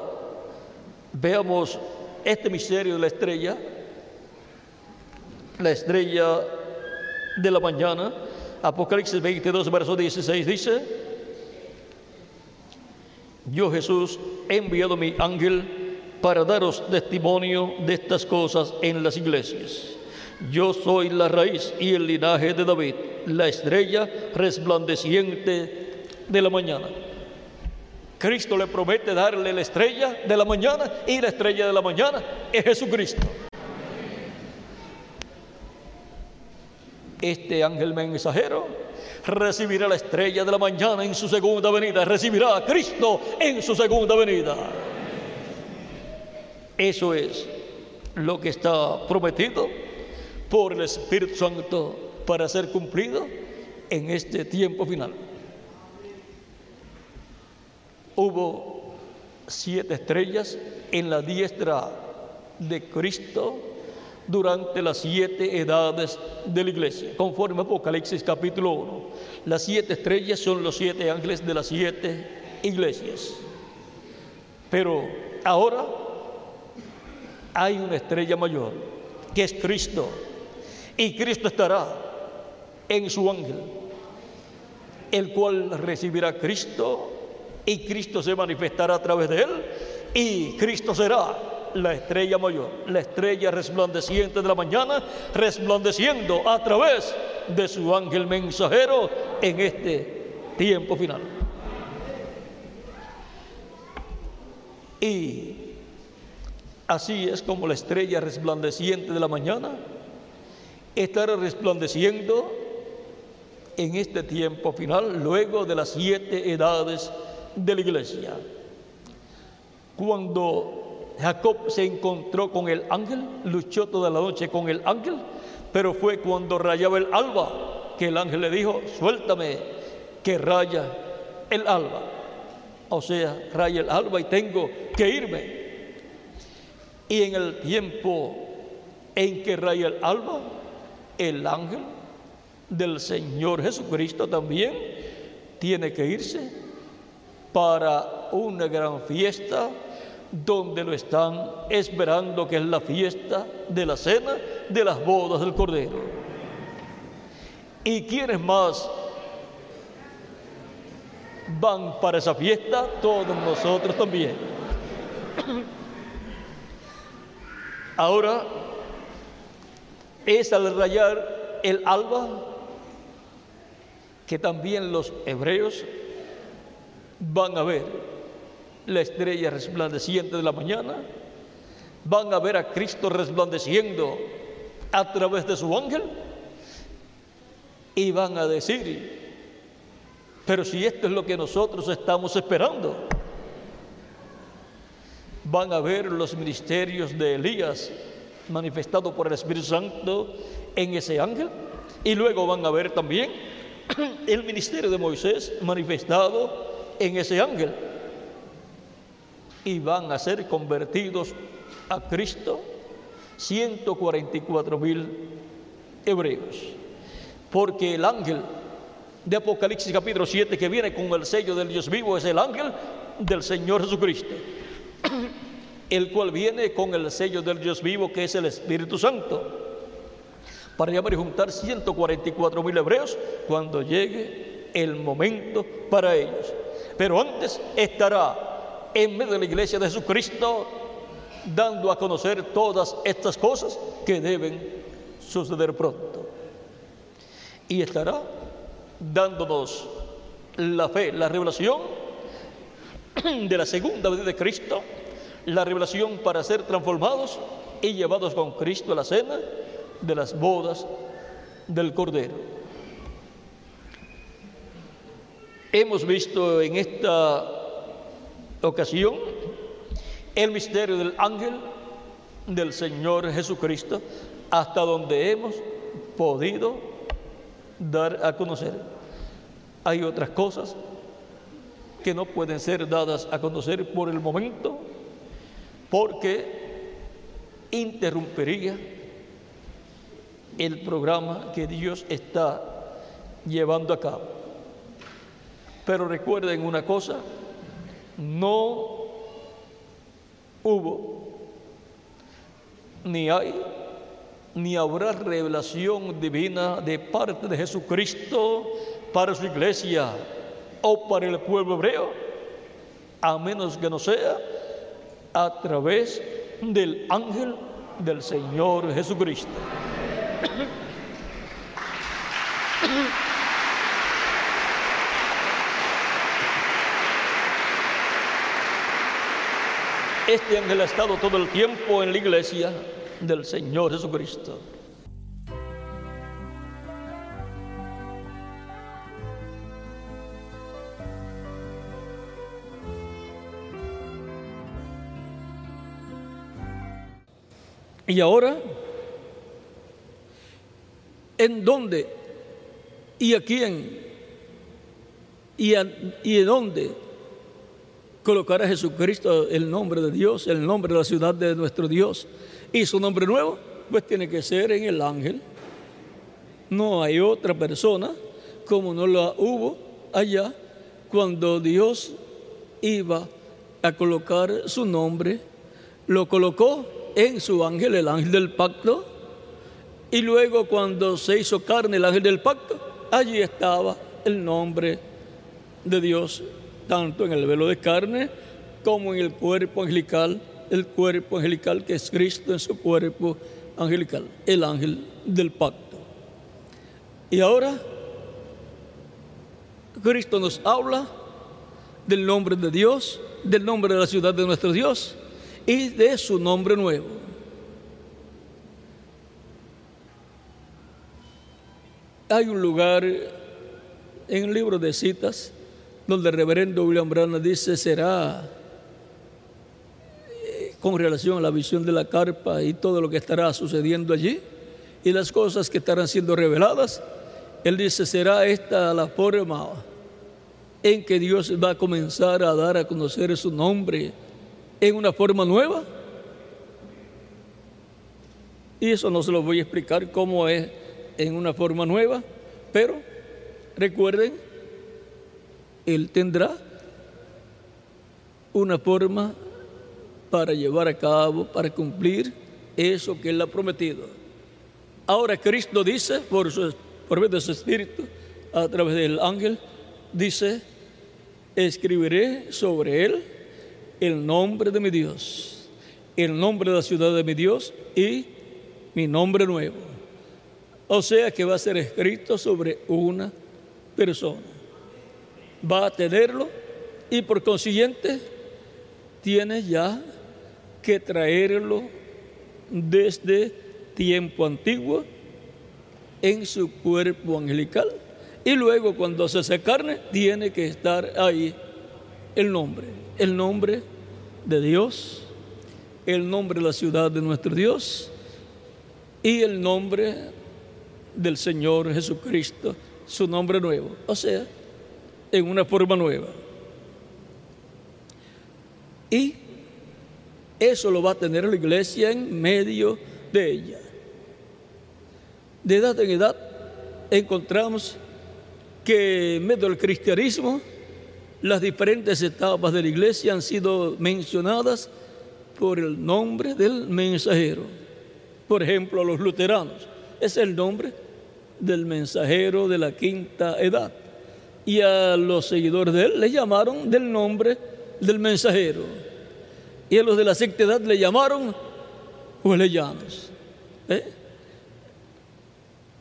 veamos este misterio de la estrella, la estrella de la mañana, Apocalipsis 22, verso 16 dice, yo Jesús he enviado mi ángel para daros testimonio de estas cosas en las iglesias. Yo soy la raíz y el linaje de David, la estrella resplandeciente de la mañana. Cristo le promete darle la estrella de la mañana y la estrella de la mañana es Jesucristo. Este ángel mensajero recibirá la estrella de la mañana en su segunda venida, recibirá a Cristo en su segunda venida. Eso es lo que está prometido por el Espíritu Santo para ser cumplido en este tiempo final. Hubo siete estrellas en la diestra de Cristo durante las siete edades de la iglesia, conforme Apocalipsis capítulo 1. Las siete estrellas son los siete ángeles de las siete iglesias. Pero ahora hay una estrella mayor, que es Cristo. Y Cristo estará en su ángel, el cual recibirá Cristo y Cristo se manifestará a través de él y Cristo será la estrella mayor, la estrella resplandeciente de la mañana, resplandeciendo a través de su ángel mensajero en este tiempo final. Y Así es como la estrella resplandeciente de la mañana estará resplandeciendo en este tiempo final, luego de las siete edades de la iglesia. Cuando Jacob se encontró con el ángel, luchó toda la noche con el ángel, pero fue cuando rayaba el alba que el ángel le dijo, suéltame, que raya el alba. O sea, raya el alba y tengo que irme. Y en el tiempo en que raya el alba, el ángel del Señor Jesucristo también tiene que irse para una gran fiesta donde lo están esperando, que es la fiesta de la cena de las bodas del Cordero. ¿Y quiénes más van para esa fiesta, todos nosotros también. Ahora es al rayar el alba que también los hebreos van a ver la estrella resplandeciente de la mañana, van a ver a Cristo resplandeciendo a través de su ángel. Y van a decir, pero si esto es lo que nosotros estamos esperando, van a ver los ministerios de Elías manifestado por el Espíritu Santo en ese ángel. Y luego van a ver también el ministerio de Moisés manifestado en ese ángel y van a ser convertidos a Cristo 144 mil hebreos porque el ángel de Apocalipsis capítulo 7 que viene con el sello del Dios vivo es el ángel del Señor Jesucristo, el cual viene con el sello del Dios vivo que es el Espíritu Santo, para llamar y juntar 144 mil hebreos cuando llegue el momento para ellos. Pero antes estará en medio de la iglesia de Jesucristo dando a conocer todas estas cosas que deben suceder pronto. Y estará dándonos la fe, la revelación de la segunda vez de Cristo, la revelación para ser transformados y llevados con Cristo a la cena de las bodas del Cordero. Hemos visto en esta ocasión el misterio del ángel del Señor Jesucristo hasta donde hemos podido dar a conocer. Hay otras cosas que no pueden ser dadas a conocer por el momento porque interrumpiría el programa que Dios está llevando a cabo. Pero recuerden una cosa, no hubo ni hay ni habrá revelación divina de parte de Jesucristo para su iglesia o para el pueblo hebreo, a menos que no sea a través del ángel del Señor Jesucristo. Este ángel ha estado todo el tiempo en la iglesia del Señor Jesucristo. Y ahora, ¿en dónde y a quién y, y en dónde colocará Jesucristo el nombre de Dios, el nombre de la ciudad de nuestro Dios? ¿Y su nombre nuevo? Pues tiene que ser en el ángel. No hay otra persona como no la hubo allá cuando Dios iba a colocar su nombre, lo colocó en su ángel, el ángel del pacto, y luego cuando se hizo carne el ángel del pacto, allí estaba el nombre de Dios, tanto en el velo de carne como en el cuerpo angelical el cuerpo angelical que es Cristo en su cuerpo angelical, el ángel del pacto. Y ahora Cristo nos habla del nombre de Dios, del nombre de la ciudad de nuestro Dios y de su nombre nuevo. Hay un lugar en el libro de citas donde el reverendo William Branham dice será con relación a la visión de la carpa y todo lo que estará sucediendo allí y las cosas que estarán siendo reveladas. Él dice, será esta la forma en que Dios va a comenzar a dar a conocer su nombre en una forma nueva. Y eso no se lo voy a explicar cómo es en una forma nueva, pero recuerden, Él tendrá una forma para llevar a cabo, para cumplir eso que Él ha prometido. Ahora Cristo dice, por, su, por medio de su Espíritu, a través del ángel, dice escribiré sobre él el nombre de mi Dios, el nombre de la ciudad de mi Dios y mi nombre nuevo. O sea que va a ser escrito sobre una persona. Va a tenerlo y por consiguiente tiene ya que traerlo desde tiempo antiguo en su cuerpo angelical y luego cuando se hace carne tiene que estar ahí el nombre, el nombre de Dios, el nombre de la ciudad de nuestro Dios y el nombre del Señor Jesucristo, su nombre nuevo, o sea, en una forma nueva. Y eso lo va a tener la iglesia en medio de ella. De edad en edad encontramos que en medio del cristianismo las diferentes etapas de la iglesia han sido mencionadas por el nombre del mensajero. Por ejemplo, los luteranos, es el nombre del mensajero de la quinta edad. Y a los seguidores de él le llamaron del nombre del mensajero. Y a los de la sexta edad le llamaron huelellanos. ¿Eh?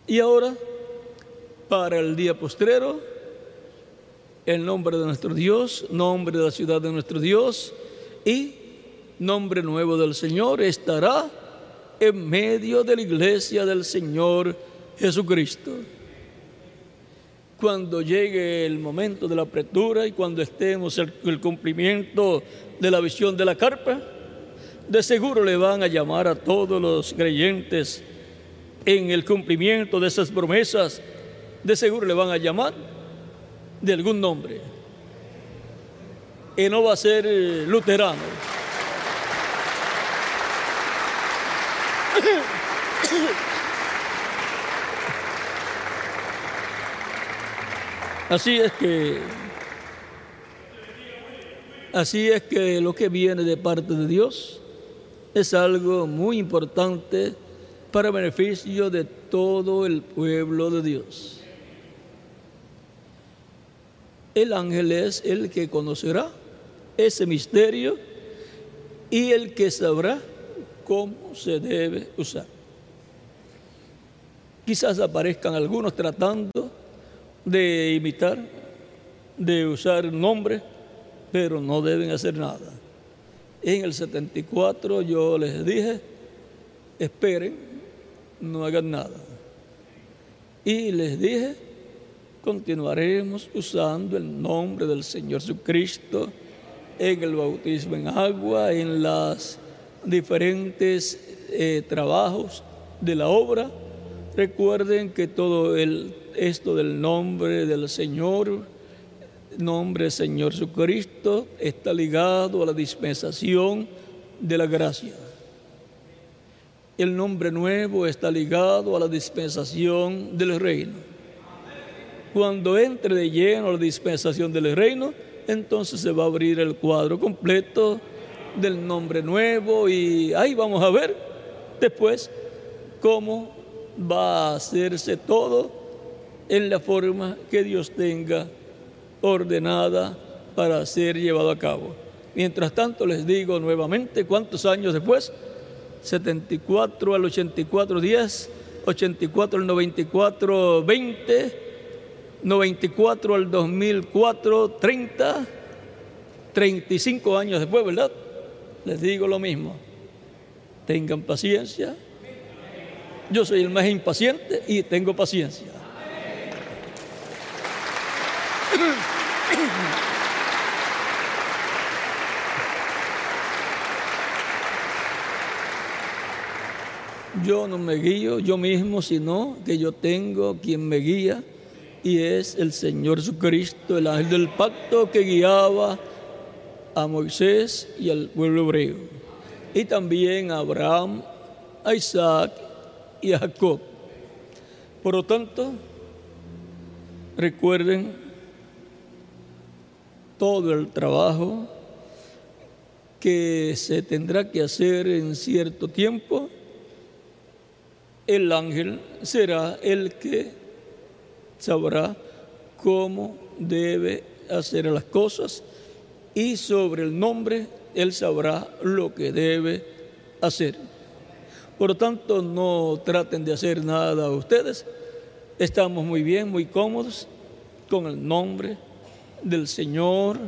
Y ahora, para el día postrero, el nombre de nuestro Dios, nombre de la ciudad de nuestro Dios y nombre nuevo del Señor estará en medio de la iglesia del Señor Jesucristo. Cuando llegue el momento de la apertura y cuando estemos en el cumplimiento de la visión de la carpa, de seguro le van a llamar a todos los creyentes en el cumplimiento de esas promesas, de seguro le van a llamar de algún nombre. Y no va a ser eh, luterano. Así es que así es que lo que viene de parte de Dios es algo muy importante para beneficio de todo el pueblo de Dios. El ángel es el que conocerá ese misterio y el que sabrá cómo se debe usar. Quizás aparezcan algunos tratando de imitar, de usar nombre, pero no deben hacer nada. En el 74 yo les dije, esperen, no hagan nada. Y les dije, continuaremos usando el nombre del Señor Jesucristo en el bautismo en agua, en los diferentes eh, trabajos de la obra. Recuerden que todo el, esto del nombre del Señor, nombre Señor Jesucristo, está ligado a la dispensación de la gracia. El nombre nuevo está ligado a la dispensación del reino. Cuando entre de lleno la dispensación del reino, entonces se va a abrir el cuadro completo del nombre nuevo y ahí vamos a ver después cómo va a hacerse todo en la forma que Dios tenga ordenada para ser llevado a cabo. Mientras tanto les digo nuevamente cuántos años después, 74 al 84 días, 84 al 94 20 94 al 2004, 30, 35 años después, ¿verdad? Les digo lo mismo. Tengan paciencia. Yo soy el más impaciente y tengo paciencia. Yo no me guío yo mismo, sino que yo tengo quien me guía y es el Señor Jesucristo, el ángel del pacto que guiaba a Moisés y al pueblo hebreo, y también a Abraham, a Isaac y a Jacob. Por lo tanto, recuerden todo el trabajo que se tendrá que hacer en cierto tiempo, el ángel será el que sabrá cómo debe hacer las cosas y sobre el nombre Él sabrá lo que debe hacer. Por lo tanto, no traten de hacer nada ustedes. Estamos muy bien, muy cómodos con el nombre del Señor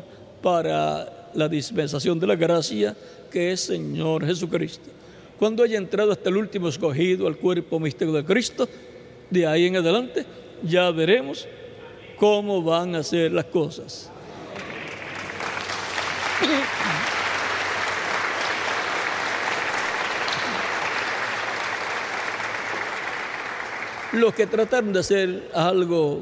para la dispensación de la gracia que es Señor Jesucristo. Cuando haya entrado hasta el último escogido al cuerpo místico de Cristo, de ahí en adelante ya veremos cómo van a ser las cosas. Los que trataron de hacer algo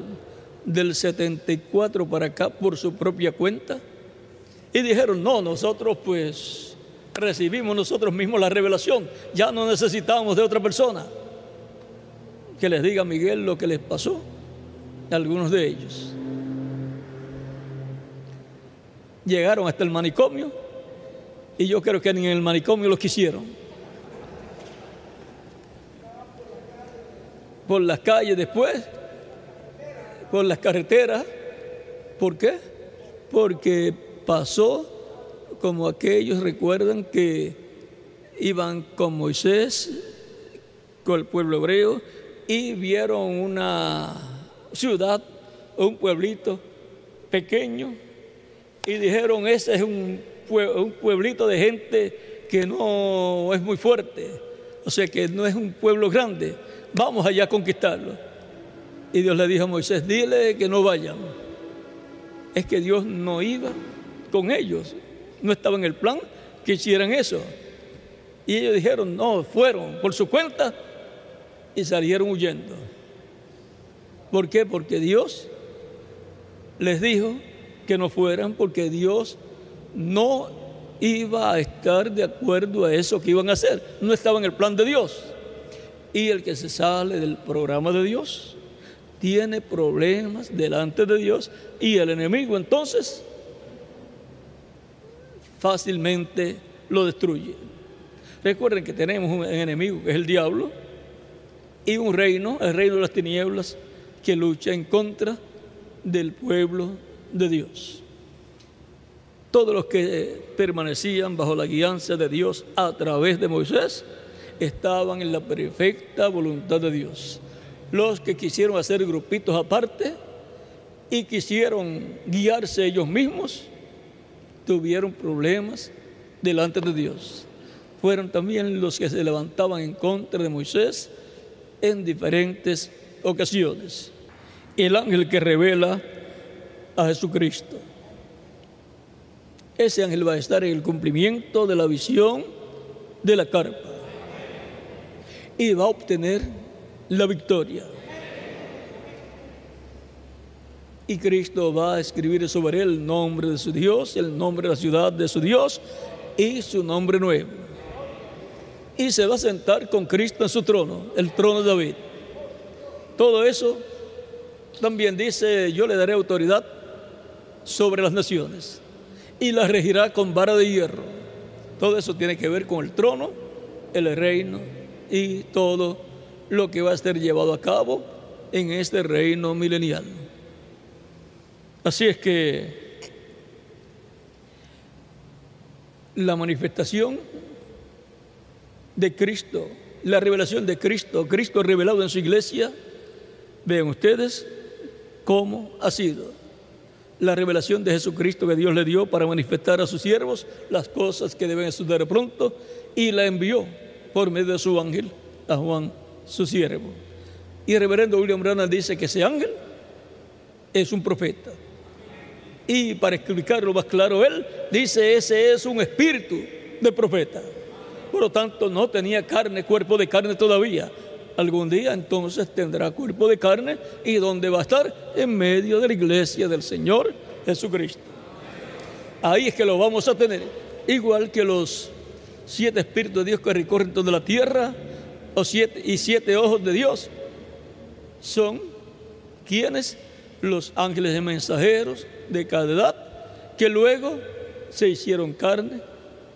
del 74 para acá por su propia cuenta y dijeron, no, nosotros pues recibimos nosotros mismos la revelación, ya no necesitamos de otra persona. Que les diga Miguel lo que les pasó a algunos de ellos. Llegaron hasta el manicomio y yo creo que ni en el manicomio los quisieron. Por las calles después, por las carreteras. ¿Por qué? Porque pasó como aquellos recuerdan que iban con Moisés, con el pueblo hebreo, y vieron una ciudad un pueblito pequeño y dijeron, ese es un, un pueblito de gente que no es muy fuerte, o sea que no es un pueblo grande, vamos allá a conquistarlo. Y Dios le dijo a Moisés, dile que no vayan. Es que Dios no iba con ellos, no estaba en el plan que hicieran eso. Y ellos dijeron, no, fueron por su cuenta y salieron huyendo. ¿Por qué? Porque Dios les dijo que no fueran, porque Dios no iba a estar de acuerdo a eso que iban a hacer. No estaba en el plan de Dios. Y el que se sale del programa de Dios tiene problemas delante de Dios y el enemigo entonces fácilmente lo destruye. Recuerden que tenemos un enemigo que es el diablo y un reino, el reino de las tinieblas, que lucha en contra del pueblo de Dios. Todos los que permanecían bajo la guianza de Dios a través de Moisés estaban en la perfecta voluntad de Dios. Los que quisieron hacer grupitos aparte y quisieron guiarse ellos mismos, tuvieron problemas delante de Dios. Fueron también los que se levantaban en contra de Moisés en diferentes ocasiones. El ángel que revela a Jesucristo. Ese ángel va a estar en el cumplimiento de la visión de la carpa y va a obtener la victoria. Y Cristo va a escribir sobre él el nombre de su Dios, el nombre de la ciudad de su Dios y su nombre nuevo. Y se va a sentar con Cristo en su trono, el trono de David. Todo eso también dice, yo le daré autoridad sobre las naciones y las regirá con vara de hierro. Todo eso tiene que ver con el trono, el reino y todo lo que va a ser llevado a cabo en este reino milenial. Así es que la manifestación de Cristo, la revelación de Cristo, Cristo revelado en su iglesia, vean ustedes cómo ha sido la revelación de Jesucristo que Dios le dio para manifestar a sus siervos las cosas que deben suceder pronto y la envió por medio de su ángel a Juan, su siervo. Y el reverendo William Branham dice que ese ángel es un profeta. Y para explicarlo más claro, él dice, ese es un espíritu de profeta. Por lo tanto, no tenía carne, cuerpo de carne todavía. Algún día entonces tendrá cuerpo de carne y donde va a estar en medio de la iglesia del Señor Jesucristo. Ahí es que lo vamos a tener, igual que los siete espíritus de Dios que recorren toda la tierra, o siete, y siete ojos de Dios, son quienes los ángeles de mensajeros de cada edad, que luego se hicieron carne,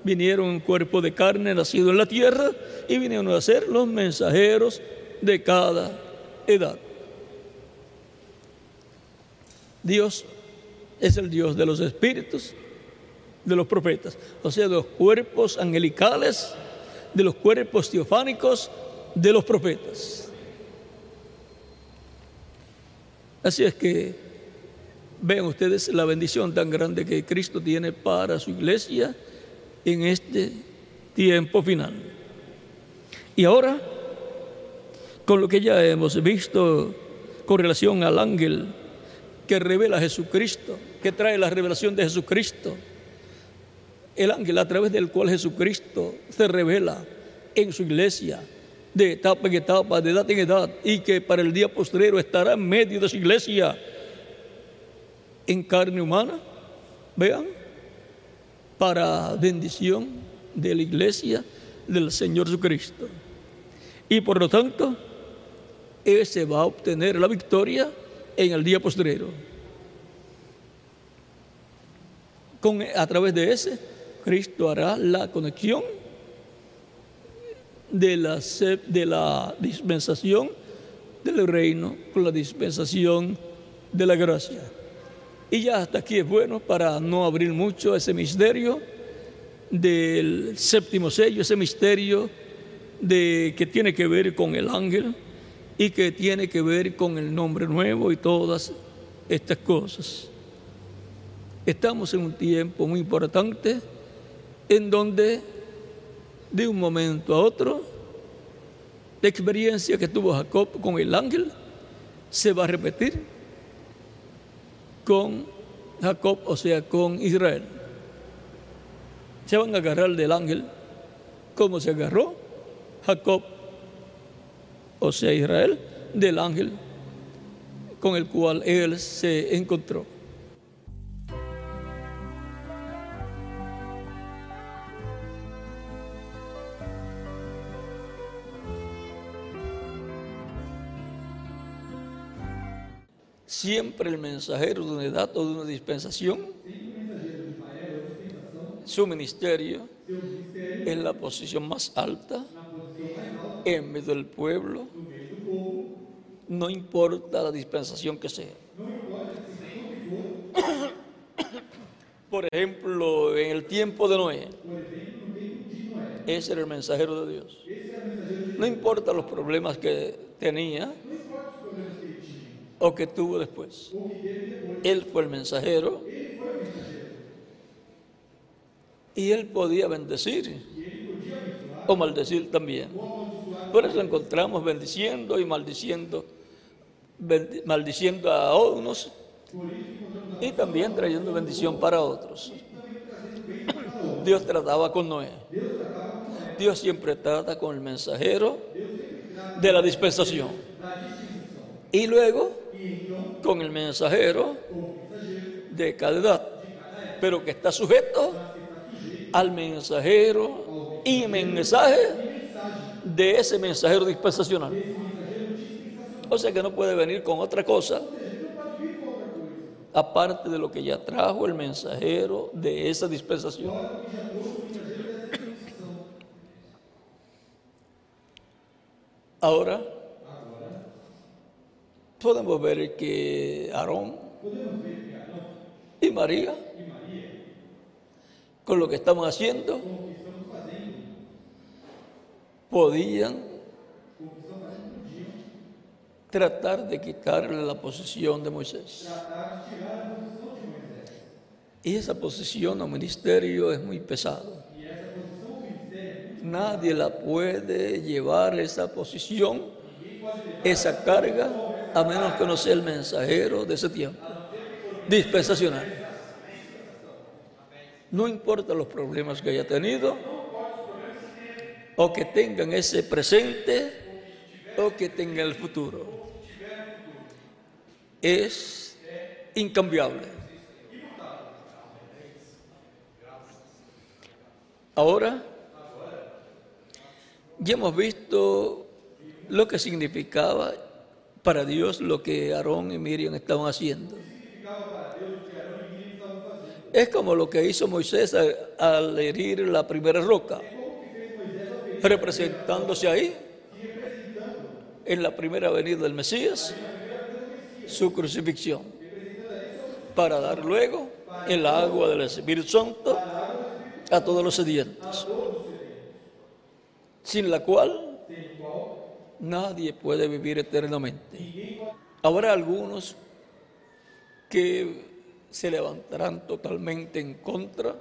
vinieron en cuerpo de carne nacido en la tierra y vinieron a ser los mensajeros de cada edad. Dios es el Dios de los espíritus, de los profetas, o sea, de los cuerpos angelicales, de los cuerpos teofánicos, de los profetas. Así es que vean ustedes la bendición tan grande que Cristo tiene para su iglesia en este tiempo final. Y ahora, con lo que ya hemos visto con relación al ángel que revela a Jesucristo, que trae la revelación de Jesucristo, el ángel a través del cual Jesucristo se revela en su iglesia, de etapa en etapa, de edad en edad, y que para el día postrero estará en medio de su iglesia en carne humana, vean, para bendición de la iglesia del Señor Jesucristo. Y por lo tanto, ese va a obtener la victoria en el día postrero. Con, a través de ese, Cristo hará la conexión de la, de la dispensación del reino con la dispensación de la gracia. Y ya hasta aquí es bueno para no abrir mucho ese misterio del séptimo sello, ese misterio de, que tiene que ver con el ángel y que tiene que ver con el nombre nuevo y todas estas cosas. Estamos en un tiempo muy importante en donde de un momento a otro, la experiencia que tuvo Jacob con el ángel se va a repetir con Jacob, o sea, con Israel. Se van a agarrar del ángel como se agarró Jacob, o sea, Israel, del ángel con el cual él se encontró. Siempre el mensajero de una edad o de una dispensación, su ministerio es la posición más alta en medio del pueblo, no importa la dispensación que sea. Por ejemplo, en el tiempo de Noé, ese era el mensajero de Dios. No importa los problemas que tenía, o que tuvo después. Él fue el mensajero y él podía bendecir o maldecir también. Por eso encontramos bendiciendo y maldiciendo, maldiciendo a unos y también trayendo bendición para otros. Dios trataba con Noé. Dios siempre trata con el mensajero de la dispensación. Y luego con el mensajero de cada edad, pero que está sujeto al mensajero y mensaje de ese mensajero dispensacional. O sea que no puede venir con otra cosa aparte de lo que ya trajo el mensajero de esa dispensación. Ahora, podemos ver que Aarón y María, con lo que estamos haciendo, podían tratar de quitarle la posición de Moisés. Y esa posición o ministerio es muy pesado. Nadie la puede llevar esa posición, esa carga a menos que no sea el mensajero de ese tiempo, dispensacional. No importa los problemas que haya tenido, o que tengan ese presente, o que tengan el futuro. Es incambiable. Ahora, ya hemos visto lo que significaba para Dios lo que Aarón y Miriam estaban haciendo. Es como lo que hizo Moisés al herir la primera roca, representándose ahí en la primera venida del Mesías, su crucifixión. para dar luego el agua del Espíritu Santo a todos los sedientos, sin la cual nadie puede vivir eternamente. Habrá algunos que se levantarán totalmente en contra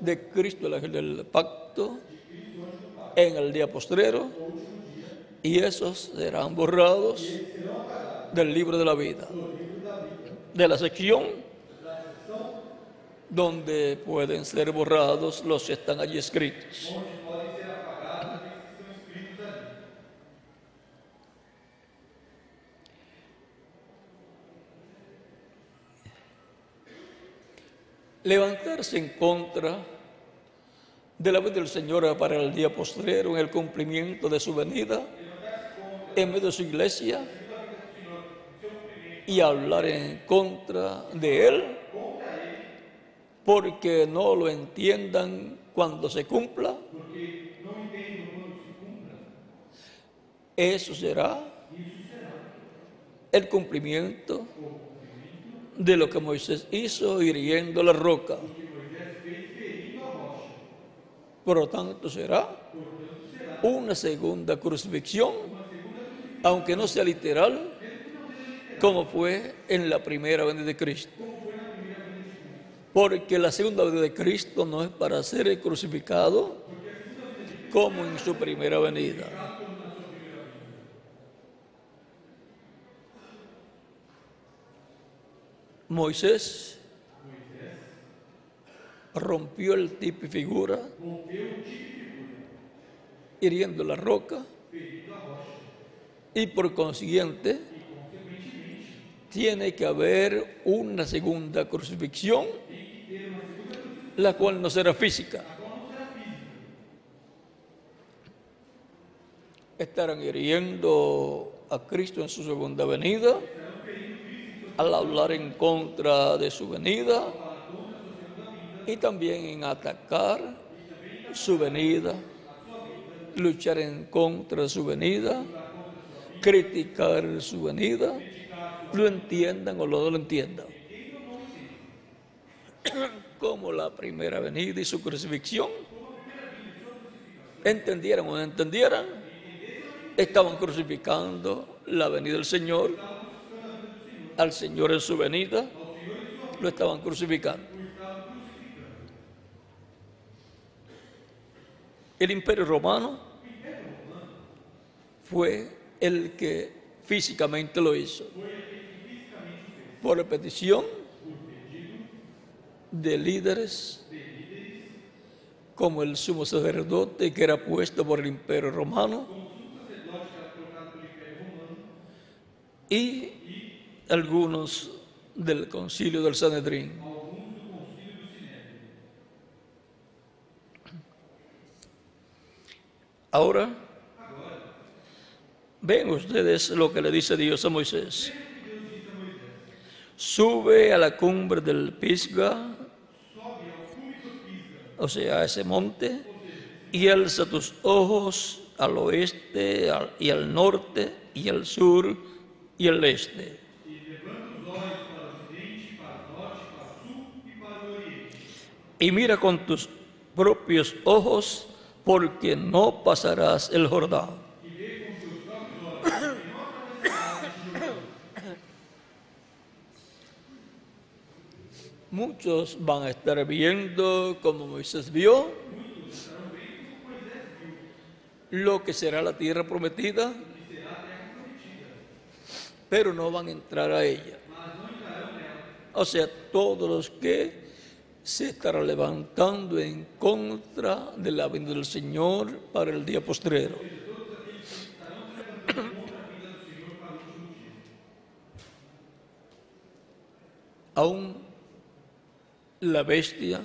de Cristo, el ángel del pacto, en el día postrero, y esos serán borrados del libro de la vida, de la sección donde pueden ser borrados los que están allí escritos. Levantarse en contra de la voz del Señor para el día postrero en el cumplimiento de su venida en medio de su iglesia y hablar en contra de Él porque no lo entiendan cuando se cumpla. Eso será el cumplimiento de lo que Moisés hizo hiriendo la roca. Por lo tanto será una segunda crucifixión, aunque no sea literal, como fue en la primera venida de Cristo. Porque la segunda venida de Cristo no es para ser crucificado como en su primera venida. Moisés rompió el tipo y figura, hiriendo la roca, y por consiguiente tiene que haber una segunda crucifixión, la cual no será física. Estarán hiriendo a Cristo en su segunda venida al hablar en contra de su venida y también en atacar su venida, luchar en contra de su venida, criticar su venida, lo entiendan o no lo entiendan. Como la primera venida y su crucifixión, entendieran o no entendieran, estaban crucificando la venida del Señor al Señor en su venida, lo estaban crucificando. El imperio romano fue el que físicamente lo hizo. Por petición de líderes como el sumo sacerdote que era puesto por el imperio romano y algunos del concilio del Sanedrín. Ahora, ven ustedes lo que le dice Dios a Moisés. Sube a la cumbre del Pisga, o sea, a ese monte, y alza tus ojos al oeste y al norte y al sur y al este y mira con tus propios ojos, porque no pasarás el Jordán. Muchos van a estar viendo como Moisés vio lo que será la tierra prometida, pero no van a entrar a ella. O sea, todos los que se estará levantando en contra de la venida del Señor para el día postrero. Aún la bestia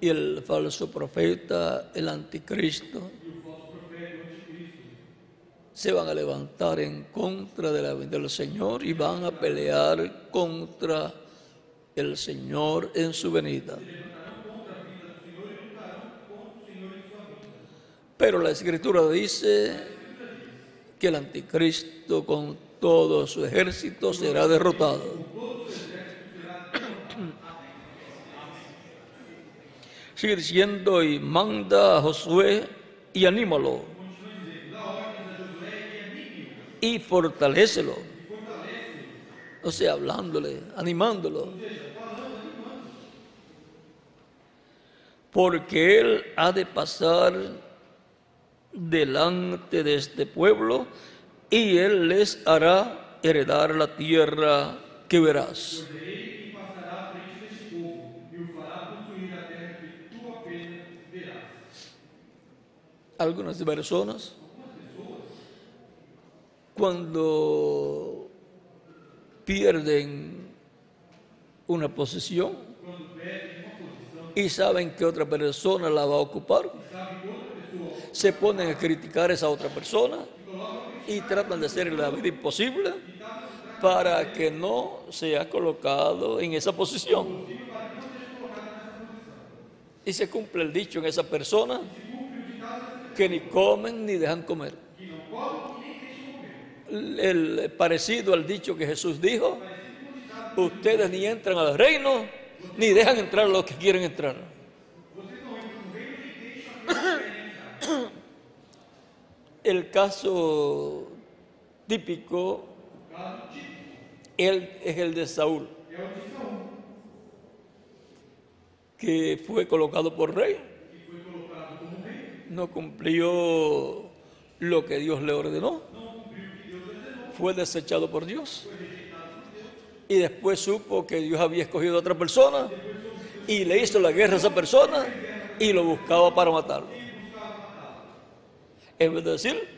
y el falso profeta, el anticristo, se van a levantar en contra de la venida del Señor y van a pelear contra el Señor en su venida. Pero la escritura dice que el anticristo con todo su ejército será derrotado. Sigue diciendo y manda a Josué y anímalo. Y fortalecelo. O sea, hablándole, animándolo. Porque él ha de pasar delante de este pueblo y él les hará heredar la tierra que verás. Algunas personas, cuando pierden una posición y saben que otra persona la va a ocupar, se ponen a criticar a esa otra persona y tratan de hacer la vida imposible para que no sea colocado en esa posición. Y se cumple el dicho en esa persona que ni comen ni dejan comer. El parecido al dicho que Jesús dijo, ustedes ni entran al reino ni dejan entrar los que quieren entrar. El caso típico él es el de Saúl, que fue colocado por rey, no cumplió lo que Dios le ordenó, fue desechado por Dios y después supo que Dios había escogido a otra persona y le hizo la guerra a esa persona y lo buscaba para matarlo. De decir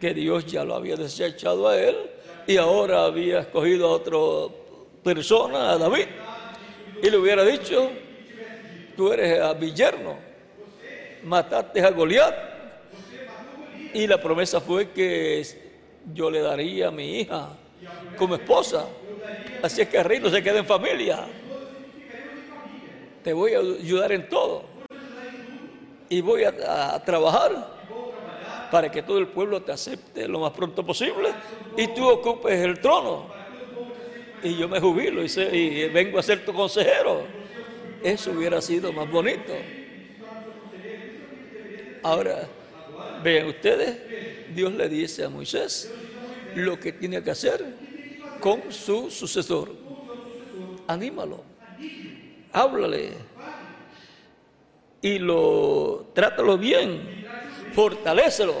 que Dios ya lo había desechado a él y ahora había escogido a otra persona, a David, y le hubiera dicho, tú eres a mi yerno, mataste a Goliat. Y la promesa fue que yo le daría a mi hija como esposa. Así es que el reino se queda en familia. Te voy a ayudar en todo. Y voy a, trabajar para que todo el pueblo te acepte lo más pronto posible y tú ocupes el trono. Y yo me jubilo y, y vengo a ser tu consejero. Eso hubiera sido más bonito. Ahora, vean ustedes, Dios le dice a Moisés lo que tiene que hacer con su sucesor. Anímalo, háblale y lo trátalo bien, fortalecelo.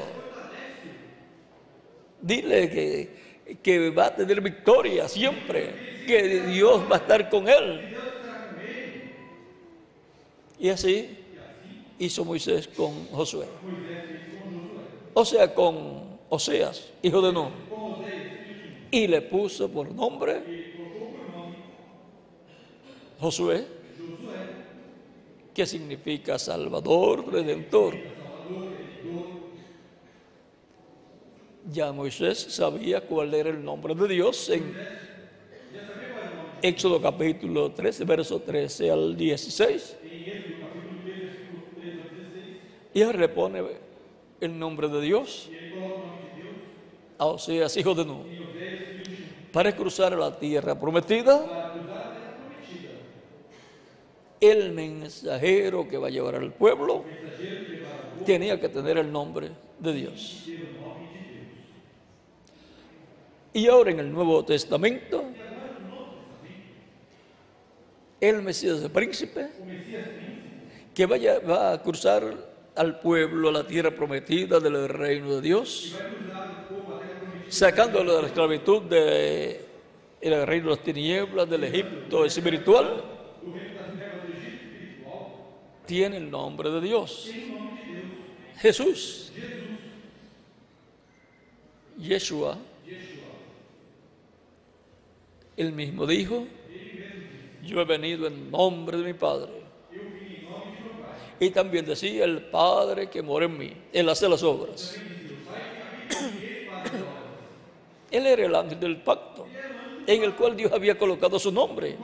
Dile que va a tener victoria siempre, que Dios va a estar con él. Y así hizo Moisés con Josué. O sea, con Oseas, hijo de No y le puso por nombre Josué, que significa Salvador, Redentor. Ya Moisés sabía cuál era el nombre de Dios en Éxodo capítulo 13, verso 13 al 16. Y él le pone el nombre de Dios a Oseas, hijo de Nun para cruzar la tierra prometida, el mensajero que va a llevar al pueblo tenía que tener el nombre de Dios. Y ahora en el Nuevo Testamento, el Mesías de príncipe, que vaya, va a cruzar al pueblo a la tierra prometida del reino de Dios, sacándolo de la esclavitud del el reino de las tinieblas, del Egipto espiritual, tiene el nombre de Dios. Jesús. Yeshua. Él mismo dijo, yo he venido en nombre de mi Padre. Y también decía, el Padre que mora en mí. Él hace las obras. Él era el ángel del pacto, en el cual Dios había colocado su nombre.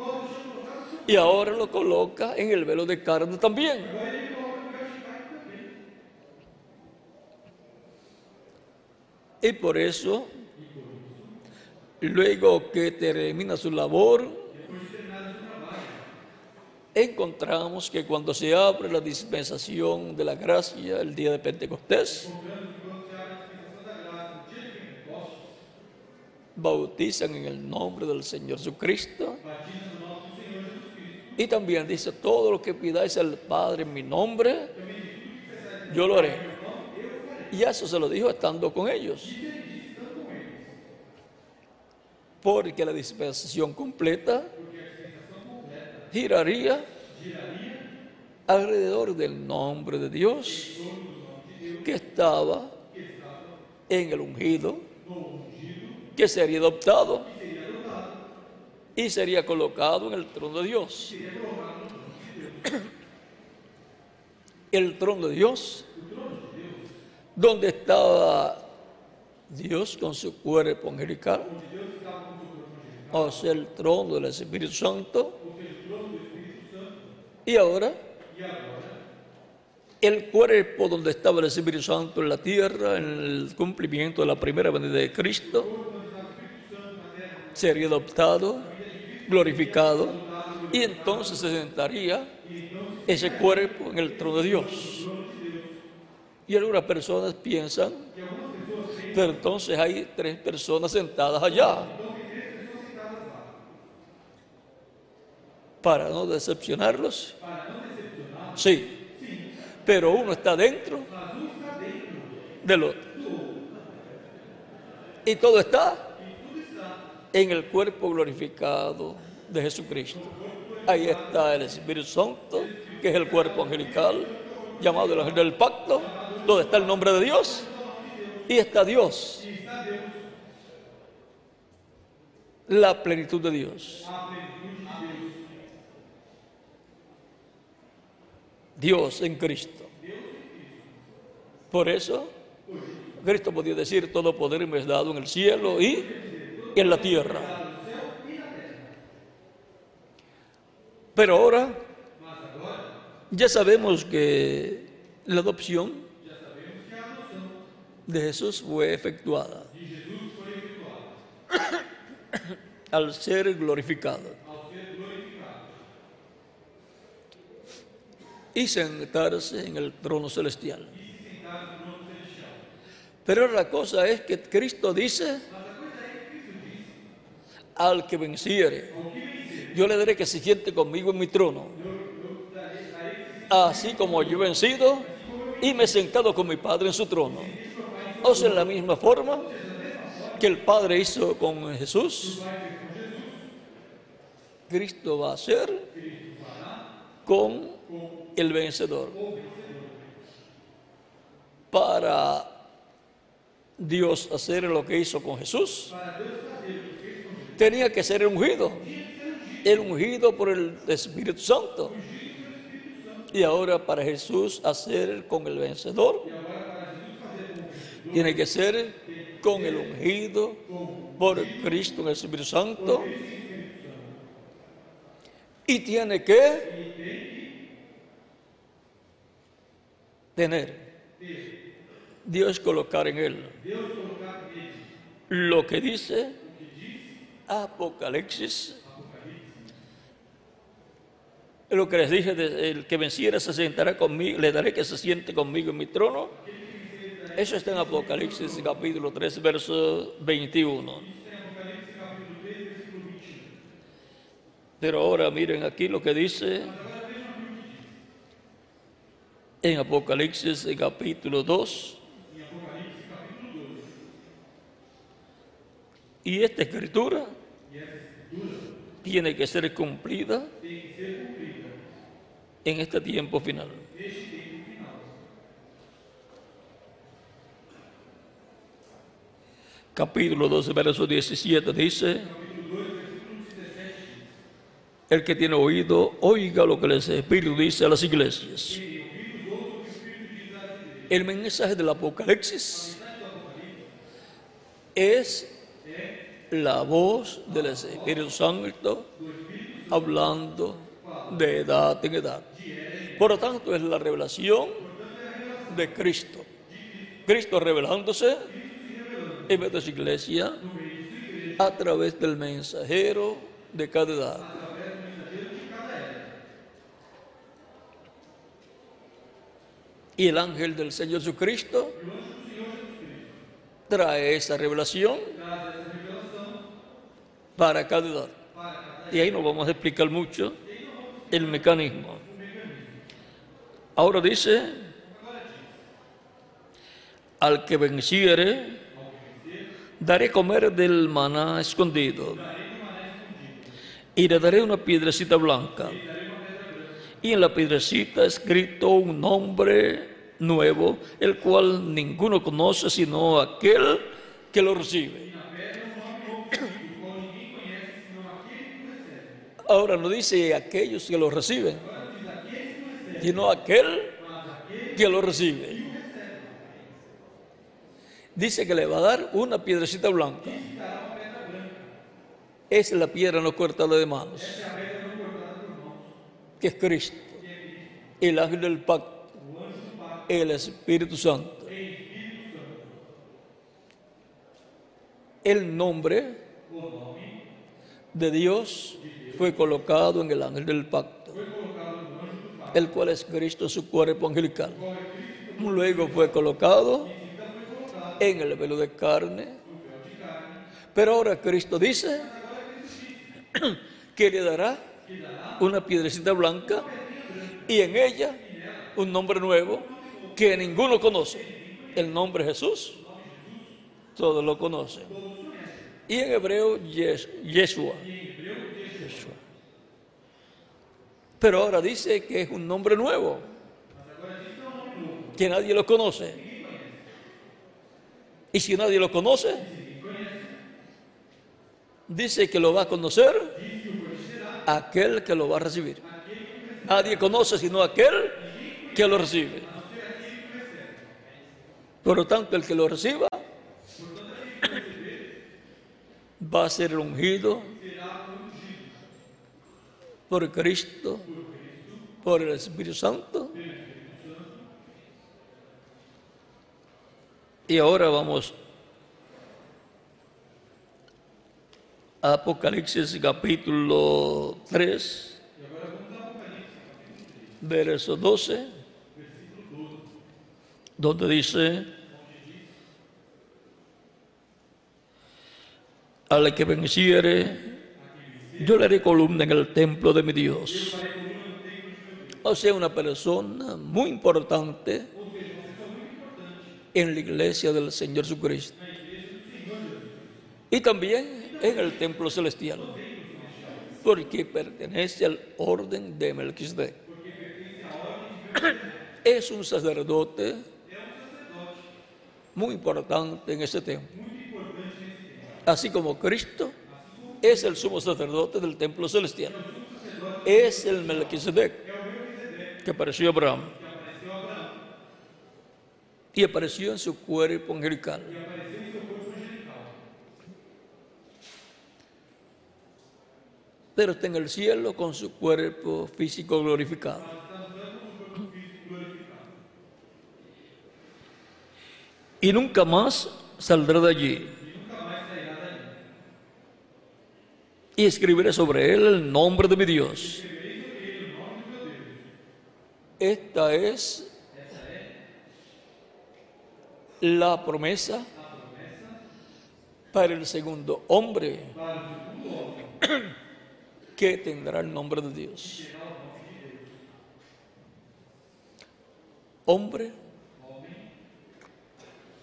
Y ahora lo coloca en el velo de carne también. Y por eso, luego que termina su labor, encontramos que cuando se abre la dispensación de la gracia el día de Pentecostés, bautizan en el nombre del Señor Jesucristo. Y también dice, todo lo que pidáis al Padre en mi nombre, yo lo haré. Y eso se lo dijo estando con ellos. Porque la dispensación completa giraría alrededor del nombre de Dios que estaba en el ungido, que sería adoptado y sería colocado en el trono de Dios. El trono de Dios, donde estaba Dios con su cuerpo angelical, o sea, el trono del Espíritu Santo. Y ahora, el cuerpo donde estaba el Espíritu Santo en la tierra, en el cumplimiento de la primera venida de Cristo, sería adoptado glorificado y entonces se sentaría ese cuerpo en el trono de Dios. Y algunas personas piensan, pero entonces hay tres personas sentadas allá. Para no decepcionarlos. Sí. Pero uno está dentro del otro. Y todo está en el cuerpo glorificado de Jesucristo. Ahí está el Espíritu Santo, que es el cuerpo angelical, llamado el del pacto, donde está el nombre de Dios, y está Dios, la plenitud de Dios. Dios en Cristo. Por eso, Cristo podía decir, todo poder me es dado en el cielo y en la tierra. Pero ahora ya sabemos que la adopción de Jesús fue efectuada al ser glorificado y sentarse en el trono celestial. Pero la cosa es que Cristo dice al que venciere. Yo le daré que se siente conmigo en mi trono. Así como yo he vencido y me he sentado con mi Padre en su trono. O sea, en la misma forma que el Padre hizo con Jesús, Cristo va a hacer con el vencedor. Para Dios hacer lo que hizo con Jesús, tenía que ser ungido. El ungido por el Espíritu Santo. Y ahora para Jesús hacer con el vencedor, tiene que ser con el ungido por Cristo en el Espíritu Santo. Y tiene que tener Dios colocar en él lo que dice Apocalipsis. Lo que les dije, el que venciera se sentará conmigo, le daré que se siente conmigo en mi trono. Eso está en Apocalipsis capítulo 3, verso 21. Pero ahora miren aquí lo que dice en Apocalipsis capítulo 2. Y esta escritura tiene que ser cumplida en este tiempo final. Capítulo 12, verso 17 dice, el que tiene oído, oiga lo que el Espíritu dice a las iglesias. El mensaje del Apocalipsis es la voz del Espíritu Santo hablando de edad en edad. Por lo tanto, es la revelación de Cristo. Cristo revelándose en su iglesia a través del mensajero de cada edad. Y el ángel del Señor Jesucristo trae esa revelación para cada edad. Y ahí no vamos a explicar mucho el mecanismo. Ahora dice, al que venciere, daré comer del maná escondido y le daré una piedrecita blanca. Y en la piedrecita escrito un nombre nuevo, el cual ninguno conoce sino aquel que lo recibe. Ahora no dice aquellos que lo reciben, sino aquel que lo recibe. Dice que le va a dar una piedrecita blanca. Es la piedra no cortada de manos, que es Cristo, el ángel del pacto, el Espíritu Santo. El nombre de Dios fue colocado en el ángel del pacto, el cual es Cristo, su cuerpo angelical. Luego fue colocado en el velo de carne. Pero ahora Cristo dice que le dará una piedrecita blanca y en ella un nombre nuevo que ninguno conoce. El nombre Jesús, todos lo conocen. Y en hebreo, Yeshua. Pero ahora dice que es un nombre nuevo, que nadie lo conoce. Y si nadie lo conoce, dice que lo va a conocer aquel que lo va a recibir. Nadie conoce sino aquel que lo recibe. Por lo tanto, el que lo reciba va a ser ungido por Cristo, por el Espíritu Santo. Y ahora vamos a Apocalipsis capítulo 3, verso 12, donde dice, al que venciere, yo le haré columna en el templo de mi Dios. O sea, una persona muy importante en la iglesia del Señor Jesucristo. Y también en el templo celestial. Porque pertenece al orden de Melquisedec. Es un sacerdote muy importante en ese templo. Así como Cristo es el sumo sacerdote del templo celestial. Es el Melquisedec que apareció a Abraham. Y apareció en su cuerpo angelical. Pero está en el cielo con su cuerpo físico glorificado. Y nunca más saldrá de allí y escribiré sobre él el nombre de mi Dios. Esta es la promesa para el segundo hombre que tendrá el nombre de Dios. Hombre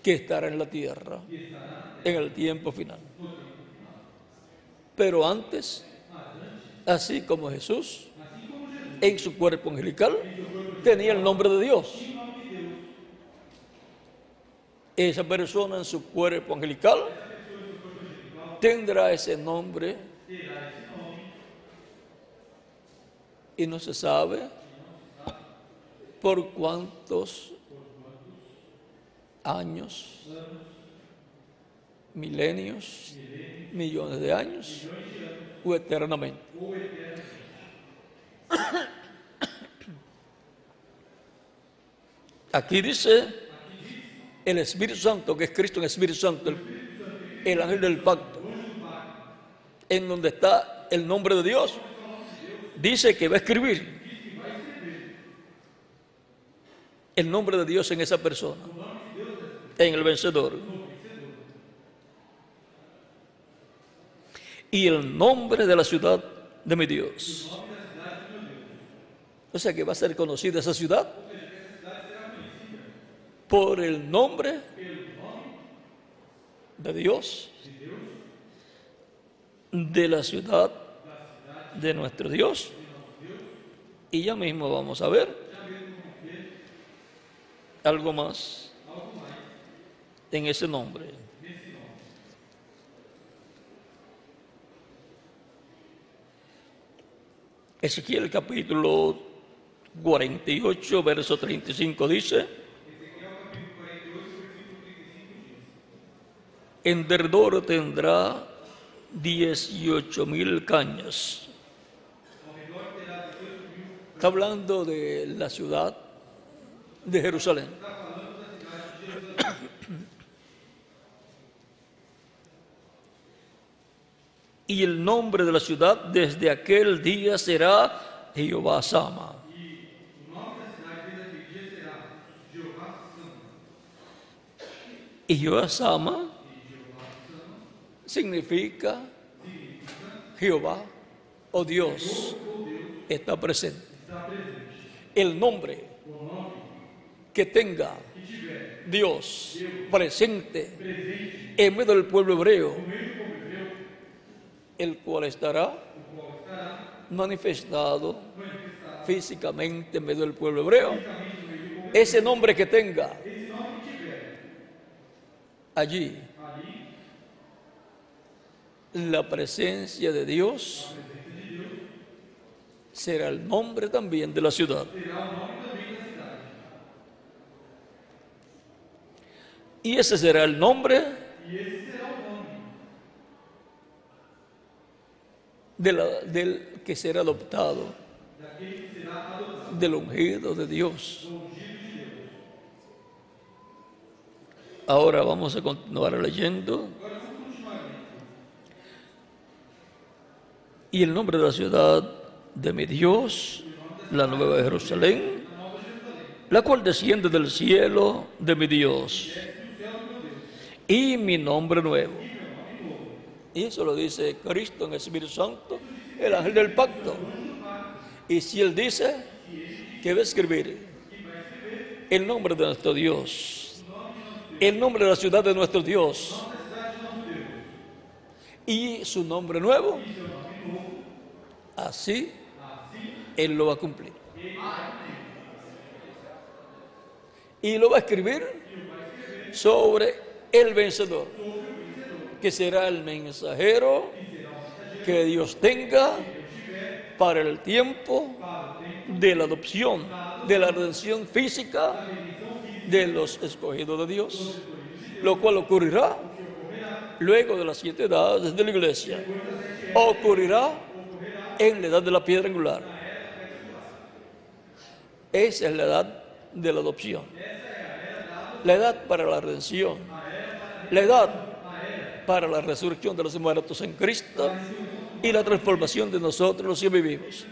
que estará en la tierra en el tiempo final. Pero antes, así como Jesús, en su cuerpo angelical, tenía el nombre de Dios. Esa persona en su cuerpo angelical tendrá ese nombre y no se sabe por cuántos años milenios, millones de años o eternamente. Aquí dice el Espíritu Santo, que es Cristo en el Espíritu Santo, el ángel del pacto, en donde está el nombre de Dios, dice que va a escribir el nombre de Dios en esa persona, en el vencedor. Y el nombre de la ciudad de mi Dios. O sea que va a ser conocida esa ciudad por el nombre de Dios, de la ciudad de nuestro Dios. Y ya mismo vamos a ver algo más en ese nombre. Ezequiel capítulo 48, verso 35 dice, en Derdor tendrá 18 mil cañas. Está hablando de la ciudad de Jerusalén. Y el nombre de la ciudad desde aquel día será Jehová Sama. Y Jehová Sama significa Jehová o Dios está presente. El nombre que tenga Dios presente en medio del pueblo hebreo, el cual estará manifestado físicamente en medio del pueblo hebreo. Ese nombre que tenga allí la presencia de Dios será el nombre también de la ciudad. Y ese será el nombre del que será adoptado, del ungido de Dios. Ahora vamos a continuar leyendo. Y el nombre de la ciudad de mi Dios, la nueva Jerusalén, la cual desciende del cielo de mi Dios, y mi nombre nuevo. Y eso lo dice Cristo en el Espíritu Santo, el ángel del pacto. Y si Él dice que va a escribir el nombre de nuestro Dios, el nombre de la ciudad de nuestro Dios y su nombre nuevo, así Él lo va a cumplir. Y lo va a escribir sobre el vencedor que será el mensajero que Dios tenga para el tiempo de la adopción, de la redención física de los escogidos de Dios, lo cual ocurrirá luego de las siete edades de la iglesia. Ocurrirá en la edad de la piedra angular. Esa es la edad de la adopción. La edad para la redención. La edad para la resurrección de los muertos en Cristo y la transformación de nosotros los que vivimos.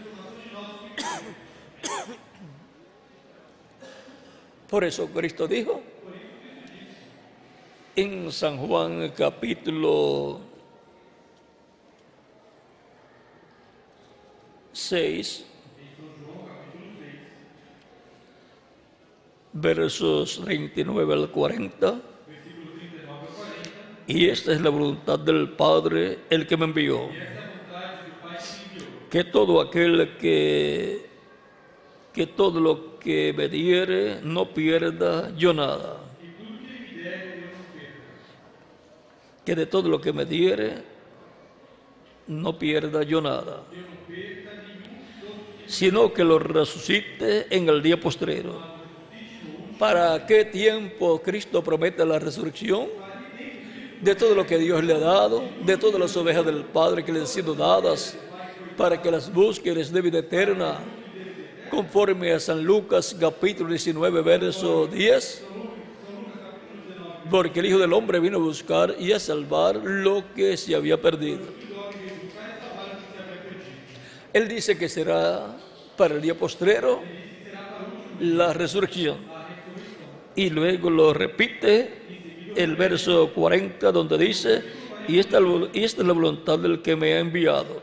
Por eso Cristo dijo en San Juan capítulo 6, versos 29 al 40, y esta es la voluntad del Padre, el que me envió. Que todo aquel que, que todo lo que me diere no pierda yo nada. Que de todo lo que me diere no pierda yo nada. Sino que lo resucite en el día postrero. ¿Para qué tiempo Cristo promete la resurrección? De todo lo que Dios le ha dado, de todas las ovejas del Padre que le han sido dadas, para que las busque y les dé vida eterna, conforme a San Lucas capítulo 19, verso 10. porque el Hijo del Hombre vino a buscar y a salvar lo que se había perdido. Él dice que será para el día postrero la resurrección. Y luego lo repite el verso 40 donde dice, y esta, esta es la voluntad del que me ha enviado,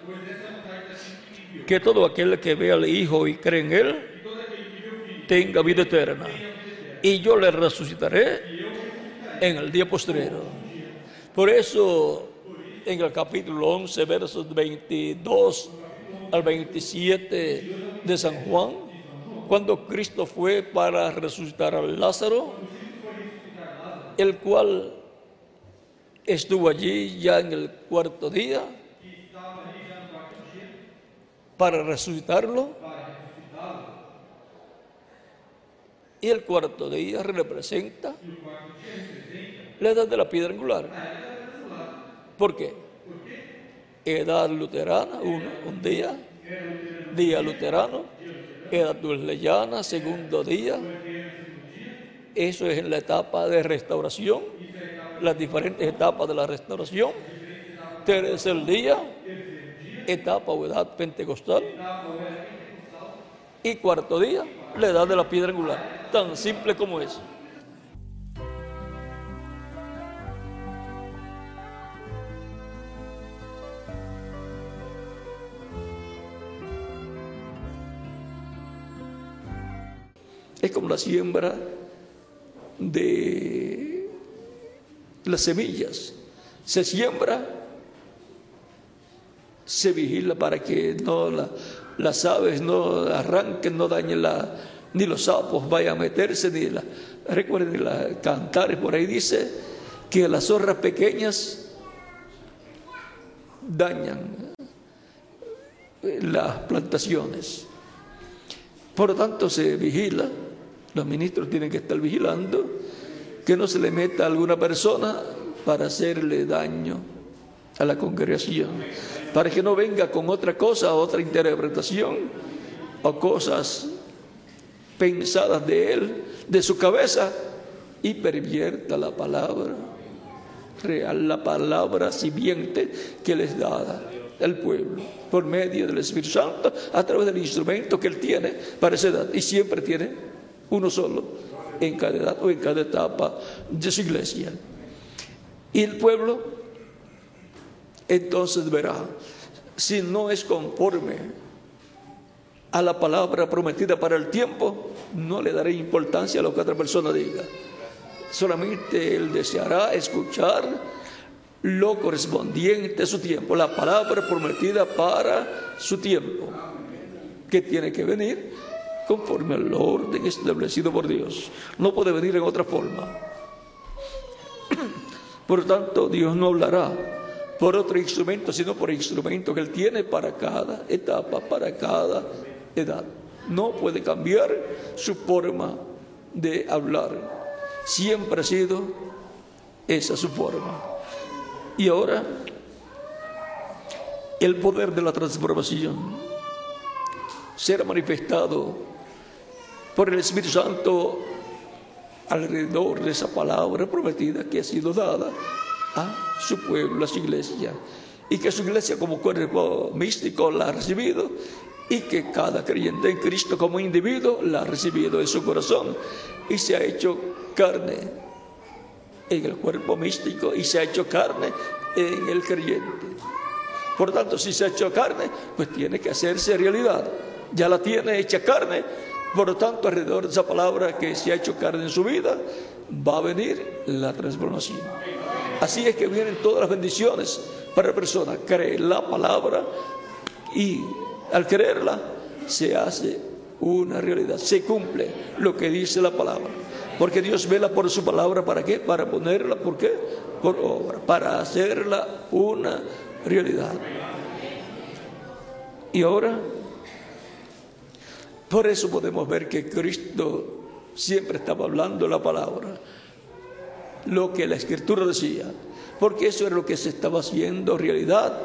que todo aquel que vea al Hijo y cree en Él, tenga vida eterna. Y yo le resucitaré en el día postrero. Por eso, en el capítulo 11, versos 22 al 27 de San Juan, cuando Cristo fue para resucitar a Lázaro, el cual estuvo allí ya en el cuarto día para resucitarlo. Y el cuarto día representa la edad de la piedra angular. ¿Por qué? Edad luterana, uno, un día, día luterano, edad leyana, segundo día. Eso es en la etapa de restauración, las diferentes etapas de la restauración. Tercer día, etapa o edad pentecostal. Y cuarto día, la edad de la piedra angular. Tan simple como eso. Es como la siembra de las semillas. Se siembra, se vigila para que no las aves no arranquen, no dañen la, ni los sapos vayan a meterse, ni la, recuerden la cantares por ahí dice que las zorras pequeñas dañan las plantaciones. Por lo tanto, se vigila los ministros tienen que estar vigilando que no se le meta a alguna persona para hacerle daño a la congregación, para que no venga con otra cosa, otra interpretación o cosas pensadas de él, de su cabeza, y pervierta la palabra real, la palabra simiente que les da el pueblo por medio del Espíritu Santo a través del instrumento que él tiene para esa edad y siempre tiene uno solo, en cada edad o en cada etapa de su iglesia. Y el pueblo entonces verá, si no es conforme a la palabra prometida para el tiempo, no le daré importancia a lo que otra persona diga. Solamente él deseará escuchar lo correspondiente a su tiempo, la palabra prometida para su tiempo, que tiene que venir conforme al orden establecido por Dios. No puede venir en otra forma. Por tanto, Dios no hablará por otro instrumento, sino por el instrumento que Él tiene para cada etapa, para cada edad. No puede cambiar su forma de hablar. Siempre ha sido esa su forma. Y ahora, el poder de la transformación será manifestado por el Espíritu Santo alrededor de esa palabra prometida que ha sido dada a su pueblo, a su iglesia, y que su iglesia como cuerpo místico la ha recibido y que cada creyente en Cristo como individuo la ha recibido en su corazón y se ha hecho carne en el cuerpo místico y se ha hecho carne en el creyente. Por tanto, si se ha hecho carne, pues tiene que hacerse realidad. Ya la tiene hecha carne, por lo tanto, alrededor de esa palabra que se ha hecho carne en su vida, va a venir la transformación. Así es que vienen todas las bendiciones para la persona. Cree la palabra y al creerla se hace una realidad. Se cumple lo que dice la palabra. Porque Dios vela por su palabra. ¿Para qué? Para ponerla, ¿por qué? Por obra. Para hacerla una realidad. Y ahora por eso podemos ver que Cristo siempre estaba hablando la palabra, lo que la escritura decía, porque eso era lo que se estaba haciendo realidad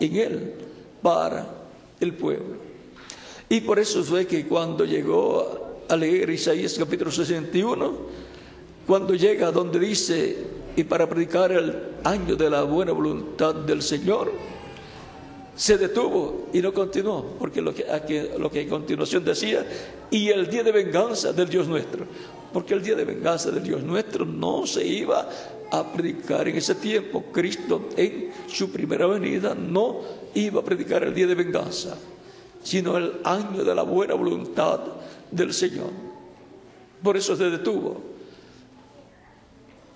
en él para el pueblo. Y por eso fue que cuando llegó a leer Isaías capítulo 61, cuando llega donde dice, y para predicar el año de la buena voluntad del Señor, se detuvo y no continuó, porque lo que, lo que a continuación decía, y el día de venganza del Dios nuestro, porque el día de venganza del Dios nuestro no se iba a predicar en ese tiempo. Cristo en su primera venida no iba a predicar el día de venganza, sino el año de la buena voluntad del Señor. Por eso se detuvo.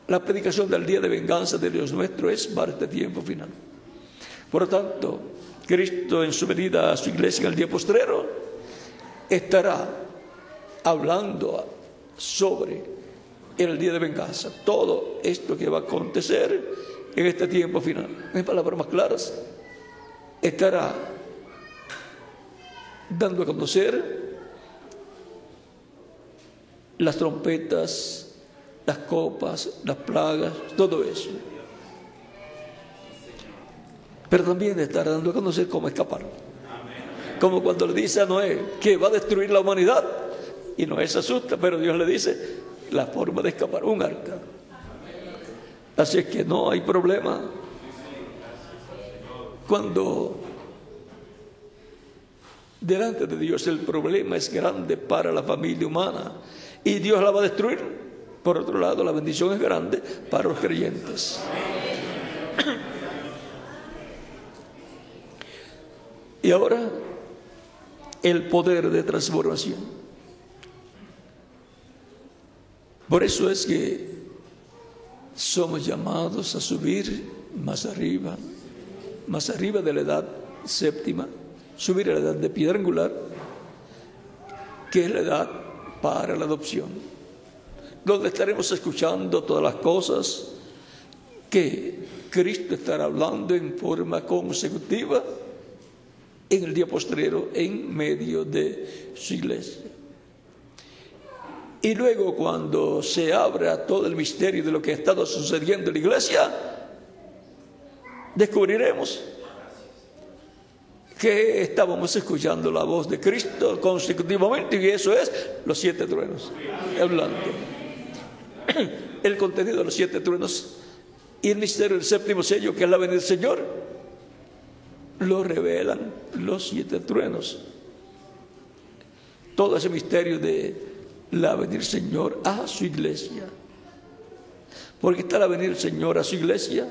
La predicación del día de venganza de Dios nuestro es para este tiempo final. Por lo tanto, Cristo en su venida a su iglesia en el día postrero estará hablando sobre el día de venganza. Todo esto que va a acontecer en este tiempo final. En palabras más claras, estará dando a conocer las trompetas, las copas, las plagas, todo eso. Pero también estará dando a conocer cómo escapar. Como cuando le dice a Noé que va a destruir la humanidad. Y Noé se asusta, pero Dios le dice la forma de escapar, un arca. Así es que no hay problema. Cuando delante de Dios el problema es grande para la familia humana y Dios la va a destruir, por otro lado la bendición es grande para los creyentes. Y ahora el poder de transformación. Por eso es que somos llamados a subir más arriba, más arriba de la edad séptima, subir a la edad de piedra angular, que es la edad para la adopción, donde estaremos escuchando todas las cosas que Cristo estará hablando en forma consecutiva en el día postrero en medio de su iglesia. Y luego cuando se abra todo el misterio de lo que ha estado sucediendo en la iglesia, descubriremos que estábamos escuchando la voz de Cristo consecutivamente y eso es los siete truenos, hablando. El contenido de los siete truenos y el misterio del séptimo sello, que es la venida del Señor, lo revelan los siete truenos. Todo ese misterio de la venir Señor a su iglesia. Porque está la venir Señor a su iglesia,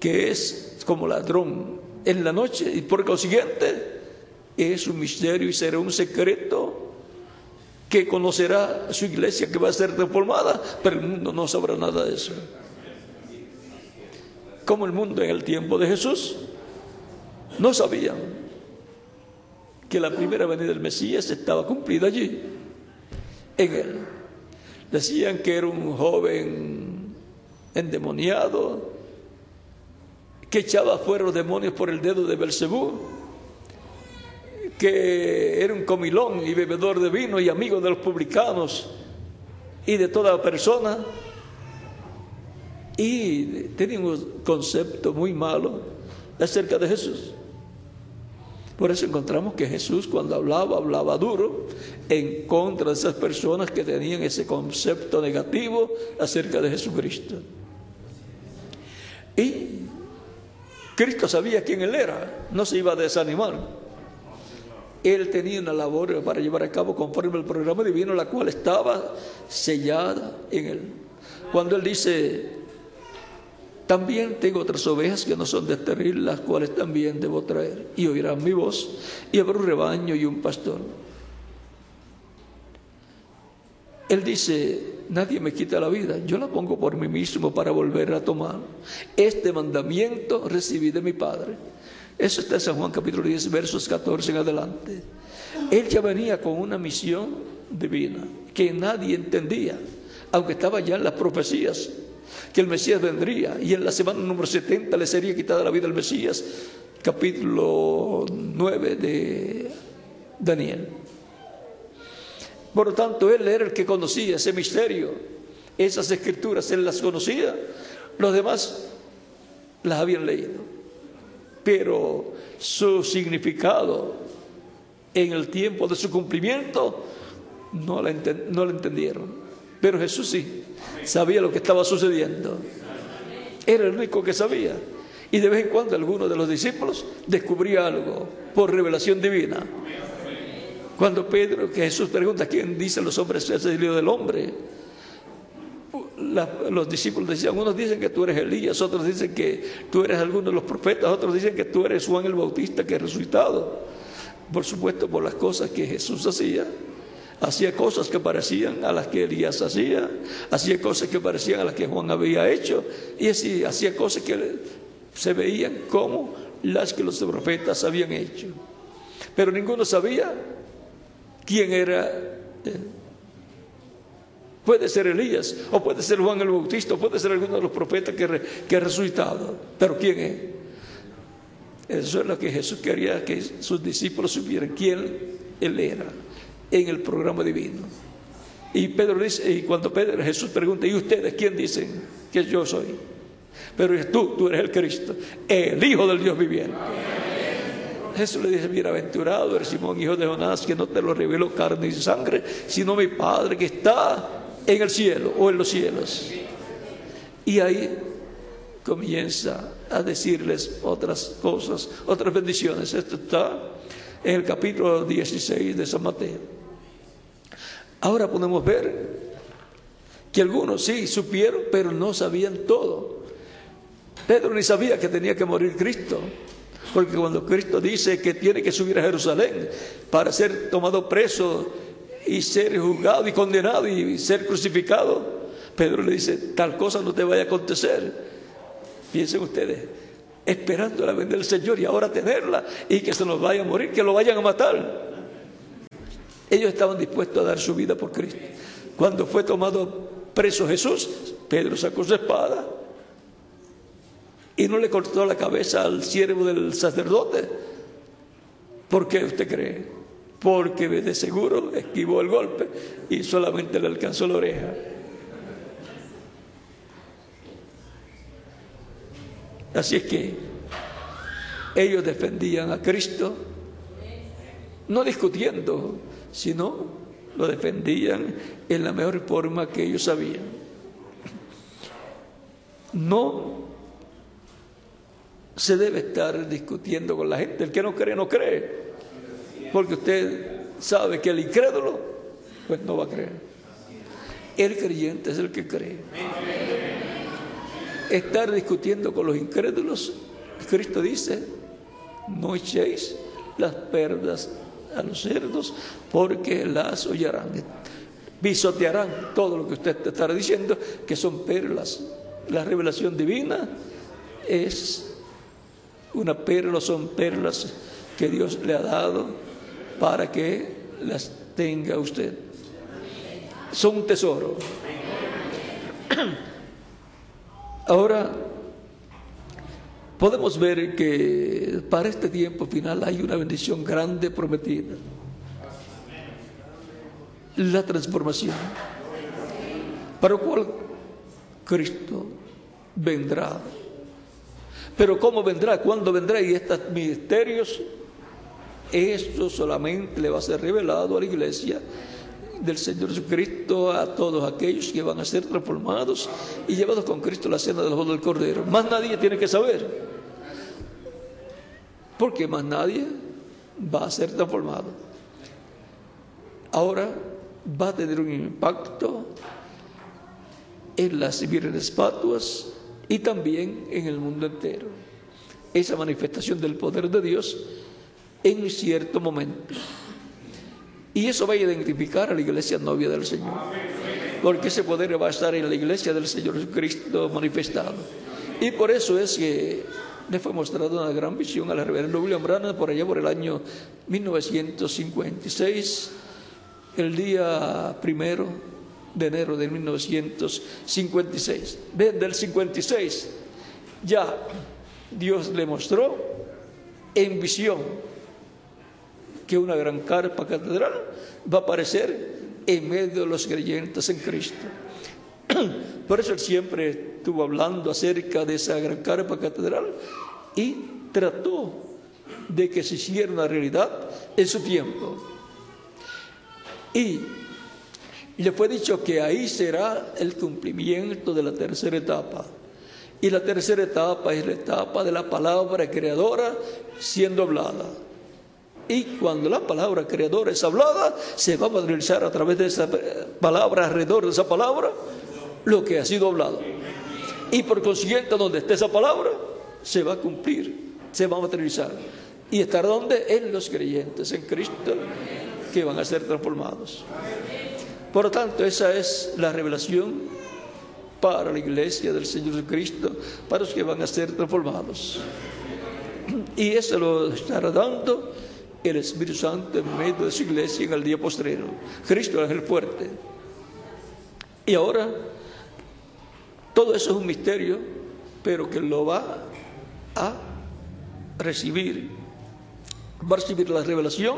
que es como ladrón en la noche y por consiguiente es un misterio y será un secreto que conocerá su iglesia que va a ser transformada, pero el mundo no sabrá nada de eso. Como el mundo en el tiempo de Jesús no sabían que la primera venida del Mesías estaba cumplida allí, en él. Decían que era un joven endemoniado, que echaba fuera los demonios por el dedo de Belcebú, que era un comilón y bebedor de vino y amigo de los publicanos y de toda persona. Y tenía un concepto muy malo acerca de Jesús. Por eso encontramos que Jesús cuando hablaba, hablaba duro en contra de esas personas que tenían ese concepto negativo acerca de Jesucristo. Y Cristo sabía quién Él era, no se iba a desanimar. Él tenía una labor para llevar a cabo conforme al programa divino, la cual estaba sellada en Él. Cuando Él dice, también tengo otras ovejas que no son de este las cuales también debo traer. Y oirán mi voz, y habrá un rebaño y un pastor. Él dice, nadie me quita la vida, yo la pongo por mí mismo para volver a tomar. Este mandamiento recibí de mi Padre. Eso está en San Juan capítulo 10, versos 14 en adelante. Él ya venía con una misión divina que nadie entendía, aunque estaba ya en las profecías que el Mesías vendría y en la semana número 70 le sería quitada la vida al Mesías, capítulo 9 de Daniel. Por lo tanto, él era el que conocía ese misterio, esas escrituras, él las conocía, los demás las habían leído, pero su significado en el tiempo de su cumplimiento no no la entendieron. Pero Jesús sí. Sabía lo que estaba sucediendo. Era el único que sabía. Y de vez en cuando alguno de los discípulos descubría algo por revelación divina. Cuando Pedro, que Jesús pregunta, ¿quién dice los hombres que es el del Hombre? los discípulos decían, unos dicen que tú eres Elías, otros dicen que tú eres alguno de los profetas, otros dicen que tú eres Juan el Bautista que ha resucitado. Por supuesto, por las cosas que Jesús hacía. Hacía cosas que parecían a las que Elías hacía, hacía cosas que parecían a las que Juan había hecho, y así hacía cosas que se veían como las que los profetas habían hecho. Pero ninguno sabía quién era. Eh, Puede ser Elías, o puede ser Juan el Bautista, o puede ser alguno de los profetas que, que ha resucitado. Pero ¿quién es? Eso es lo que Jesús quería que sus discípulos supieran quién Él era en el programa divino. Y Pedro dice, y cuando Pedro, Jesús pregunta, ¿y ustedes quién dicen que yo soy? Pero tú, tú eres el Cristo, el Hijo del Dios viviente. Jesús le dice, bienaventurado eres Simón, hijo de Jonás, que no te lo reveló carne y sangre, sino mi Padre que está en el cielo o en los cielos. Y ahí comienza a decirles otras cosas, otras bendiciones. Esto está en el capítulo 16 de San Mateo. Ahora podemos ver que algunos sí supieron, pero no sabían todo. Pedro ni sabía que tenía que morir Cristo. Porque cuando Cristo dice que tiene que subir a Jerusalén para ser tomado preso y ser juzgado y condenado y ser crucificado. Pedro le dice, tal cosa no te vaya a acontecer. Piensen ustedes, esperando la venida del Señor y ahora tenerla y que se nos vaya a morir, que lo vayan a matar. Ellos estaban dispuestos a dar su vida por Cristo. Cuando fue tomado preso Jesús, Pedro sacó su espada y no le cortó la cabeza al siervo del sacerdote. ¿Por qué usted cree? porque de seguro esquivó el golpe y solamente le alcanzó la oreja. Así es que ellos defendían a Cristo, no discutiendo, sino lo defendían en la mejor forma que ellos sabían. No se debe estar discutiendo con la gente. El que no cree, no cree porque usted sabe que el incrédulo, pues no va a creer. El creyente es el que cree. Estar discutiendo con los incrédulos, Cristo dice, no echéis las perdas a los cerdos porque las hollarán. Pisotearán todo lo que usted te estará diciendo, que son perlas. La revelación divina es una perla, son perlas que Dios le ha dado para que las tenga usted. Son un tesoro. Ahora, podemos ver que para este tiempo final hay una bendición grande prometida. La transformación. Para lo cual Cristo vendrá. Pero ¿cómo vendrá? ¿Cuándo vendrá? Y estos misterios esto solamente le va a ser revelado a la iglesia del Señor Jesucristo a todos aquellos que van a ser transformados y llevados con Cristo a la cena del juego del Cordero. Más nadie tiene que saber. Porque más nadie va a ser transformado. Ahora va a tener un impacto en las vírgenes patuas y también en el mundo entero. Esa manifestación del poder de Dios en cierto momento. Y eso va a identificar a la iglesia novia del Señor. Porque ese poder va a estar en la iglesia del Señor Jesucristo manifestado. Y por eso es que le fue mostrada una gran visión a la reverenda William Branham por allá por el año 1956, el día primero de enero de 1956. Desde el 56 ya Dios le mostró en visión que una gran carpa catedral va a aparecer en medio de los creyentes en Cristo. Por eso él siempre estuvo hablando acerca de esa gran carpa catedral y trató de que se hiciera una realidad en su tiempo. Y le fue dicho que ahí será el cumplimiento de la tercera etapa. Y la tercera etapa es la etapa de la palabra creadora siendo hablada. Y cuando la palabra creadora es hablada, se va a materializar a través de esa palabra, alrededor de esa palabra, lo que ha sido hablado. Y por consiguiente, donde esté esa palabra, se va a cumplir, se va a materializar. ¿Y estar donde? En los creyentes, en Cristo, que van a ser transformados. Por lo tanto, esa es la revelación para la iglesia del Señor Jesucristo, para los que van a ser transformados. Y eso lo estará dando el Espíritu Santo en medio de su iglesia en el día postrero. Cristo es el fuerte. Y ahora, todo eso es un misterio, pero que lo va a recibir, va a recibir la revelación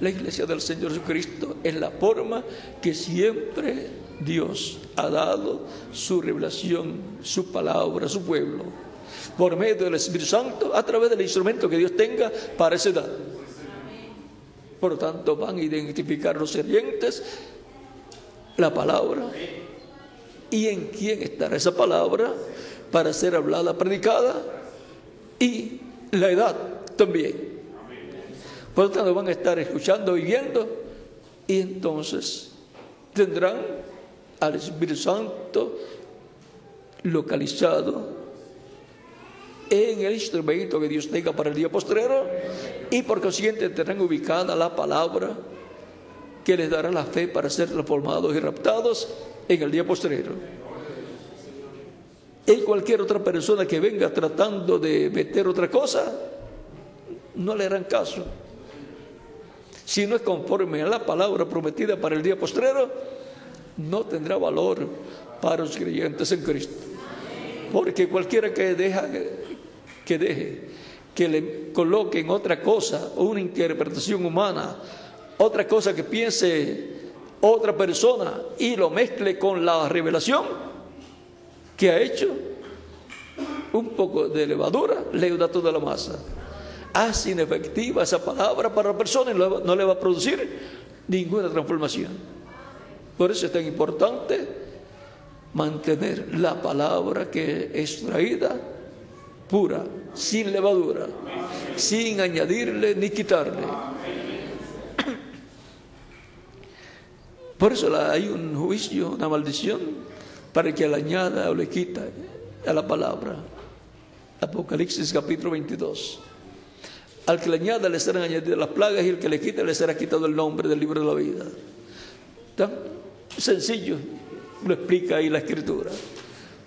la iglesia del Señor Jesucristo en la forma que siempre Dios ha dado su revelación, su palabra, su pueblo, por medio del Espíritu Santo, a través del instrumento que Dios tenga para esa edad. Por lo tanto, van a identificar los creyentes la palabra y en quién estará esa palabra para ser hablada, predicada y la edad también. Por lo tanto, van a estar escuchando y viendo y entonces tendrán al Espíritu Santo localizado en el instrumento que Dios tenga para el día postrero y por consiguiente tendrán ubicada la palabra que les dará la fe para ser transformados y raptados en el día postrero. Y cualquier otra persona que venga tratando de meter otra cosa, no le harán caso. Si no es conforme a la palabra prometida para el día postrero, no tendrá valor para los creyentes en Cristo. Porque cualquiera que deja que deje que le coloquen otra cosa, una interpretación humana, otra cosa que piense otra persona y lo mezcle con la revelación que ha hecho, un poco de levadura le da toda la masa. Hace inefectiva esa palabra para la persona y no le va a producir ninguna transformación. Por eso es tan importante mantener la palabra que es traída pura, sin levadura, sin añadirle ni quitarle. Por eso hay un juicio, una maldición, para que le añada o le quita a la palabra. Apocalipsis capítulo 22. Al que le añada le serán añadidas las plagas y el que le quita le será quitado el nombre del libro de la vida. Sencillo, lo explica ahí la escritura.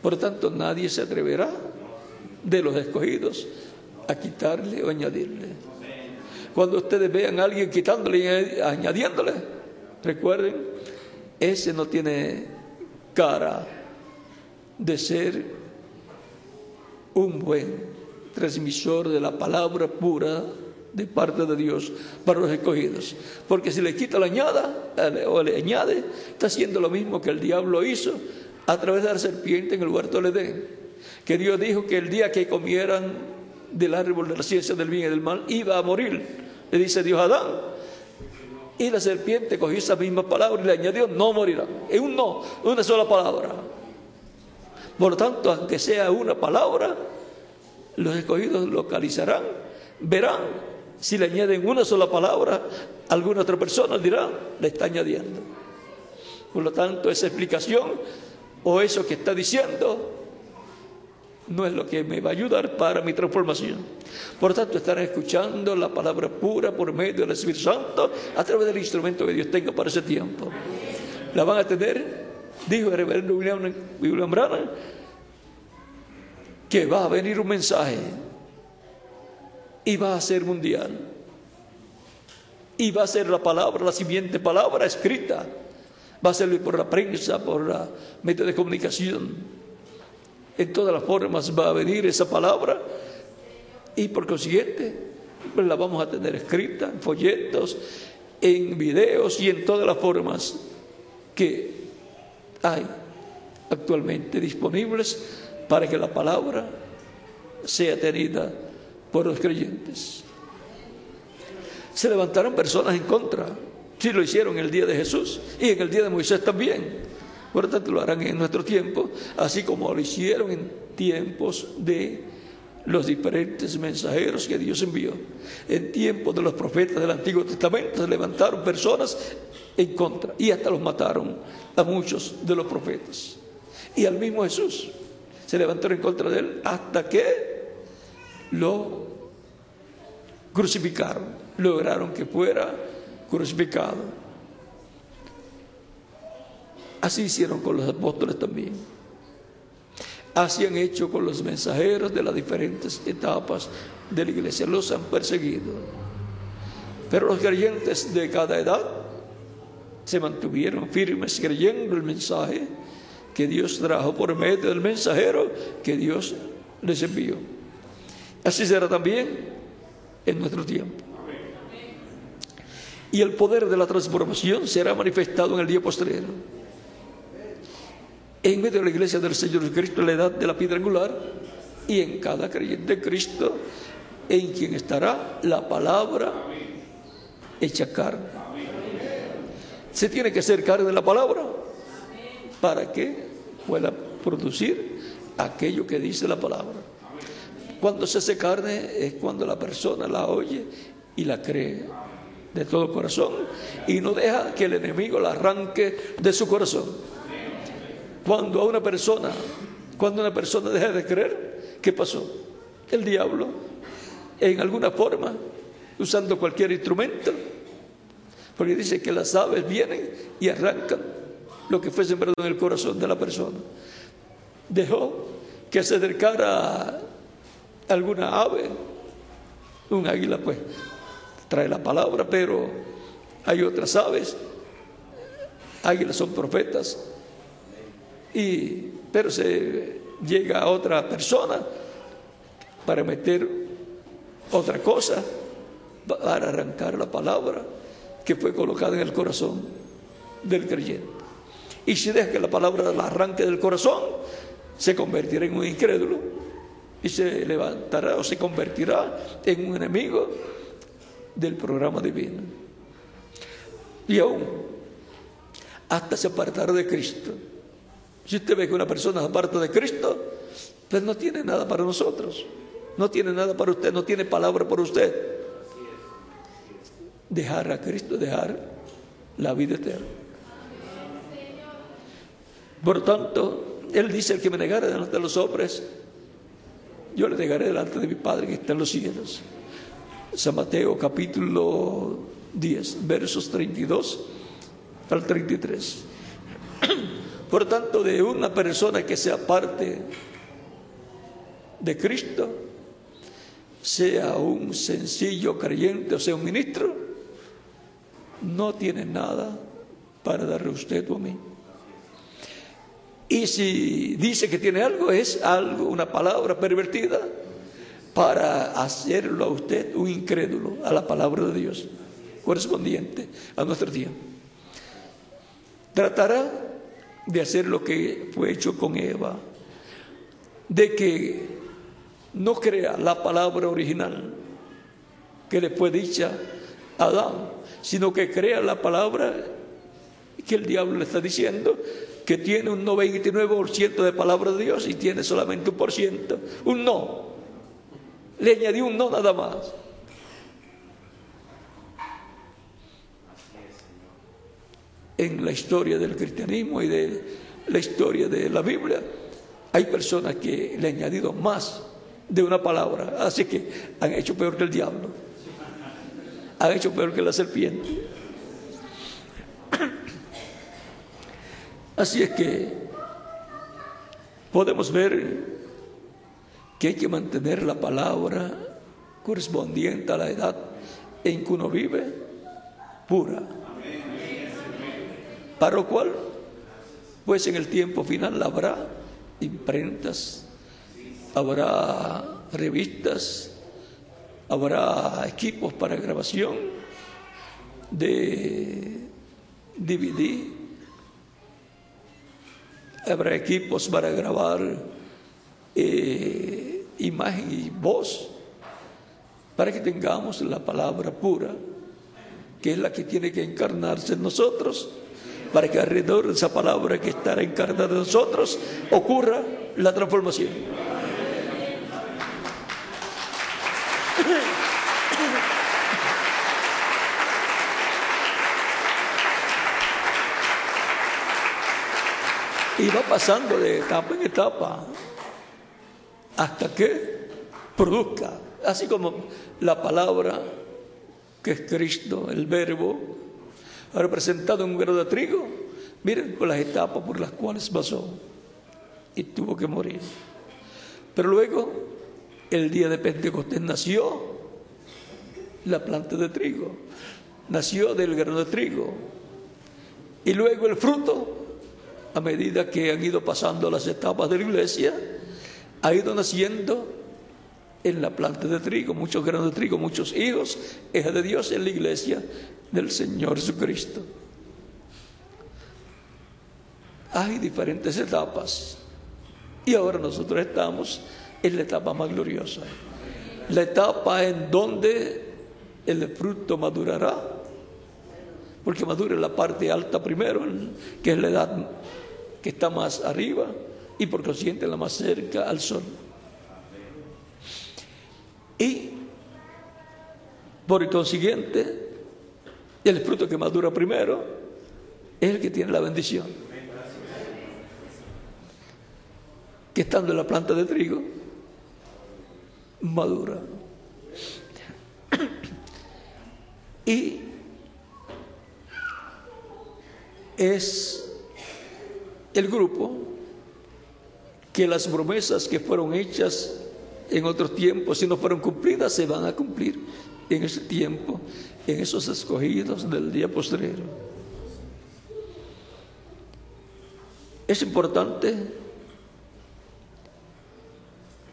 Por tanto, nadie se atreverá de los escogidos a quitarle o añadirle. Cuando ustedes vean a alguien quitándole y añadiéndole, recuerden, ese no tiene cara de ser un buen transmisor de la palabra pura de parte de Dios para los escogidos. Porque si le quita la añada o le añade, está haciendo lo mismo que el diablo hizo a través de la serpiente en el huerto del Edén. Que Dios dijo que el día que comieran del árbol de la ciencia del bien y del mal iba a morir. Le dice Dios a Adán. Y la serpiente cogió esa misma palabra y le añadió, no morirá. Es un no, una sola palabra. Por lo tanto, aunque sea una palabra, los escogidos localizarán, verán si le añaden una sola palabra, alguna otra persona dirá, le está añadiendo. Por lo tanto, esa explicación o eso que está diciendo no es lo que me va a ayudar para mi transformación. Por tanto, estarán escuchando la palabra pura por medio del Espíritu Santo a través del instrumento que Dios tenga para ese tiempo. La van a tener, dijo el reverendo William, William que va a venir un mensaje y va a ser mundial. Y va a ser la palabra, la siguiente palabra escrita. Va a ser por la prensa, por la medio de comunicación. En todas las formas va a venir esa palabra y por consiguiente pues la vamos a tener escrita en folletos, en videos y en todas las formas que hay actualmente disponibles para que la palabra sea tenida por los creyentes. Se levantaron personas en contra Si lo hicieron el día de Jesús y en el día de Moisés también. Por lo tanto, lo harán en nuestro tiempo, así como lo hicieron en tiempos de los diferentes mensajeros que Dios envió. En tiempos de los profetas del Antiguo Testamento se levantaron personas en contra y hasta los mataron a muchos de los profetas. Y al mismo Jesús se levantaron en contra de él hasta que lo crucificaron, lograron que fuera crucificado. Así hicieron con los apóstoles también. Así han hecho con los mensajeros de las diferentes etapas de la iglesia. Los han perseguido. Pero los creyentes de cada edad se mantuvieron firmes creyendo el mensaje que Dios trajo por medio del mensajero que Dios les envió. Así será también en nuestro tiempo. Y el poder de la transformación será manifestado en el día posterior en medio de la iglesia del Señor Jesucristo, la edad de la piedra angular, y en cada creyente de Cristo, en quien estará la palabra hecha carne. Se tiene que hacer carne la palabra para que pueda producir aquello que dice la palabra. Cuando se hace carne es cuando la persona la oye y la cree de todo corazón y no deja que el enemigo la arranque de su corazón. Cuando a una persona, cuando una persona deja de creer, ¿qué pasó? El diablo, en alguna forma, usando cualquier instrumento, porque dice que las aves vienen y arrancan lo que fue sembrado en el corazón de la persona. Dejó que se acercara alguna ave, un águila pues trae la palabra, pero hay otras aves, águilas son profetas, pero se llega a otra persona para meter otra cosa, para arrancar la palabra que fue colocada en el corazón del creyente. Y si deja que la palabra la arranque del corazón, se convertirá en un incrédulo y se levantará o se convertirá en un enemigo del programa divino. Y aún, hasta se apartará de Cristo. Si usted ve que una persona es aparta de Cristo, pues no tiene nada para nosotros. No tiene nada para usted, no tiene palabra para usted. Dejar a Cristo, dejar la vida eterna. Por tanto, Él dice, el que me negare delante de los hombres, yo le negaré delante de mi Padre que está en los cielos. San Mateo capítulo 10, versos 32 al 33. Por tanto, de una persona que sea parte de Cristo, sea un sencillo creyente o sea un ministro, no tiene nada para darle a usted o a mí. Y si dice que tiene algo, es algo, una palabra pervertida para hacerlo a usted un incrédulo a la palabra de Dios, correspondiente a nuestro tiempo. Tratará de hacer lo que fue hecho con Eva, de que no crea la palabra original que le fue dicha a Adán, sino que crea la palabra que el diablo le está diciendo, que tiene un 99% de palabra de Dios y tiene solamente un por ciento, un no. Le añadió un no nada más. En la historia del cristianismo y de la historia de la Biblia, hay personas que le han añadido más de una palabra, así que han hecho peor que el diablo, han hecho peor que la serpiente. Así es que podemos ver que hay que mantener la palabra correspondiente a la edad en que uno vive pura. Para lo cual, pues en el tiempo final habrá imprentas, habrá revistas, habrá equipos para grabación de DVD, habrá equipos para grabar eh, imagen y voz, para que tengamos la palabra pura que es la que tiene que encarnarse en nosotros, para que alrededor de esa palabra que estará encarnada en nosotros ocurra la transformación. Y va pasando de etapa en etapa hasta que produzca, así como la palabra que es Cristo, el verbo, representado en un grano de trigo, miren por las etapas por las cuales pasó. Y tuvo que morir. Pero luego, el día de Pentecostés nació la planta de trigo, nació del grano de trigo, y luego el fruto a medida que han ido pasando las etapas de la iglesia, ha ido naciendo en la planta de trigo, muchos granos de trigo, muchos hijos, hijas de Dios en la iglesia del Señor Jesucristo. Hay diferentes etapas y ahora nosotros estamos en la etapa más gloriosa, la etapa en donde el fruto madurará, porque madura la parte alta primero, que es la edad que está más arriba y por consiguiente la más cerca al sol. Y por consiguiente, el fruto que madura primero es el que tiene la bendición. Que estando en la planta de trigo, madura. Y es el grupo que las promesas que fueron hechas en otros tiempos, si no fueron cumplidas, se van a cumplir en ese tiempo, en esos escogidos del día postrero. Es importante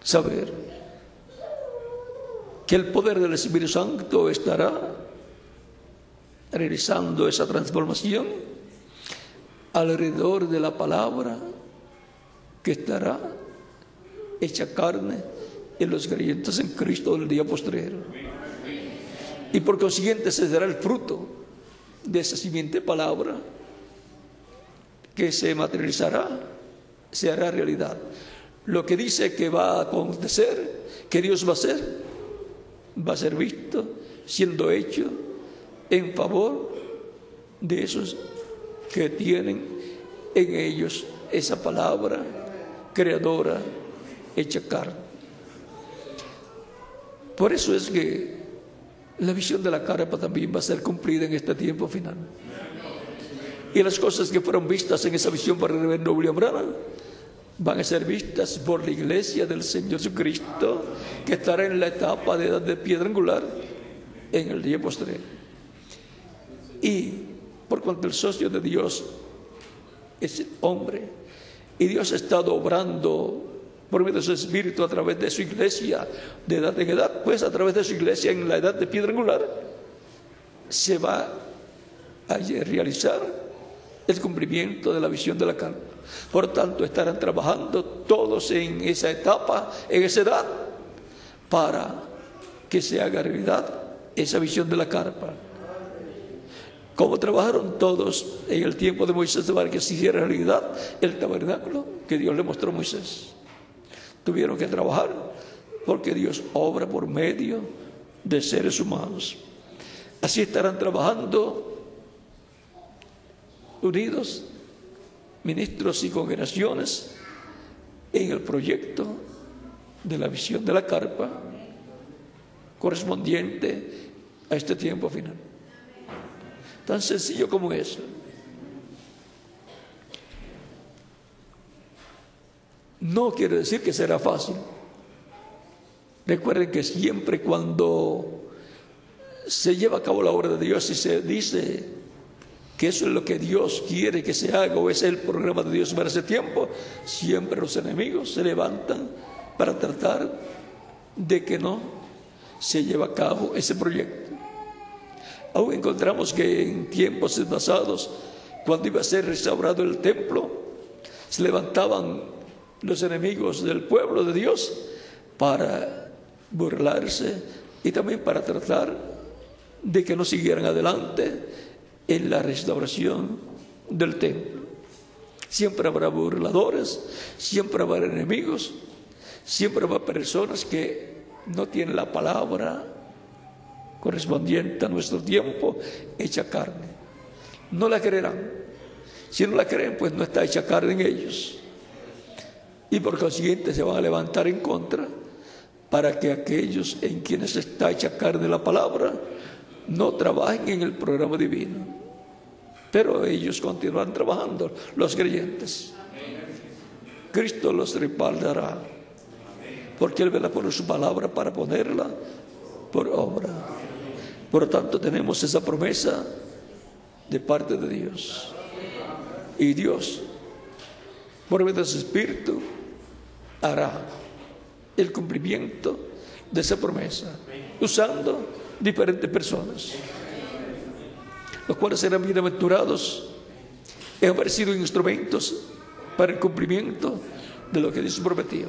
saber que el poder del Espíritu Santo estará realizando esa transformación alrededor de la palabra que estará hecha carne en los creyentes en Cristo del día postrero. Y por consiguiente se dará el fruto de esa siguiente palabra que se materializará, se hará realidad. Lo que dice que va a acontecer, que Dios va a hacer, va a ser visto, siendo hecho en favor de esos que tienen en ellos esa palabra creadora hecha carne. Por eso es que la visión de la carpa también va a ser cumplida en este tiempo final. Y las cosas que fueron vistas en esa visión por el reverendo William Branham van a ser vistas por la iglesia del Señor Jesucristo, que estará en la etapa de edad de piedra angular en el día posterior. Y por cuanto el socio de Dios es el hombre. Y Dios ha estado obrando por medio de su espíritu a través de su iglesia de edad en edad, pues a través de su iglesia en la edad de piedra angular se va a realizar el cumplimiento de la visión de la carne. Por tanto, estarán trabajando todos en esa etapa, en esa edad, para que se haga realidad esa visión de la carpa como trabajaron todos en el tiempo de Moisés para que se hiciera realidad el tabernáculo que Dios le mostró a Moisés. Tuvieron que trabajar porque Dios obra por medio de seres humanos. Así estarán trabajando unidos ministros y congregaciones en el proyecto de la visión de la carpa correspondiente a este tiempo final. Tan sencillo como eso. No quiere decir que será fácil. Recuerden que siempre cuando se lleva a cabo la obra de Dios y se dice que eso es lo que Dios quiere que se haga o es el programa de Dios para ese tiempo, siempre los enemigos se levantan para tratar de que no se lleve a cabo ese proyecto. Aún encontramos que en tiempos pasados, cuando iba a ser restaurado el templo, se levantaban los enemigos del pueblo de Dios para burlarse y también para tratar de que no siguieran adelante en la restauración del templo. Siempre habrá burladores, siempre habrá enemigos, siempre habrá personas que no tienen la palabra correspondiente a nuestro tiempo hecha carne. No la creerán. Si no la creen, pues no está hecha carne en ellos. Y por consiguiente se van a levantar en contra para que aquellos en quienes está hecha carne la palabra no trabajen en el programa divino. Pero ellos continúan trabajando, los creyentes. Cristo los respaldará, porque Él vela por su palabra para ponerla por obra. Por lo tanto, tenemos esa promesa de parte de Dios. Y Dios, por medio de su Espíritu, hará el cumplimiento de esa promesa, usando diferentes personas, los cuales serán bienaventurados en haber sido instrumentos para el cumplimiento de lo que Dios prometió.